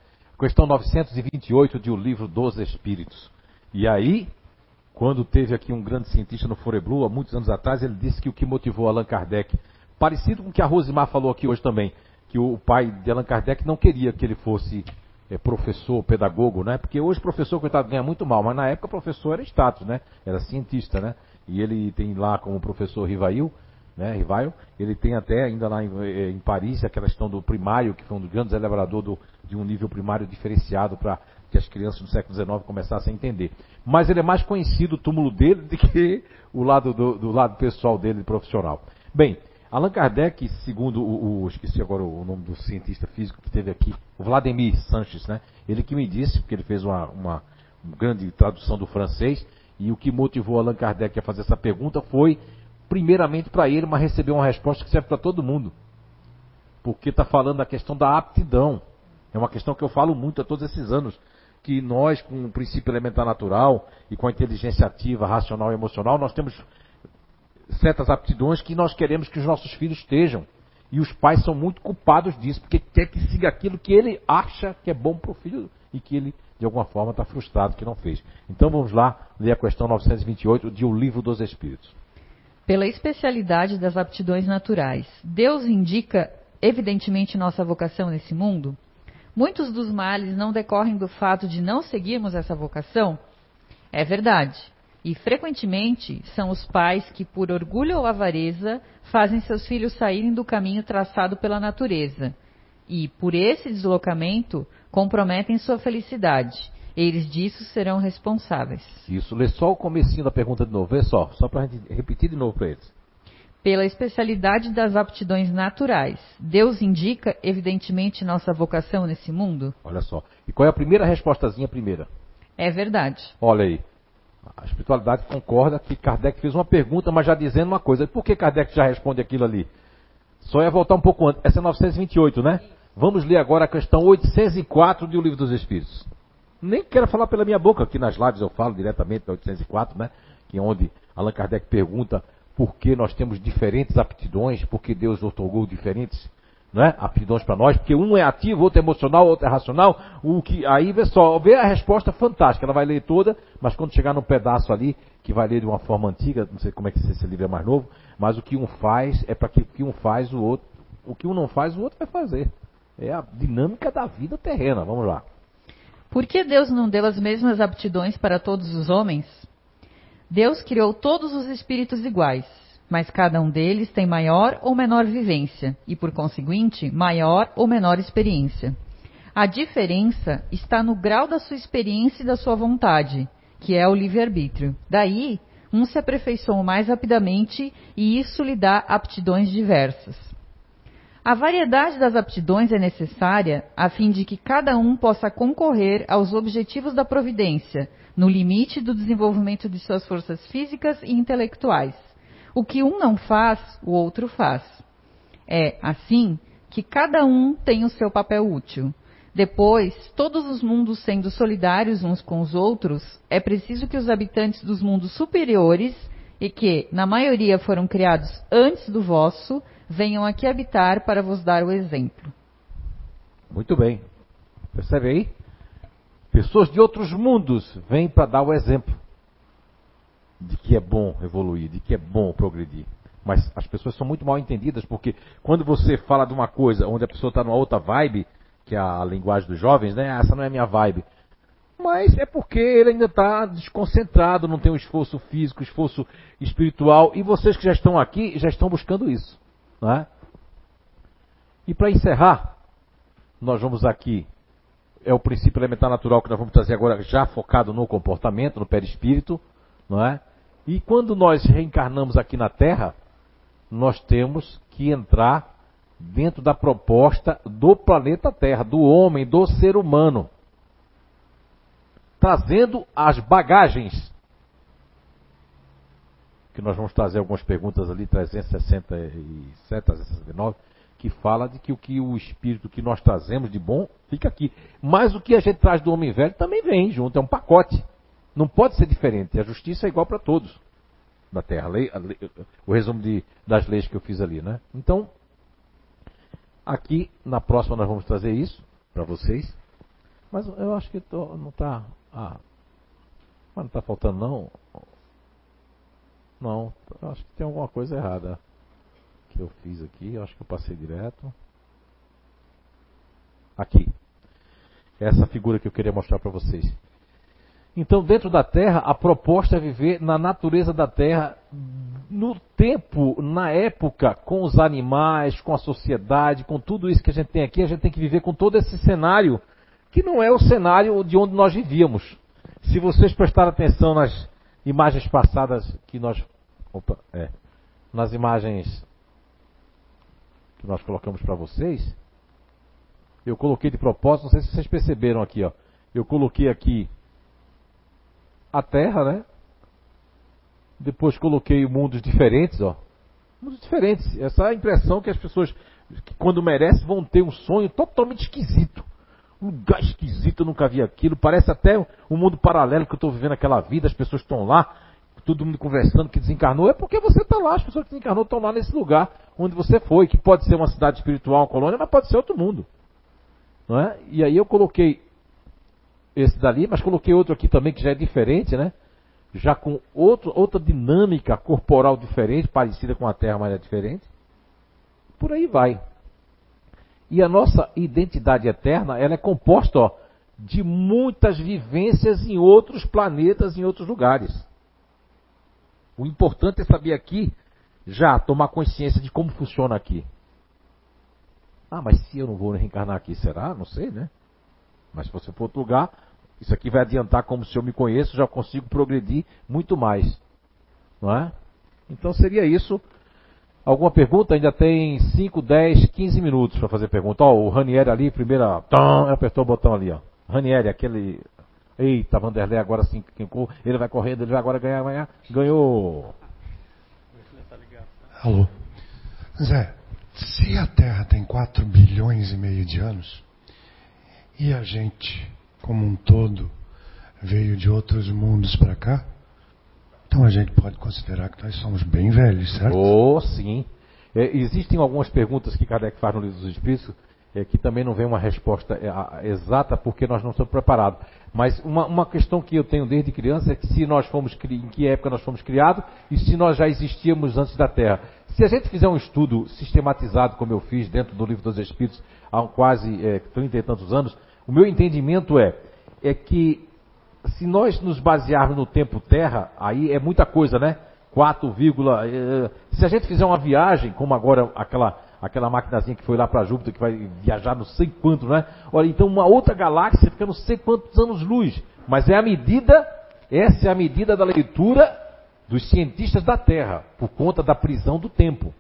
S1: Questão 928 de O Livro dos Espíritos. E aí, quando teve aqui um grande cientista no Foreblu, há muitos anos atrás, ele disse que o que motivou Allan Kardec, parecido com o que a Rosimar falou aqui hoje também, que o pai de Allan Kardec não queria que ele fosse é, professor, pedagogo, né? Porque hoje professor, coitado, ganha muito mal, mas na época professor era status, né? Era cientista, né? E ele tem lá como professor Rivail, né, ele tem até ainda lá em, eh, em, Paris aquela questão do primário, que foi um dos grandes elevadores do, de um nível primário diferenciado para que as crianças do século XIX começassem a entender. Mas ele é mais conhecido o túmulo dele do que o lado do, do lado pessoal dele, profissional. Bem, Allan Kardec, segundo o, o, esqueci agora o nome do cientista físico que teve aqui, o Vladimir Sanches, né? Ele que me disse, porque ele fez uma, uma grande tradução do francês, e o que motivou Allan Kardec a fazer essa pergunta foi primeiramente para ele, mas recebeu uma resposta que serve para todo mundo. Porque está falando da questão da aptidão. É uma questão que eu falo muito há todos esses anos. Que nós, com o princípio elementar natural e com a inteligência ativa, racional e emocional, nós temos certas aptidões que nós queremos que os nossos filhos estejam. E os pais são muito culpados disso, porque quer que siga aquilo que ele acha que é bom para o filho e que ele, de alguma forma, está frustrado que não fez. Então vamos lá ler a questão 928 de O Livro dos Espíritos
S3: pela especialidade das aptidões naturais. Deus indica, evidentemente, nossa vocação nesse mundo? Muitos dos males não decorrem do fato de não seguirmos essa vocação? É verdade. E frequentemente são os pais que, por orgulho ou avareza, fazem seus filhos saírem do caminho traçado pela natureza. E, por esse deslocamento, comprometem sua felicidade. Eles disso serão responsáveis.
S1: Isso, lê só o comecinho da pergunta de novo, vê só, só para a gente repetir de novo para eles.
S3: Pela especialidade das aptidões naturais, Deus indica, evidentemente, nossa vocação nesse mundo?
S1: Olha só. E qual é a primeira respostazinha primeira?
S3: É verdade.
S1: Olha aí. A espiritualidade concorda que Kardec fez uma pergunta, mas já dizendo uma coisa. Por que Kardec já responde aquilo ali? Só ia voltar um pouco antes. Essa é 928, né? Vamos ler agora a questão 804 do Livro dos Espíritos. Nem quero falar pela minha boca, aqui nas lives eu falo diretamente da 804, né? Que é onde Allan Kardec pergunta por que nós temos diferentes aptidões, porque Deus otorgou diferentes né, aptidões para nós, porque um é ativo, outro é emocional, outro é racional. O que aí vê só, vê a resposta fantástica, ela vai ler toda, mas quando chegar no pedaço ali, que vai ler de uma forma antiga, não sei como é que esse livro é mais novo, mas o que um faz é para que o que um faz o outro, o que um não faz o outro vai fazer. É a dinâmica da vida terrena. Vamos lá.
S3: Por que Deus não deu as mesmas aptidões para todos os homens? Deus criou todos os espíritos iguais, mas cada um deles tem maior ou menor vivência e, por conseguinte, maior ou menor experiência. A diferença está no grau da sua experiência e da sua vontade, que é o livre-arbítrio. Daí, um se aperfeiçoa mais rapidamente e isso lhe dá aptidões diversas. A variedade das aptidões é necessária a fim de que cada um possa concorrer aos objetivos da providência, no limite do desenvolvimento de suas forças físicas e intelectuais. O que um não faz, o outro faz. É, assim, que cada um tem o seu papel útil. Depois, todos os mundos sendo solidários uns com os outros, é preciso que os habitantes dos mundos superiores, e que, na maioria, foram criados antes do vosso, venham aqui habitar para vos dar o exemplo.
S1: Muito bem. Percebe aí? Pessoas de outros mundos vêm para dar o exemplo de que é bom evoluir, de que é bom progredir. Mas as pessoas são muito mal entendidas, porque quando você fala de uma coisa onde a pessoa está numa outra vibe, que é a linguagem dos jovens, né? Essa não é a minha vibe. Mas é porque ele ainda está desconcentrado, não tem um esforço físico, esforço espiritual. E vocês que já estão aqui já estão buscando isso. Né? E para encerrar, nós vamos aqui, é o princípio elementar natural que nós vamos trazer agora, já focado no comportamento, no perispírito, não é? E quando nós reencarnamos aqui na Terra, nós temos que entrar dentro da proposta do planeta Terra, do homem, do ser humano, trazendo as bagagens que nós vamos trazer algumas perguntas ali, 367, 369, que fala de que o que o espírito que nós trazemos de bom fica aqui. Mas o que a gente traz do homem velho também vem junto, é um pacote. Não pode ser diferente. A justiça é igual para todos da Terra. Lei, lei, o resumo de, das leis que eu fiz ali, né? Então, aqui na próxima nós vamos trazer isso para vocês. Mas eu acho que tô, não está. Ah, mas não está faltando não. Não, acho que tem alguma coisa errada que eu fiz aqui. Acho que eu passei direto. Aqui. Essa figura que eu queria mostrar para vocês. Então, dentro da Terra, a proposta é viver na natureza da Terra, no tempo, na época, com os animais, com a sociedade, com tudo isso que a gente tem aqui, a gente tem que viver com todo esse cenário, que não é o cenário de onde nós vivíamos. Se vocês prestarem atenção nas imagens passadas que nós Opa, é. Nas imagens que nós colocamos para vocês, eu coloquei de propósito, não sei se vocês perceberam aqui, ó. Eu coloquei aqui a Terra, né? Depois coloquei mundos diferentes, ó. Mundos diferentes. Essa é a impressão que as pessoas, que quando merecem, vão ter um sonho totalmente esquisito. Um lugar esquisito, eu nunca vi aquilo. Parece até um mundo paralelo que eu estou vivendo aquela vida, as pessoas estão lá todo mundo conversando que desencarnou, é porque você está lá, as pessoas que desencarnou estão lá nesse lugar onde você foi, que pode ser uma cidade espiritual, uma colônia, mas pode ser outro mundo. Não é? E aí eu coloquei esse dali, mas coloquei outro aqui também que já é diferente, né? Já com outro, outra dinâmica corporal diferente, parecida com a Terra, mas é diferente. Por aí vai. E a nossa identidade eterna, ela é composta ó, de muitas vivências em outros planetas, em outros lugares. O importante é saber aqui, já tomar consciência de como funciona aqui. Ah, mas se eu não vou reencarnar aqui, será? Não sei, né? Mas se você for outro lugar, isso aqui vai adiantar como se eu me conheço, já consigo progredir muito mais. Não é? Então seria isso. Alguma pergunta? Ainda tem 5, 10, 15 minutos para fazer pergunta. Ó, o Ranieri ali, primeira. Tom, apertou o botão ali, ó. Ranieri, aquele. Eita, Vanderlei agora sim, ele vai correndo, ele vai agora ganhar, ganhar. Ganhou.
S5: Alô. Zé, se a Terra tem 4 bilhões e meio de anos, e a gente, como um todo, veio de outros mundos para cá, então a gente pode considerar que nós somos bem velhos, certo?
S1: Oh, sim. É, existem algumas perguntas que Kardec faz no Livro dos Espíritos é, que também não vem uma resposta é, exata porque nós não estamos preparados. Mas uma, uma, questão que eu tenho desde criança é que se nós fomos em que época nós fomos criados e se nós já existíamos antes da Terra. Se a gente fizer um estudo sistematizado, como eu fiz dentro do Livro dos Espíritos há quase é, 30 e tantos anos, o meu entendimento é, é que se nós nos basearmos no tempo Terra, aí é muita coisa, né? 4, eh, se a gente fizer uma viagem, como agora aquela aquela maquinazinha que foi lá para Júpiter, que vai viajar não sei quanto, né? Olha, então uma outra galáxia fica não sei quantos anos-luz. Mas é a medida, essa é a medida da leitura dos cientistas da Terra, por conta da prisão do tempo.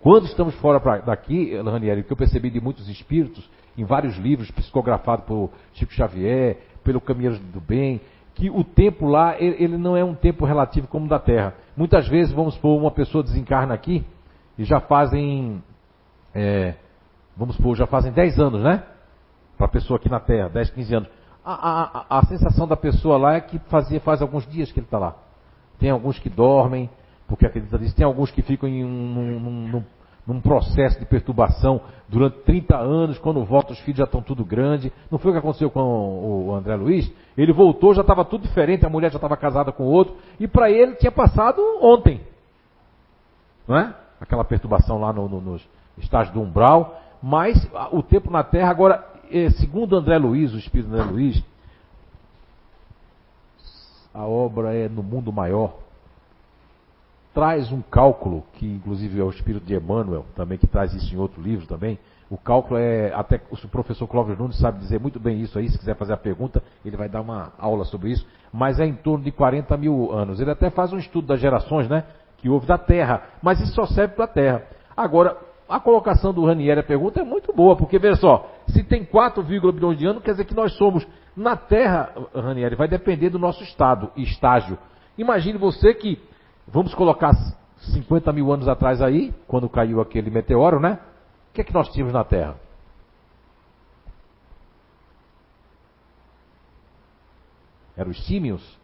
S1: Quando estamos fora pra, daqui, Ranieri, o que eu percebi de muitos espíritos, em vários livros psicografados por Chico Xavier, pelo Caminho do Bem, que o tempo lá, ele, não é um tempo relativo como o da Terra. Muitas vezes, vamos supor, uma pessoa desencarna aqui e já fazem, é, vamos supor, já fazem 10 anos, né? Para a pessoa aqui na Terra, 10, 15 anos. A, a, a, sensação da pessoa lá é que fazia, faz alguns dias que ele está lá. Tem alguns que dormem, porque acredita nisso. Tem alguns que ficam em um, num processo de perturbação durante 30 anos, quando volta os filhos já estão tudo grande. Não foi o que aconteceu com o André Luiz? Ele voltou, já estava tudo diferente, a mulher já estava casada com outro, e para ele tinha passado ontem. Não é? Aquela perturbação lá no, no, nos estágios do umbral. Mas o tempo na Terra, agora, é, segundo André Luiz, o espírito André Luiz, a obra é no mundo maior traz um cálculo, que inclusive é o espírito de Emmanuel, também que traz isso em outro livro também. O cálculo é, até o professor Clóvis Nunes sabe dizer muito bem isso aí, se quiser fazer a pergunta, ele vai dar uma aula sobre isso, mas é em torno de 40 mil anos. Ele até faz um estudo das gerações, né, que houve da Terra, mas isso só serve para a Terra. Agora, a colocação do Ranieri, a pergunta é muito boa, porque veja só, se tem 4, bilhões de anos, quer dizer que nós somos, na Terra, Ranieri, vai depender do nosso estado estágio. Imagine você que Vamos colocar 50 mil anos atrás aí, quando caiu aquele meteoro, né? O que é que nós tínhamos na Terra? Eram os símios?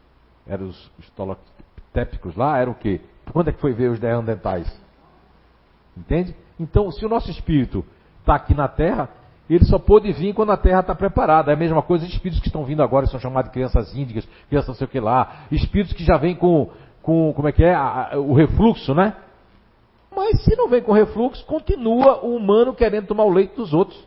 S1: Eram os estolotépicos lá? Era o quê? Quando é que foi ver os neandertais? Entende? Então, se o nosso espírito está aqui na Terra, ele só pôde vir quando a Terra está preparada. É a mesma coisa os espíritos que estão vindo agora, são chamados de crianças índigas, crianças não sei o que lá. Espíritos que já vêm com com como é que é a, o refluxo, né? Mas se não vem com refluxo, continua o humano querendo tomar o leite dos outros.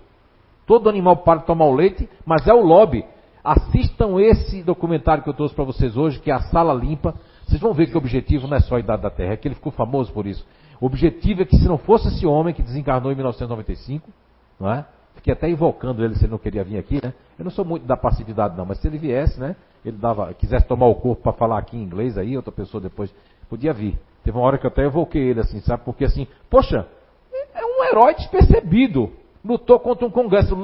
S1: Todo animal para tomar o leite, mas é o lobby. Assistam esse documentário que eu trouxe para vocês hoje, que é a Sala Limpa. Vocês vão ver que o objetivo não é só a idade da Terra, é que ele ficou famoso por isso. O objetivo é que se não fosse esse homem que desencarnou em 1995, não é? Fiquei até invocando ele se ele não queria vir aqui, né? Eu não sou muito da passividade não, mas se ele viesse, né? Ele dava, quisesse tomar o corpo para falar aqui em inglês aí, outra pessoa depois podia vir. Teve uma hora que eu até evoquei ele assim, sabe? Porque assim, poxa, é um herói despercebido. Lutou contra um congresso.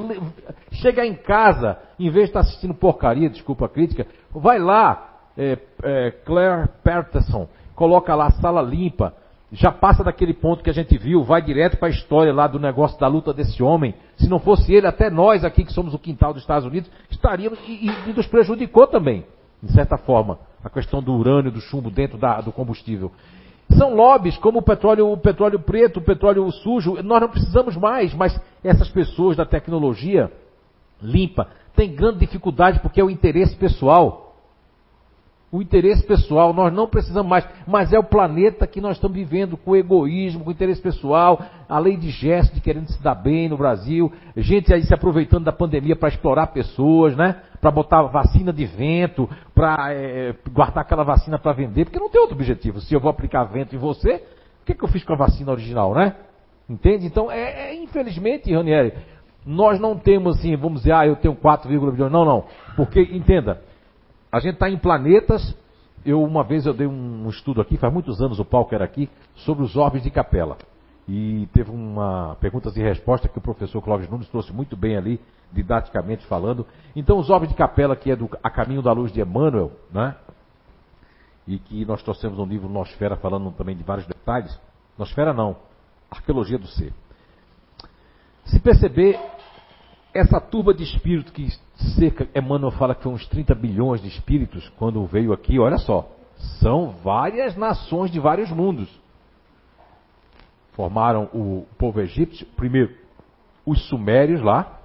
S1: Chega em casa, em vez de estar assistindo porcaria, desculpa a crítica, vai lá, é, é, Claire Patterson, coloca lá sala limpa, já passa daquele ponto que a gente viu, vai direto para a história lá do negócio da luta desse homem. Se não fosse ele, até nós aqui que somos o quintal dos Estados Unidos, estaríamos e, e nos prejudicou também, de certa forma, a questão do urânio, do chumbo dentro da, do combustível. São lobbies como o petróleo, o petróleo preto, o petróleo sujo, nós não precisamos mais, mas essas pessoas da tecnologia limpa têm grande dificuldade porque é o interesse pessoal. O interesse pessoal, nós não precisamos mais, mas é o planeta que nós estamos vivendo com egoísmo, com interesse pessoal, a lei de gesto de querendo se dar bem no Brasil, gente aí se aproveitando da pandemia para explorar pessoas, né? Para botar vacina de vento, para é, guardar aquela vacina para vender, porque não tem outro objetivo. Se eu vou aplicar vento em você, o que, que eu fiz com a vacina original, né? Entende? Então, é, é infelizmente, Ranieri, nós não temos assim, vamos dizer, ah, eu tenho 4, bilhões. Não, não. Porque, entenda, a gente está em planetas. Eu, uma vez, eu dei um estudo aqui, faz muitos anos o palco era aqui, sobre os orbes de Capela. E teve uma perguntas e respostas que o professor Clóvis Nunes trouxe muito bem ali, didaticamente falando. Então, os orbes de Capela, que é do A Caminho da Luz de Emmanuel, né? E que nós trouxemos um livro Nosfera falando também de vários detalhes. Nosfera não, Arqueologia do Ser. Se perceber, essa turba de espíritos que cerca, Emmanuel fala que foi uns 30 bilhões de espíritos quando veio aqui, olha só, são várias nações de vários mundos. Formaram o povo egípcio, primeiro os sumérios lá,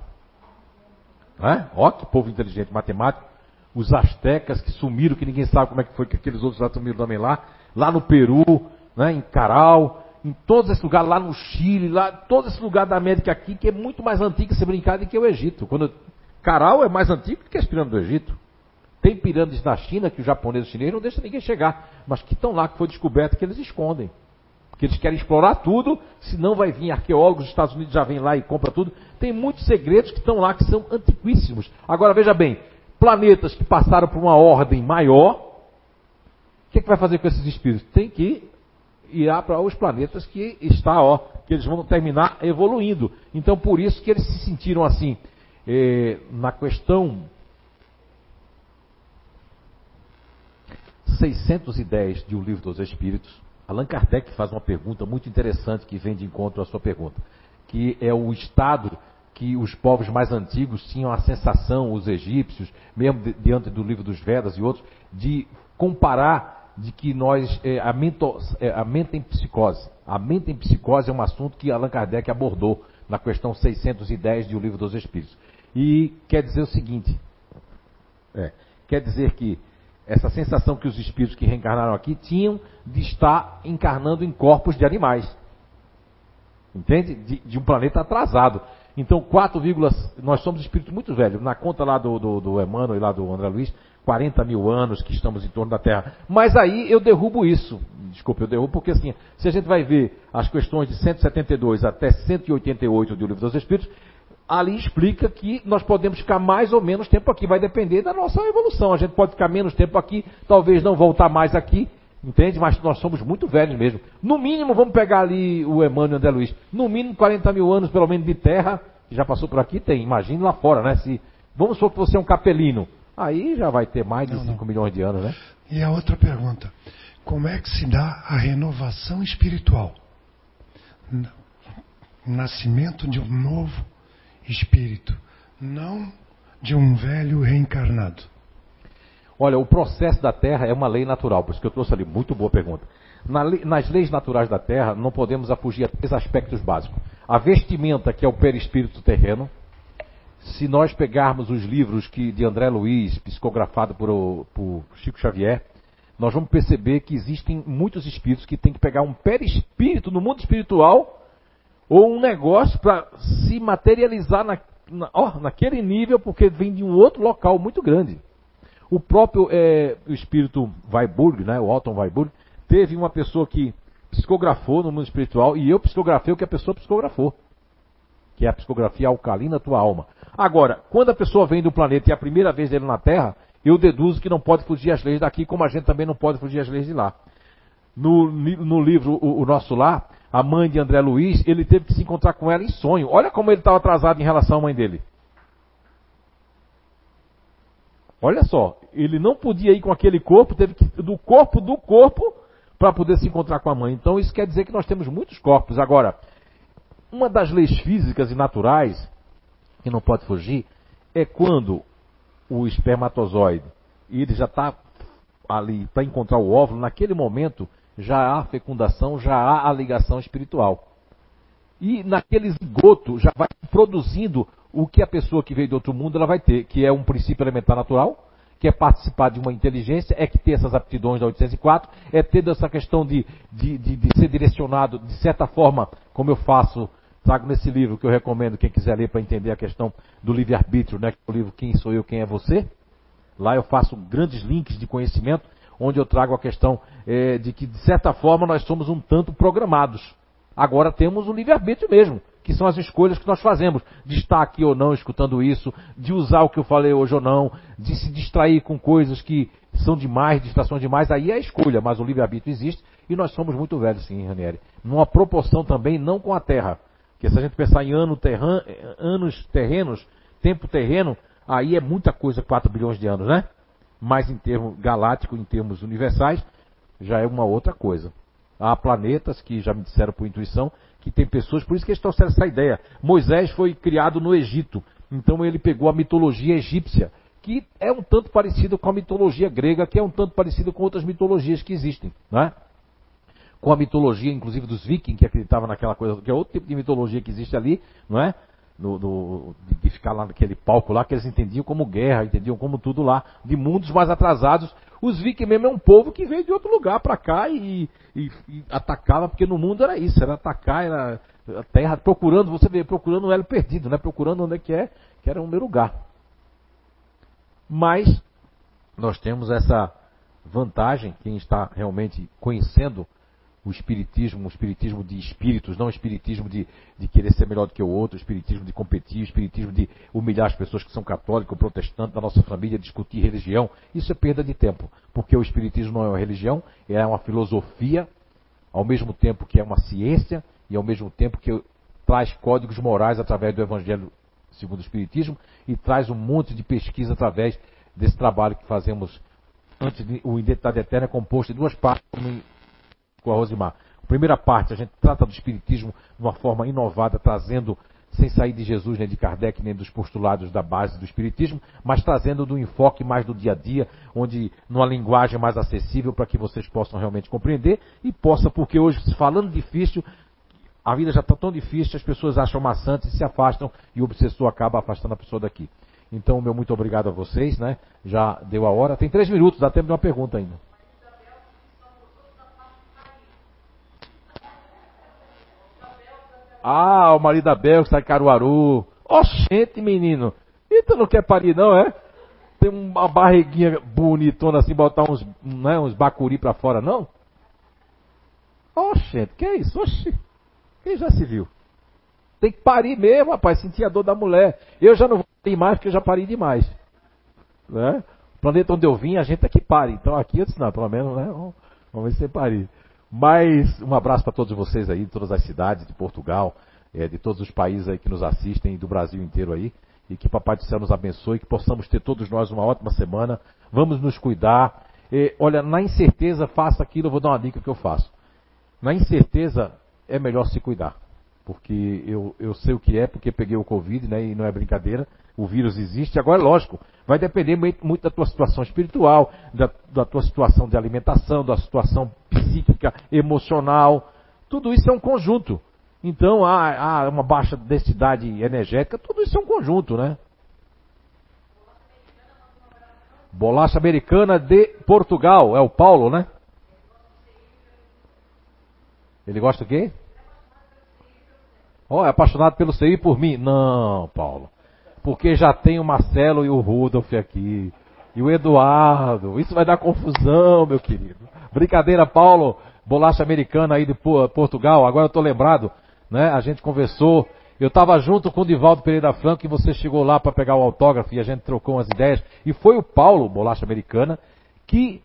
S1: né? ó que povo inteligente, matemático, os astecas que sumiram, que ninguém sabe como é que foi que aqueles outros lá sumiram também lá, lá no Peru, né? em Caral, em todos esses lugares, lá no Chile, lá, todos esses lugares da América aqui, que é muito mais antigo se brincar do que o Egito. Quando Caral é mais antigo do que as pirâmides do Egito. Tem pirâmides na China que os japoneses e os chineses não deixam ninguém chegar, mas que estão lá, que foi descoberto, que eles escondem. Porque eles querem explorar tudo, senão vai vir arqueólogos dos Estados Unidos já vem lá e compra tudo. Tem muitos segredos que estão lá que são antiquíssimos. Agora veja bem, planetas que passaram por uma ordem maior, o que, é que vai fazer com esses espíritos? Tem que irá para os planetas que está, ó, que eles vão terminar evoluindo. Então, por isso que eles se sentiram assim, eh, na questão 610 de O Livro dos Espíritos, Allan Kardec faz uma pergunta muito interessante que vem de encontro à sua pergunta, que é o estado que os povos mais antigos tinham a sensação, os egípcios, mesmo diante do livro dos Vedas e outros, de comparar de que nós, é, a, mento, é, a mente em psicose. A mente em psicose é um assunto que Allan Kardec abordou na questão 610 de O Livro dos Espíritos. E quer dizer o seguinte: é, quer dizer que essa sensação que os espíritos que reencarnaram aqui tinham de estar encarnando em corpos de animais. Entende? De, de um planeta atrasado. Então, 4, nós somos espíritos muito velhos. Na conta lá do, do, do Emmanuel e lá do André Luiz, 40 mil anos que estamos em torno da Terra. Mas aí eu derrubo isso. Desculpe, eu derrubo, porque assim, se a gente vai ver as questões de 172 até 188 do Livro dos Espíritos, ali explica que nós podemos ficar mais ou menos tempo aqui. Vai depender da nossa evolução. A gente pode ficar menos tempo aqui, talvez não voltar mais aqui. Entende? Mas nós somos muito velhos mesmo. No mínimo, vamos pegar ali o Emmanuel André Luiz. No mínimo 40 mil anos, pelo menos, de terra. Que já passou por aqui, tem. Imagine lá fora, né? Se, vamos supor que você é um capelino. Aí já vai ter mais de 5 milhões de anos, né?
S5: E a outra pergunta: como é que se dá a renovação espiritual? Nascimento de um novo espírito, não de um velho reencarnado.
S1: Olha, o processo da Terra é uma lei natural, por isso que eu trouxe ali, muito boa pergunta. Na, nas leis naturais da Terra, não podemos afugir a três aspectos básicos. A vestimenta, que é o perispírito terreno, se nós pegarmos os livros que, de André Luiz, psicografado por, por Chico Xavier, nós vamos perceber que existem muitos espíritos que têm que pegar um perispírito no mundo espiritual ou um negócio para se materializar na, na, oh, naquele nível, porque vem de um outro local muito grande. O próprio é, o espírito Weiburg, né, o Alton Weiburg, teve uma pessoa que psicografou no mundo espiritual e eu psicografei o que a pessoa psicografou, que é a psicografia alcalina tua alma. Agora, quando a pessoa vem do planeta e é a primeira vez dele na Terra, eu deduzo que não pode fugir às leis daqui, como a gente também não pode fugir às leis de lá. No, no livro o, o, Nosso Lar, a mãe de André Luiz, ele teve que se encontrar com ela em sonho. Olha como ele estava atrasado em relação à mãe dele. Olha só, ele não podia ir com aquele corpo, teve que do corpo do corpo para poder se encontrar com a mãe. Então isso quer dizer que nós temos muitos corpos. Agora, uma das leis físicas e naturais que não pode fugir, é quando o espermatozoide ele já está ali para encontrar o óvulo, naquele momento já há fecundação, já há a ligação espiritual. E naquele esgoto já vai produzindo o que a pessoa que veio do outro mundo ela vai ter, que é um princípio elementar natural, que quer participar de uma inteligência, é que ter essas aptidões da 804, é ter essa questão de, de, de, de ser direcionado, de certa forma, como eu faço, trago nesse livro que eu recomendo, quem quiser ler para entender a questão do livre-arbítrio, né? O livro Quem Sou Eu, Quem é Você. Lá eu faço grandes links de conhecimento, onde eu trago a questão é, de que, de certa forma, nós somos um tanto programados. Agora temos o livre-arbítrio mesmo, que são as escolhas que nós fazemos, de estar aqui ou não escutando isso, de usar o que eu falei hoje ou não, de se distrair com coisas que são demais, distrações demais, aí é a escolha, mas o livre-arbítrio existe e nós somos muito velhos, sim, Ranieri. Numa proporção também não com a Terra. Porque se a gente pensar em ano terran, anos terrenos, tempo terreno, aí é muita coisa, 4 bilhões de anos, né? Mas em termos galáctico, em termos universais, já é uma outra coisa. Há planetas que já me disseram por intuição que tem pessoas, por isso que eles trouxeram essa ideia. Moisés foi criado no Egito, então ele pegou a mitologia egípcia, que é um tanto parecida com a mitologia grega, que é um tanto parecida com outras mitologias que existem, não é? Com a mitologia, inclusive dos vikings, que acreditavam naquela coisa, que é outro tipo de mitologia que existe ali, não é? No, de ficar lá naquele palco lá, que eles entendiam como guerra, entendiam como tudo lá, de mundos mais atrasados. Os vikings mesmo é um povo que veio de outro lugar para cá e, e, e, atacava, porque no mundo era isso, era atacar, era a terra procurando, você vê, procurando um elo perdido, né? procurando onde é que é, que era o meu lugar. Mas nós temos essa vantagem, quem está realmente conhecendo o espiritismo, o espiritismo de espíritos, não o espiritismo de, de querer ser melhor do que o outro, o espiritismo de competir, o espiritismo de humilhar as pessoas que são católicas ou protestantes da nossa família, discutir religião. Isso é perda de tempo, porque o espiritismo não é uma religião, é uma filosofia, ao mesmo tempo que é uma ciência e ao mesmo tempo que traz códigos morais através do evangelho segundo o espiritismo e traz um monte de pesquisa através desse trabalho que fazemos antes de, o Identidade Eterna é composto de duas partes, com a Rosimar. A primeira parte, a gente trata do Espiritismo de uma forma inovada, trazendo, sem sair de Jesus, nem de Kardec, nem dos postulados da base do Espiritismo, mas trazendo do enfoque mais do dia a dia, onde numa linguagem mais acessível para que vocês possam realmente compreender e possa, porque hoje, falando difícil, a vida já está tão difícil, as pessoas acham maçante, se afastam e o obsessor acaba afastando a pessoa daqui. Então, meu muito obrigado a vocês, né? Já deu a hora. Tem três minutos, dá tempo de uma pergunta ainda. Ah, o marido da Bel está em Caruaru. Oxente, menino. E tu não quer parir, não, é? Tem uma barriguinha bonitona assim, botar uns, né, uns bacuri pra fora, não? Oxente, que é isso? Oxi. Quem já se viu? Tem que parir mesmo, rapaz, sentir a dor da mulher. Eu já não vou parir mais porque eu já parei demais. Né? O planeta onde eu vim, a gente é que pare. Então aqui eu disse, não, pelo menos, né? Vamos, ver se parir. Mas um abraço para todos vocês aí, de todas as cidades de Portugal, é, de todos os países aí que nos assistem do Brasil inteiro aí. E que Papai do Céu nos abençoe, que possamos ter todos nós uma ótima semana. Vamos nos cuidar. E, olha, na incerteza, faça aquilo, eu vou dar uma dica que eu faço. Na incerteza, é melhor se cuidar. Porque eu, eu sei o que é, porque peguei o Covid, né? E não é brincadeira. O vírus existe. Agora, lógico, vai depender muito da tua situação espiritual, da, da tua situação de alimentação, da situação psíquica, emocional. Tudo isso é um conjunto. Então há, há uma baixa densidade energética, tudo isso é um conjunto, né? Bolacha americana de Portugal, é o Paulo, né? Ele gosta do quê? Oh, é apaixonado pelo CI por mim? Não, Paulo porque já tem o Marcelo e o Rudolf aqui. E o Eduardo. Isso vai dar confusão, meu querido. Brincadeira, Paulo. Bolacha americana aí de Portugal. Agora eu estou lembrado, né? A gente conversou. Eu estava junto com o Divaldo Pereira Franco e você chegou lá para pegar o autógrafo e a gente trocou umas ideias. E foi o Paulo, Bolacha Americana, que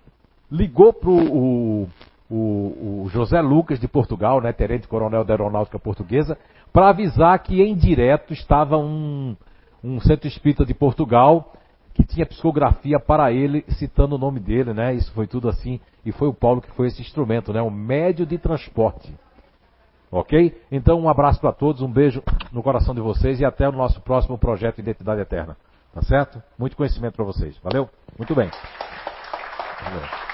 S1: ligou pro o, o, o José Lucas de Portugal, né, Tenente Coronel da Aeronáutica Portuguesa, para avisar que em direto estava um, um centro espírita de Portugal que tinha psicografia para ele, citando o nome dele, né? Isso foi tudo assim. E foi o Paulo que foi esse instrumento, né? Um médio de transporte. Ok? Então, um abraço para todos, um beijo no coração de vocês e até o nosso próximo projeto Identidade Eterna. Tá certo? Muito conhecimento para vocês. Valeu? Muito bem. Valeu.